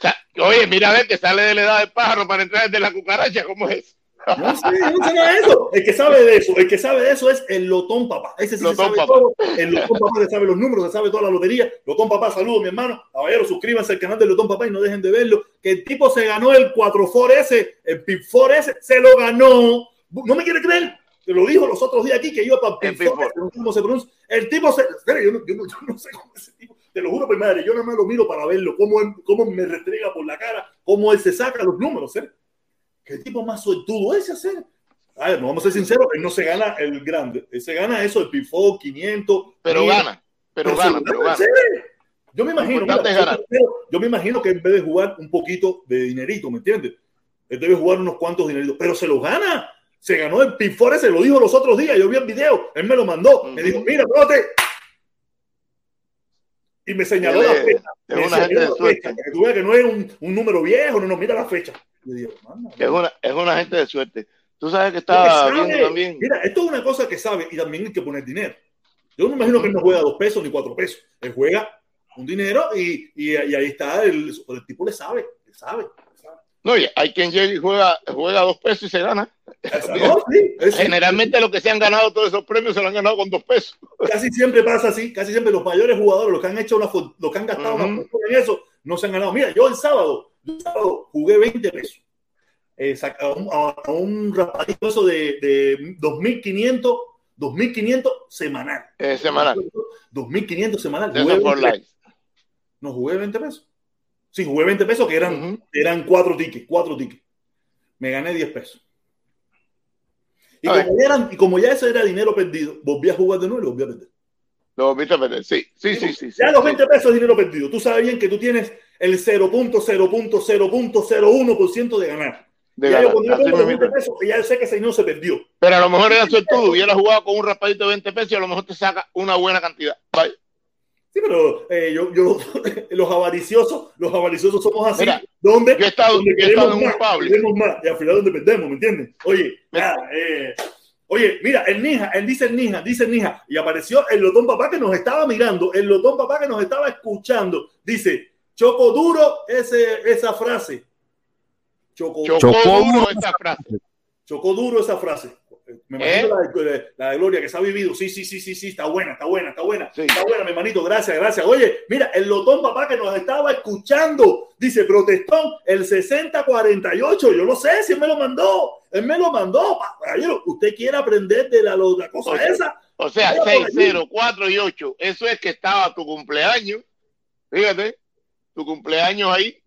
sea, oye, mira a ver que sale de la edad del pájaro para entrar de la cucaracha, ¿cómo es? No sé, no eso. El que sabe de eso, el que sabe de eso es el Lotón Papá. Ese sí se Lotón sabe Papá. todo. El Lotón Papá le sabe los números, se sabe toda la lotería. Lotón Papá, saludos, mi hermano. Caballero, suscríbanse al canal de Lotón Papá y no dejen de verlo. Que el tipo se ganó el 4 for ese, el Pip for ese, se lo ganó. No me quiere creer. Te lo dijo los otros días aquí que iba para El Pip for Pip ese, no sé cómo se pronuncia. El tipo se. Espera, yo, no, yo, no, yo no sé cómo ese tipo. Te lo juro, mi madre, yo nada más lo miro para verlo, cómo, él- cómo me restrega por la cara, cómo él se saca los números, ¿eh? ¿Qué tipo más suertudo ese hacer? A ver, no vamos a ser sinceros, él no se gana el grande, él se gana eso, el Pifo 500. Pero gana, pero se gana, pero gana. Yo me imagino, mira, ganar. yo, me imagino que en vez de jugar un poquito de dinerito, ¿me entiendes? Él debe jugar unos cuantos dineritos, pero se lo gana. Se ganó el Pifor ese, lo dijo los otros días, yo vi el video, él me lo mandó, me dijo, mira, brote. Y me señaló la fecha. es Me una gente de suerte. fecha, que tú veas que no es un, un número viejo, no, no, mira la fecha. Digo, Es una, es una gente de suerte. Tú sabes que sabe. viendo también. Mira, esto es una cosa que sabe y también hay que poner dinero. Yo no me imagino que él no juega dos pesos ni cuatro pesos. Él juega un dinero y, y, y ahí está. El, el tipo le sabe, le sabe. le sabe. No, y hay quien llega y juega, juega dos pesos y se gana. No, sí, es- Generalmente los que se han ganado todos esos premios se lo han ganado con dos pesos. casi siempre pasa así. Casi siempre los mayores jugadores, los que han hecho una, los que han gastado una fortuna en eso, no se han ganado. Mira, yo el sábado, yo el sábado jugué 20 pesos. Eh, saca- a, un, a- a un rapadito eso de, de 2.500, 2.500 semanal. Eh, semanal. 2.500 semanal. Jugué esos for 20 life. No jugué 20 pesos. Sí, jugué 20 pesos que eran, eran cuatro tickets, cuatro tickets. Me gané 10 pesos. Y como, ya eran, y como ya eso era dinero perdido, volví a jugar de nuevo y lo volví a perder. Lo viste a perder. Sí, sí, sí, sí. sí, ya los sí. 20 pesos es dinero perdido. Tú sabes bien que tú tienes el 0.0.0.01% de ganar. De ya yo ganar. yo Así pongo los mismo. 20 pesos, ya sé que ese dinero se perdió. Pero a lo mejor era suertudo, hubiera jugado con un raspadito de 20 pesos y a lo mejor te saca una buena cantidad. Vaya. Sí, pero eh, yo, yo, los avariciosos, los avariciosos somos así. Mira, donde, Yo he estado, donde yo he estado queremos en un más, public. queremos más, y al final donde perdemos, ¿me entiendes? Oye, nada, eh, oye, mira, el Nija, él dice el Nija, dice el Nija, y apareció el Lotón Papá que nos estaba mirando, el Lotón Papá que nos estaba escuchando, dice, Choco duro ese, esa frase. Choco, Chocó Chocó duro. esa frase. chocó duro esa frase. Me imagino la, de, la de Gloria que se ha vivido. Sí, sí, sí, sí, sí, está buena, está buena, está buena. Sí. Está buena, mi hermanito, gracias, gracias. Oye, mira, el Lotón Papá que nos estaba escuchando, dice protestón, el 6048. Yo no sé si él me lo mandó. Él me lo mandó. Caballero, usted quiere aprender de la, la cosa Oye. esa. O sea, Vaya por 6, allí. 0, 4 y 8. Eso es que estaba tu cumpleaños. Fíjate, tu cumpleaños ahí.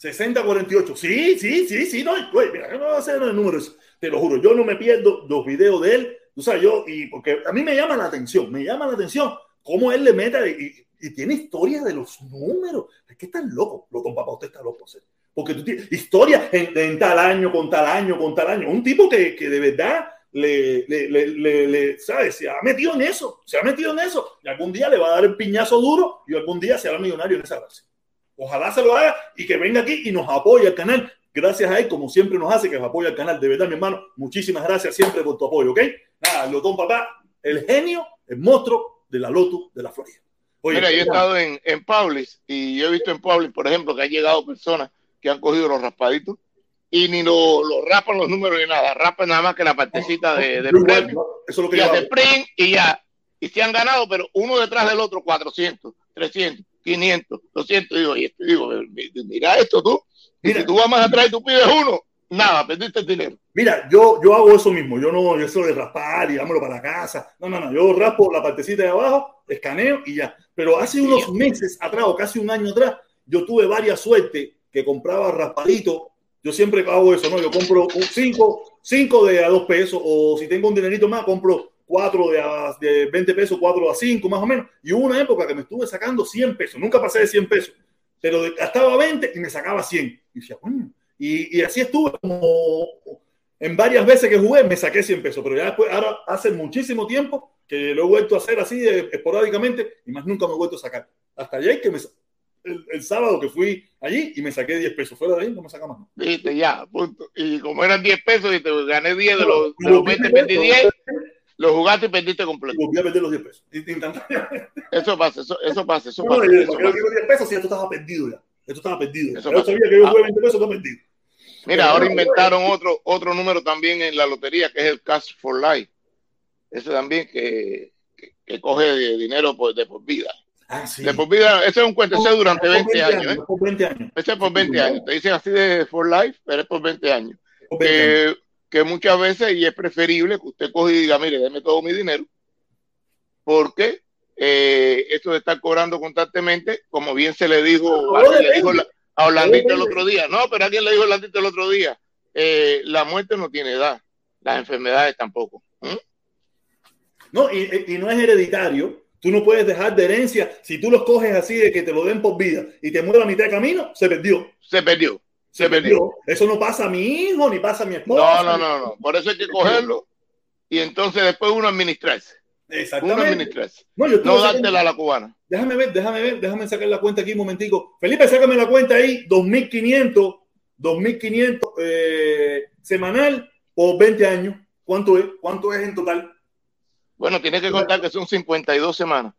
6048. Sí, sí, sí, sí. No, oye, mira, no voy a hacer el número. eso. Te lo juro, yo no me pierdo los videos de él. O sea, yo, y porque a mí me llama la atención, me llama la atención cómo él le mete y, tiene historia de los números. Es que están loco, loco, papá, usted está loco. Porque tú tienes historia en, tal año, con tal año, con tal año. Un tipo que, que de verdad le, le, ¿sabes? Se ha metido en eso, se ha metido en eso. Y algún día le va a dar el piñazo duro y algún día se hará millonario en esa base. Ojalá se lo haga y que venga aquí y nos apoye al canal. Gracias a él, como siempre nos hace, que nos apoya al canal. De verdad, mi hermano, muchísimas gracias siempre por tu apoyo, ¿ok? Nada, Lotón Papá, el genio, el monstruo de la Loto de la Florida. Mira, yo he estado en, en Publix y yo he visto en Publix, por ejemplo, que han llegado personas que han cogido los raspaditos y ni lo, lo rapan los números ni nada, rapan nada más que la partecita de, del premio. Eso es lo que y hace hago. print y ya. Y se han ganado, pero uno detrás del otro, 400, 300, 500, 200. Digo, y esto- digo, mira esto tú. Y Mira. si tú vas más atrás y tú pides uno, nada, perdiste el dinero. Mira, yo, yo hago eso mismo. Yo no, yo eso de raspar y dámelo para la casa. No, no, no. Yo raspo la partecita de abajo, escaneo y ya. Pero hace unos meses atrás, o casi un año atrás, yo tuve varias suertes que compraba raspadito. Yo siempre hago eso, ¿no? Yo compro un cinco, cinco de a dos pesos, o si tengo un dinerito más, compro cuatro de, a, de 20 pesos, cuatro a cinco, más o menos. Y hubo una época que me estuve sacando 100 pesos. Nunca pasé de 100 pesos. Pero gastaba 20 y me sacaba 100. Y decía, coño. Y, y así estuve como en varias veces que jugué me saqué 100 pesos, pero ya después, ahora hace muchísimo tiempo que lo he vuelto a hacer así eh, esporádicamente y más nunca me he vuelto a sacar. Hasta ayer que me, el, el sábado que fui allí y me saqué 10 pesos. Fuera de ahí no me saca más. Viste, ya, punto. Y como eran 10 pesos y te gané 10 de los, de los 20, perdí 10, lo jugaste y perdiste completo. Y volví a perder los 10 pesos. Eso pasa, eso, eso pasa, eso No, pasa. no, eso pasa. quiero 10 pesos y esto estaba perdido ya. Esto estaba perdido. Eso Yo pasa. sabía que yo Ah. jugué 20 pesos, estaba perdido. Mira, ahora inventaron otro, otro número también en la lotería, que es el Cash for Life. Ese también que, que, que coge dinero por, de por vida. Ah, sí. De por vida, ese es un cuenteceo durante Es por 20 años. ¿eh? por 20 años. Ese es por 20 años. Te dicen así de for life, pero es por 20 años. Por 20 años. Que, que muchas veces, y es preferible que usted coge y diga, mire, déme todo mi dinero, porque eh, esto de estar cobrando constantemente, como bien se le dijo, No, le dijo la- a Orlandito el otro día, no, pero alguien le dijo a Orlandito el otro día, eh, la muerte no tiene edad, las enfermedades tampoco. ¿Mm? No, y, y no es hereditario. Tú no puedes dejar de herencia. Si tú los coges así de que te lo den por vida y te muere a mitad de camino, se perdió. Se perdió, Se, perdió. Eso no pasa a mi hijo ni pasa a mi No, esposa. no, no, no. Por eso hay que cogerlo y entonces después uno administrarse. Uno Exactamente. administrarse. No, yo No dártela a la cubana. Déjame ver, déjame ver, déjame sacar la cuenta aquí un momentico. Felipe, sácame la cuenta ahí, 2.500, 2.500 eh, semanal por 20 años. ¿Cuánto es? ¿Cuánto es en total? Bueno, tienes que contar que son 52 semanas.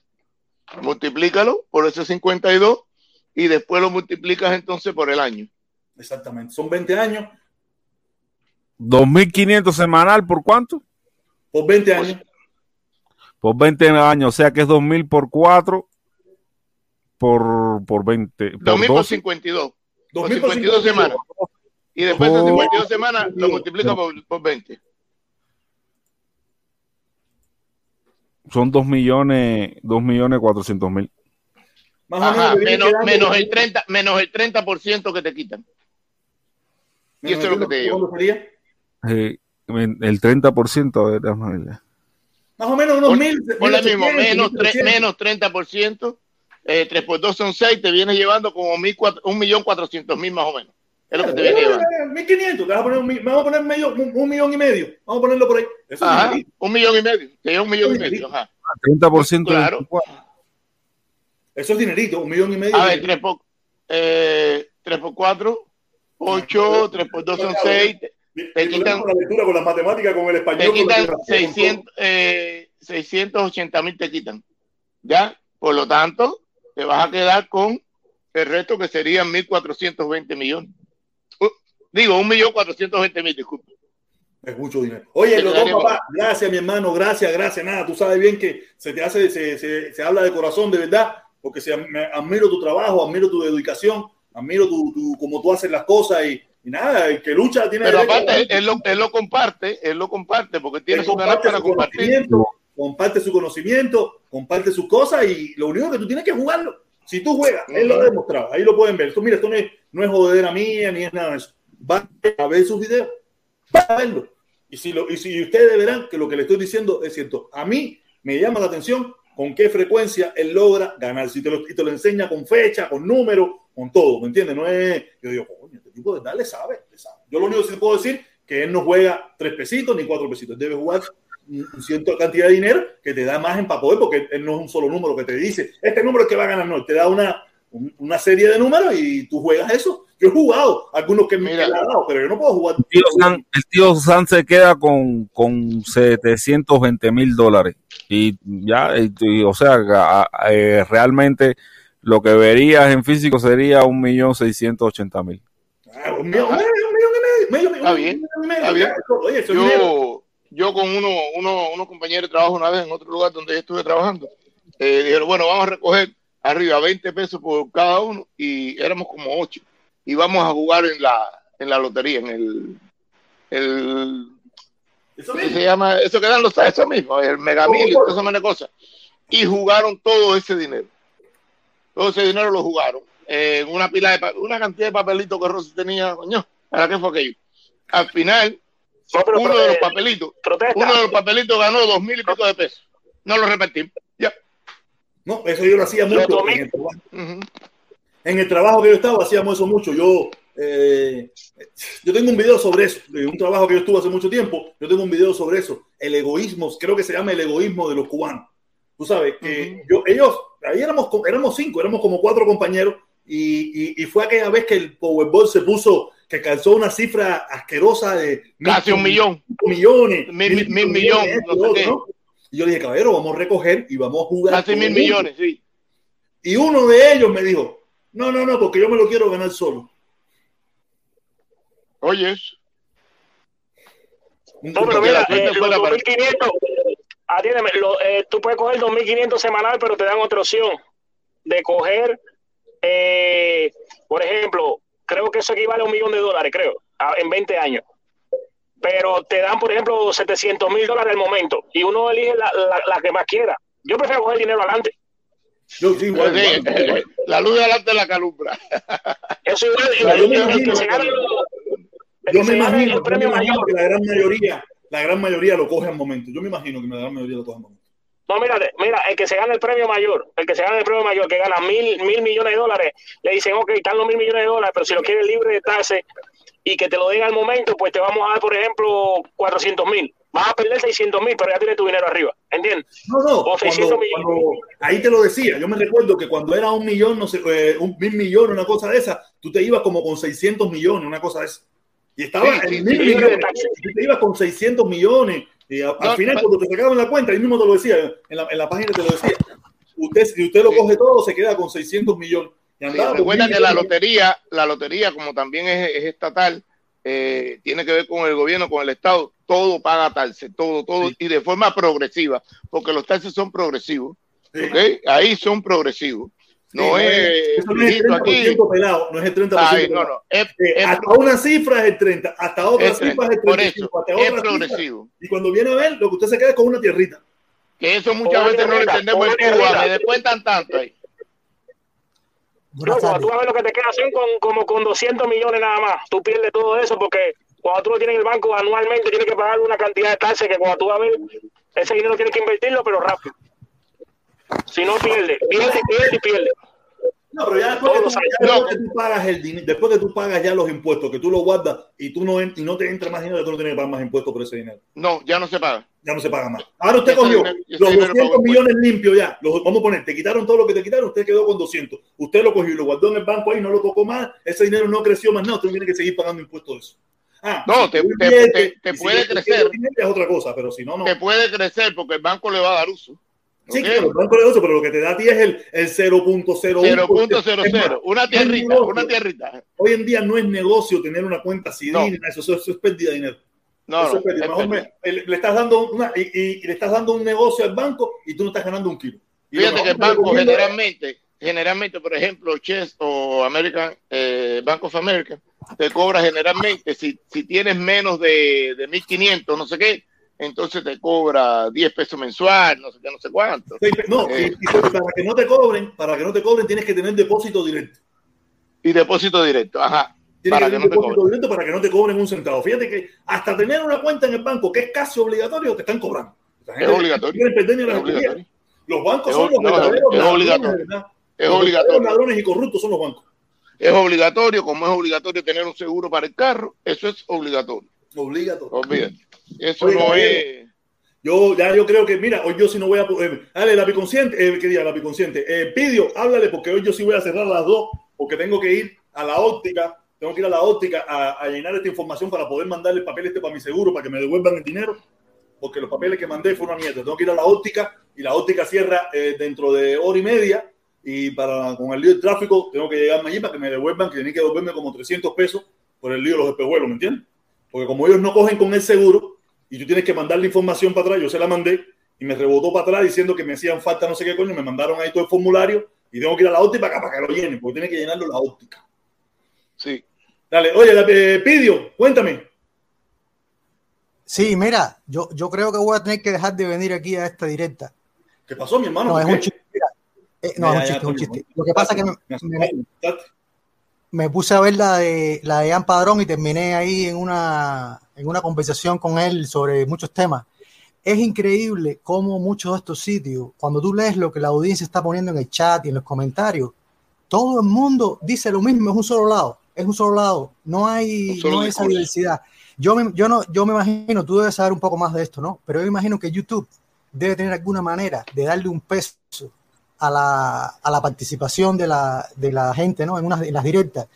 Multiplícalo por ese 52 y después lo multiplicas entonces por el año. Exactamente, son 20 años 2.500 semanal, ¿por cuánto? por 20 años. Por 20 años, o sea que es 2.000 por 4 por, por 20. Por 2000 por 12. 52. Por 2.000 por 52 semanas. Y después de Oh. 52 semanas lo multiplica por, por 20. Son 2 millones, 2 millones 400 mil. Más Ajá, menos, menos el 30, menos el 30% que te quitan. Y eso es lo que te digo. Eh, el 30%, a ver, déjame ver. Más o menos unos mil. Ponle mismo, 1800, menos, tre- 1300. menos 30%, eh, 3 por 2 son 6, te viene llevando como 1.400.000 más o menos. Es lo que te viene Eh, llevando. eh, 1500, te vas a poner un vamos a poner medio, un, un millón y medio. Vamos a ponerlo por ahí. Eso es Ajá, dinerito. un millón y medio. Te lleva un millón y medio. Ajá. 30% de Claro. 24. Eso es dinerito, un millón y medio. A ver, 3 por, eh, 3 por 4, 8, 3 por 2 son 6, Mi- te mi quitan- la lectura, con las matemáticas, con el español. te quitan geografía, con 600, eh, 680 mil te quitan. ¿Ya? Por lo tanto, te vas a quedar con el resto que serían 1.420 millones. Uh, digo, 1.420 mil, disculpe. todo. Es mucho dinero. Oye, Te los dos, papá, gracias, mi hermano, gracias, gracias. Nada, tú sabes bien que se te hace, se, se, se habla de corazón, de verdad, porque se, me- admiro tu trabajo, admiro tu dedicación, admiro tu, tu, cómo tú haces las cosas y, y nada, el que lucha tiene Pero aparte, él, lo, él lo comparte, él lo comparte porque tiene Él su canal comparte para su compartir. comparte su conocimiento, comparte sus cosas y lo único que tú tienes que jugarlo. Si tú juegas, él lo ha demostrado, ahí lo pueden ver. Esto, mira, esto no es, no es jodedera mía ni es nada de eso. Va a ver sus videos, va a verlo. Y si, lo, y si ustedes verán que lo que le estoy diciendo es cierto, a mí me llama la atención con qué frecuencia él logra ganar. Si te lo, enseña con fecha, con número, con todo, ¿me entiendes? No es, yo digo, coño, este tipo de verdad le sabe. Yo lo único que puedo decir que él no juega tres pesitos ni cuatro pesitos, debe jugar cierta cantidad de dinero que te da más para poder, porque él no es un solo número que te dice, este número es que va a ganar, no, te da una, un- una serie de números y tú juegas eso. Yo he jugado algunos que me han dado, pero yo no puedo jugar. El tío San, el tío San se queda con, con 720 mil dólares. Y ya, y, o sea, eh, realmente lo que verías en físico sería un millón seiscientos ochenta mil. Ah, un millón, un millón y medio. Está bien, está bien. Yo, yo con uno, uno, unos compañeros de trabajo una vez en otro lugar donde yo estuve trabajando, eh, dijeron, bueno, vamos a recoger arriba 20 pesos por cada uno y éramos como 8 y vamos a jugar en la, en la lotería, en el, el ¿Eso se llama? Eso que dan los eso mismo, el megamil y todas esas cosas. Y jugaron todo ese dinero. Todo ese dinero lo jugaron. En una pila de una cantidad de papelitos que Rosy tenía, coño, ¿para qué fue aquello? Al final, uno de los papelitos, uno de los papelitos ganó dos mil y pico de pesos. No lo repetí. Ya. No, eso yo lo hacía mucho. En el. En el trabajo que yo estaba, hacíamos eso mucho. Yo, eh, yo tengo un video sobre eso, de un trabajo que yo estuve hace mucho tiempo. Yo tengo un video sobre eso. El egoísmo, creo que se llama el egoísmo de los cubanos. Tú sabes que yo, ellos, ahí éramos, éramos cinco, éramos como cuatro compañeros. Y, y, fue aquella vez que el Powerball se puso que calzó una cifra asquerosa de casi un millón, millones, mil, mil, millones. Y yo le dije, caballero, vamos a recoger y vamos a jugar. Casi mil millones, sí. Y uno de ellos me dijo, no, no, no, porque yo me lo quiero ganar solo. Oyes. No, pero mira, eh, los 2.500, atiéndeme, lo, eh, tú puedes coger 2.500 semanal, pero te dan otra opción de coger, eh, por ejemplo, creo que eso equivale a un millón de dólares, creo, en 20 años. Pero te dan, por ejemplo, 700 mil dólares al momento y uno elige la, la, que más quiera. Yo prefiero coger dinero adelante. Yo sí, la luz delante de la calumbra. Eso igual, yo, me imagino, yo me imagino, que la gran mayoría, la gran mayoría lo coge al momento. Yo me imagino que la gran mayoría lo coge al momento. No, mira, mira, el que se gana el premio mayor, el que se gana el premio mayor, que gana mil, mil millones de dólares, le dicen, ok, están los mil millones de dólares, pero si lo quieres libre de tasa y que te lo den al momento, pues te vamos a dar, por ejemplo, 400 mil. Vas a perder 600 mil, pero ya tienes tu dinero arriba, ¿entiendes? No, no, o cuando, ahí te lo decía, yo me recuerdo que cuando era un millón, no sé, eh, un mil millones, una cosa de esa, tú te ibas como con 600 millones, una cosa de esa. Y estaba en mil millones, te ibas con 600 millones, y al final, cuando te sacaban la cuenta, ahí mismo te lo decía, en la, en la página te lo decía. Usted, si usted lo coge todo, se queda con 600 millones. Y recuerda que la lotería, la lotería, como también es, estatal, eh, tiene que ver con el gobierno, con el Estado, todo paga talse, todo, todo, y de forma progresiva, porque los talses son progresivos. ¿okay? Ahí son progresivos. No, es, eso no es el 30% pelado, no es el 30%. Ay, no, no. Es, eh, hasta una cifra es el 30, hasta otra cifra es el 35, por eso, hasta es otra progresivo. Cifra, y cuando viene a ver, lo que usted se queda es con una tierrita. Que eso muchas veces no lo entendemos en Cuba, me descuentan tanto ahí. No, cuando tú vas a ver lo que te queda son con, como con 200 millones nada más. Tú pierdes todo eso porque cuando tú lo tienes en el banco anualmente tienes que pagar una cantidad de tasas que cuando tú vas a ver ese dinero tienes que invertirlo, pero rápido. Si no, pierde, pierde, pierde y pierde. No, pero ya después, que tú, ya que tú, pagas el dinero, después que tú pagas ya los impuestos, que tú lo guardas y tú no, y no te entra más dinero, tú no tienes que pagar más impuestos por ese dinero. No, ya no se paga. Ya no se paga más. Ahora usted cogió los 200 millones limpios ya. Los, vamos a poner, te quitaron todo lo que te quitaron, usted quedó con 200. Usted lo cogió y lo guardó en el banco ahí, no lo tocó más, ese dinero no creció más nada, usted tiene que seguir pagando impuestos de eso. Ah, no, te, te, te, puede crecer. Es otra cosa, pero si no, no. Te puede crecer porque el banco le va a dar uso. Sí, okay. claro, banco de uso, pero lo que te da a ti es el, el 0.01. 0.00, una tierrita, una tierrita. Hoy en día no es negocio tener una cuenta CD, no. eso, eso, eso, es pérdida de dinero. No, eso no, es pérdida. Mejor me, le, estás dando una, y, y, le estás dando un negocio al banco y tú no estás ganando un kilo. Y Fíjate que el banco generalmente, generalmente, por ejemplo, Chess o American, eh, Bank of America, te cobra generalmente, si, si tienes menos de, de 1.500, no sé qué, entonces te cobra 10 pesos mensual, no sé qué, no sé cuánto. No, eh, y, y para que no te cobren, para que no te cobren tienes que tener depósito directo. Y depósito directo, ajá. Tienes para que, que no te directo para que no te cobren un centavo. Fíjate que hasta tener una cuenta en el banco, que es casi obligatorio, te están cobrando. Es obligatorio. Es obligatorio. Los bancos es, son los no, verdaderos es obligatorio. Es los obligatorio. ladrones y corruptos son los bancos. Es obligatorio, como es obligatorio tener un seguro para el carro, eso es obligatorio. Obligatorio. Eso Oye, no es. Yo ya yo creo que, mira, hoy yo sí no voy a poder. Dale, la biconsciente, eh, ¿qué día? La biconsciente. Eh, Pidio, háblale porque hoy yo sí voy a cerrar las dos, porque tengo que ir a la óptica tengo que ir a la óptica a, llenar esta información para poder mandarle el papel este para mi seguro, para que me devuelvan el dinero, porque los papeles que mandé fueron una mierda. Tengo que ir a la óptica y la óptica cierra eh, dentro de hora y media y para con el lío del tráfico tengo que llegarme allí para que me devuelvan, que tienen que devolverme como 300 pesos por el lío de los espejuelos, ¿me entiendes? Porque como ellos no cogen con el seguro y tú tienes que mandar la información para atrás, yo se la mandé y me rebotó para atrás diciendo que me hacían falta no sé qué coño, me mandaron ahí todo el formulario y tengo que ir a la óptica para, para que lo llenen, porque tiene que llenarlo la óptica. Sí. Dale, oye, eh, Pidio, cuéntame. Sí, mira, yo, yo creo que voy a tener que dejar de venir aquí a esta directa. ¿Qué pasó, mi hermano? No, es un chiste. Eh, no, es un chiste, es un chiste. Lo que pasa es que me, me, puse a ver la de la de Ian Padrón y terminé ahí en una, en una conversación con él sobre muchos temas. Es increíble cómo muchos de estos sitios, cuando tú lees lo que la audiencia está poniendo en el chat y en los comentarios, todo el mundo dice lo mismo, es un solo lado es un solo lado, no hay, no hay esa diversidad. Yo me, yo, no, yo me imagino, tú debes saber un poco más de esto, ¿no? Pero yo imagino que YouTube debe tener alguna manera de darle un peso a la, a la participación de la, de la gente, ¿no? En, unas, en las directas,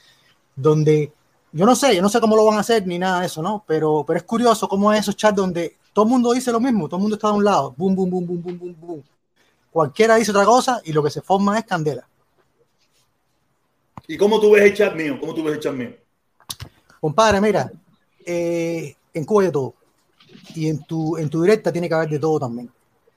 donde yo no sé, yo no sé cómo lo van a hacer ni nada de eso, ¿no? Pero, pero es curioso cómo es esos chats donde todo el mundo dice lo mismo, todo el mundo está de un lado, boom, boom, boom, boom, boom, boom, boom. Cualquiera dice otra cosa y lo que se forma es candela. ¿Y cómo tú ves el chat mío? ¿Cómo tú ves el chat mío? Compadre, mira, eh, en Cuba hay de todo. Y en tu, en tu directa tiene que haber de todo también.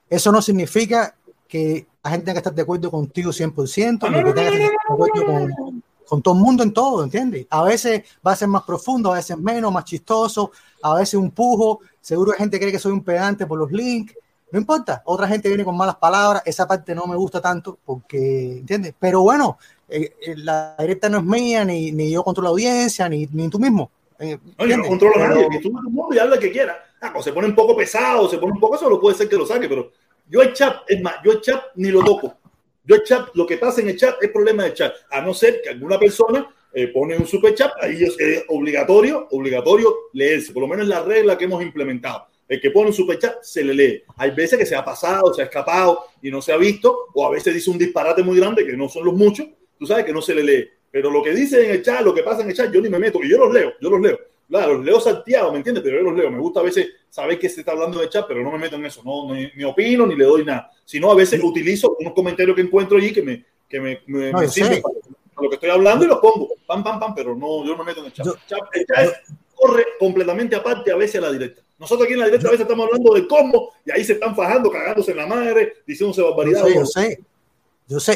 Eso no significa que la gente tenga que estar de acuerdo contigo 100%, ni que tenga que estar de acuerdo con, con todo el mundo en todo, ¿entiendes? A veces va a ser más profundo, a veces menos, más chistoso, a veces un pujo. Seguro que gente cree que soy un pedante por los links. No importa, otra gente viene con malas palabras, esa parte no me gusta tanto porque, ¿entiendes? Pero bueno, eh, eh, la directa no es mía, ni, ni yo controlo la audiencia, ni, ni tú mismo. Eh, no, yo no controlo a nadie, que tú mundo y habla que quiera. Ah, se pone un poco pesado, se pone un poco, eso lo puede ser que lo saque, pero yo el chat, es más, yo el chat ni lo toco. Yo el chat, lo que pasa en el chat es problema del chat, a no ser que alguna persona pone un super chat, ahí es, obligatorio, obligatorio leerse, por lo menos es la regla que hemos implementado. El que pone un super chat se le lee. Hay veces que se ha pasado, se ha escapado y no se ha visto, o a veces dice un disparate muy grande, que no son los muchos, tú sabes que no se le lee. Pero lo que dice en el chat, lo que pasa en el chat, yo ni me meto, y yo los leo, yo los leo. Claro, los leo salteados, ¿me entiendes? Pero yo los leo. Me gusta a veces saber que se está hablando en el chat, pero no me meto en eso. No, ni, opino ni le doy nada. Sino a veces utilizo unos comentarios que encuentro allí que me, que me, me, sirven para, lo que estoy hablando y los pongo. Pam, pam, pam, pero no, yo no me meto en el chat. el chat corre completamente aparte a veces a la directa. Nosotros aquí en la directa a veces estamos hablando de cómo y ahí se están fajando, cagándose en la madre, diciéndose barbaridades. Yo sé, yo sé.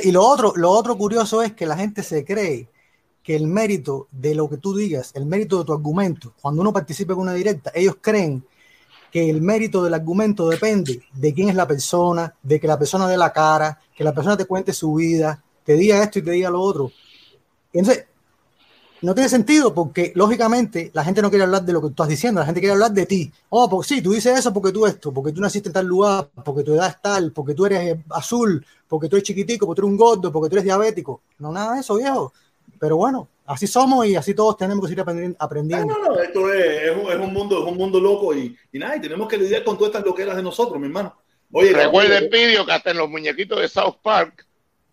Y lo otro, lo otro curioso es que la gente se cree que el mérito de lo que tú digas, el mérito de tu argumento, cuando uno participa en una directa, ellos creen que el mérito del argumento depende de quién es la persona, de que la persona dé la cara, que la persona te cuente su vida, te diga esto y te diga lo otro. entonces, no tiene sentido porque, lógicamente, la gente no quiere hablar de lo que tú estás diciendo, la gente quiere hablar de ti. Oh, pues sí, tú dices eso porque tú esto, porque tú naciste en tal lugar, porque tu edad es tal, porque tú eres eh, azul, porque tú eres chiquitico, porque tú eres un gordo, porque tú eres diabético. No, nada de eso, viejo. Pero bueno, así somos y así todos tenemos que ir aprendiendo. No, no, no, esto es, es, un, mundo, es un mundo loco y, y nada, y tenemos que lidiar con todas estas loqueras de nosotros, mi hermano. Oye, recuerda el vídeo que hasta en los muñequitos de South Park,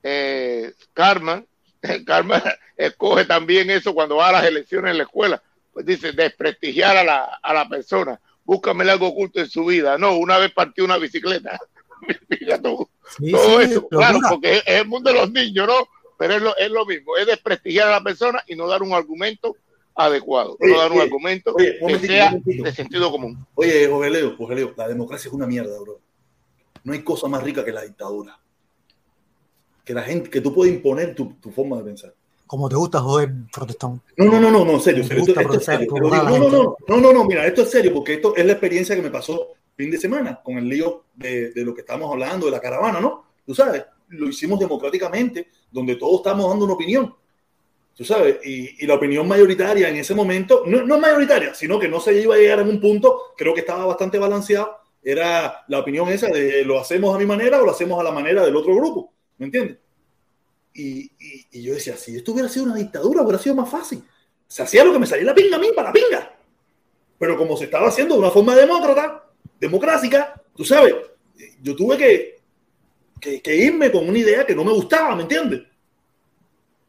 eh, Carmen, Carmen escoge también eso cuando va a las elecciones en la escuela. Pues dice, desprestigiar a la, a la persona. Búscame algo oculto en su vida. No, una vez partió una bicicleta. todo eso, claro, porque es, el mundo de los niños, ¿no? Pero es lo, es lo mismo, es desprestigiar a la persona y no dar un argumento adecuado, no dar un argumento que sea de sentido común. Oye, Jorge Leo, Jorge Leo, la democracia es una mierda, bro. No hay cosa más rica que la dictadura. Que la gente, que tú puedes imponer tu, tu forma de pensar como te gusta joder protestón. No, no, no, no, no, serio, serio. Esto, es serio. No, no, no, no, no, no, mira, esto es serio, porque esto es la experiencia que me pasó fin de semana con el lío de, de lo que estamos hablando, de la caravana, ¿no? Tú sabes, lo hicimos democráticamente, donde todos estamos dando una opinión. Tú sabes, y, y la opinión mayoritaria en ese momento, no, no mayoritaria, sino que no se iba a llegar en un punto, creo que estaba bastante balanceado, era la opinión esa de lo hacemos a mi manera o lo hacemos a la manera del otro grupo, ¿me entiendes? Y, yo decía, si esto hubiera sido una dictadura, hubiera sido más fácil. Se hacía lo que me salía la pinga a mí, para la pinga. Pero como se estaba haciendo de una forma demócrata, democrática, tú sabes, yo tuve que, irme con una idea que no me gustaba, ¿me entiendes?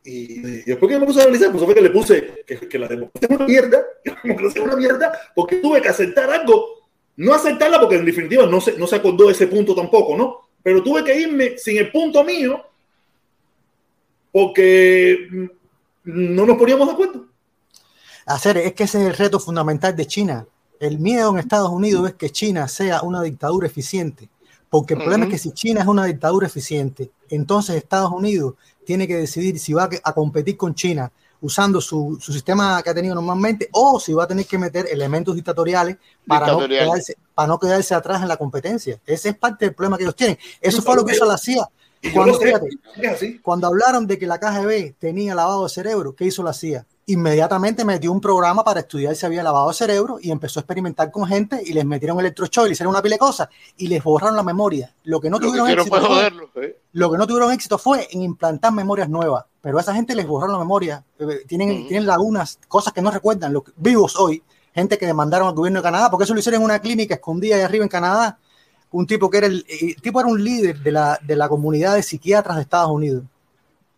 Y, después que me puse a analizar, pues fue que le puse que, que la democracia es una mierda, que la democracia es una mierda, porque tuve que aceptar algo. No aceptarla porque en definitiva no se, no se acordó ese punto tampoco, ¿no? Pero tuve que irme sin el punto mío porque no nos poníamos de acuerdo. Hacer, es que ese es el reto fundamental de China. El miedo en Estados Unidos es que China sea una dictadura eficiente. Porque el problema es que si China es una dictadura eficiente, entonces Estados Unidos tiene que decidir si va a competir con China usando su, su, sistema que ha tenido normalmente o si va a tener que meter elementos dictatoriales para, No, quedarse, para no quedarse atrás en la competencia. Ese es parte del problema que ellos tienen. Eso fue lo que hizo la CIA. Cuando, cuando hablaron de que la KGB tenía lavado de cerebro, ¿qué hizo la CIA? Inmediatamente metió un programa para estudiar si había lavado cerebro y empezó a experimentar con gente y les metieron electroshock y le hicieron una pila de cosas y les borraron la memoria. Lo que no, tuvieron, éxito fue, ¿eh? lo que no tuvieron éxito fue en implantar memorias nuevas, pero a esa gente les borraron la memoria. Eh, tienen, tienen lagunas, cosas que no recuerdan, los vivos hoy, gente que demandaron al gobierno de Canadá, porque eso lo hicieron en una clínica escondida ahí arriba en Canadá, un tipo que era el, el tipo era un líder de la, de la comunidad de psiquiatras de Estados Unidos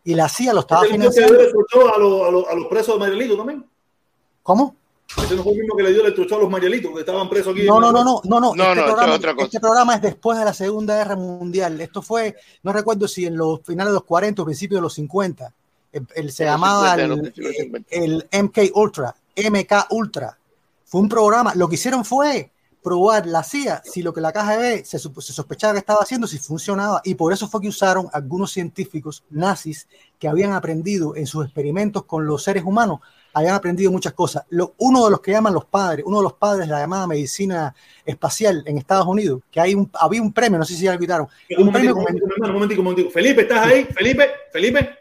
y la CIA lo estaba financiando. a, los, a, los, a los presos de Marielito también? ¿Cómo? Ese no fue el mismo que le dio el electrochoque a los Marielitos que estaban presos aquí. No, no, no, no, no, no. no, este, no programa, otra cosa. este programa es después de la Segunda Guerra Mundial. Esto fue, no recuerdo si en los finales de los 40 o principios de los 50. El, el se llamaba 50, el, el, el MK Ultra, MK Ultra. Fue un programa, lo que hicieron fue probar la CIA si lo que la KGB se, se, sospechaba que estaba haciendo, si funcionaba. Y por eso fue que usaron algunos científicos nazis que habían aprendido en sus experimentos con los seres humanos, habían aprendido muchas cosas. Lo, uno de los que llaman los padres, uno de los padres de la llamada medicina espacial en Estados Unidos, que hay un, había un premio, no sé si ya lo quitaron. Un, un, premio momentico, con... un, momentico, un momentico. Felipe, ¿estás ahí? Felipe, Felipe.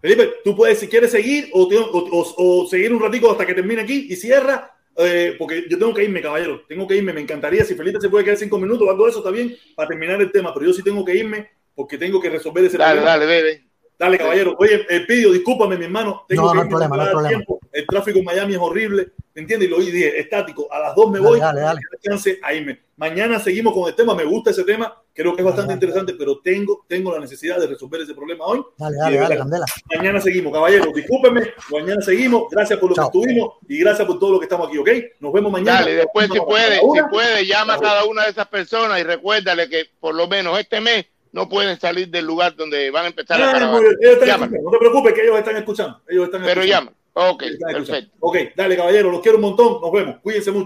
Felipe, tú puedes, si quieres seguir o, o, o, o seguir un ratico hasta que termine aquí y cierra, eh, porque yo tengo que irme, caballero, tengo que irme. Me encantaría, si Felipe se puede quedar cinco minutos o algo de eso, está bien, para terminar el tema, pero yo sí tengo que irme porque tengo que resolver ese dale, problema. Dale, bebé. Dale, caballero. Oye, pido, discúlpame, mi hermano. Tengo no, que no, problema, no problema. Tiempo. El tráfico en Miami es horrible. ¿Me entiendes? Y lo dije, estático. A las dos me voy. Dale, dale. Chance a irme. Mañana seguimos con el tema. Me gusta ese tema. Creo que es bastante dale, interesante, pero tengo, tengo la necesidad de resolver ese problema hoy. Dale, dale, dale, Candela. Mañana seguimos, caballero. Discúlpeme. Mañana seguimos. Gracias por lo Chao. que estuvimos y gracias por todo lo que estamos aquí, ¿ok? Nos vemos mañana. Dale, después si puede, si puede, llama a cada una de esas personas y recuérdale que por lo menos este mes no pueden salir del lugar donde van a empezar ah, a no, no te preocupes que ellos están escuchando. Ellos están Pero escuchando. llama. Ok, perfecto. Ok, dale, caballero, los quiero un montón. Nos vemos. Cuídense mucho.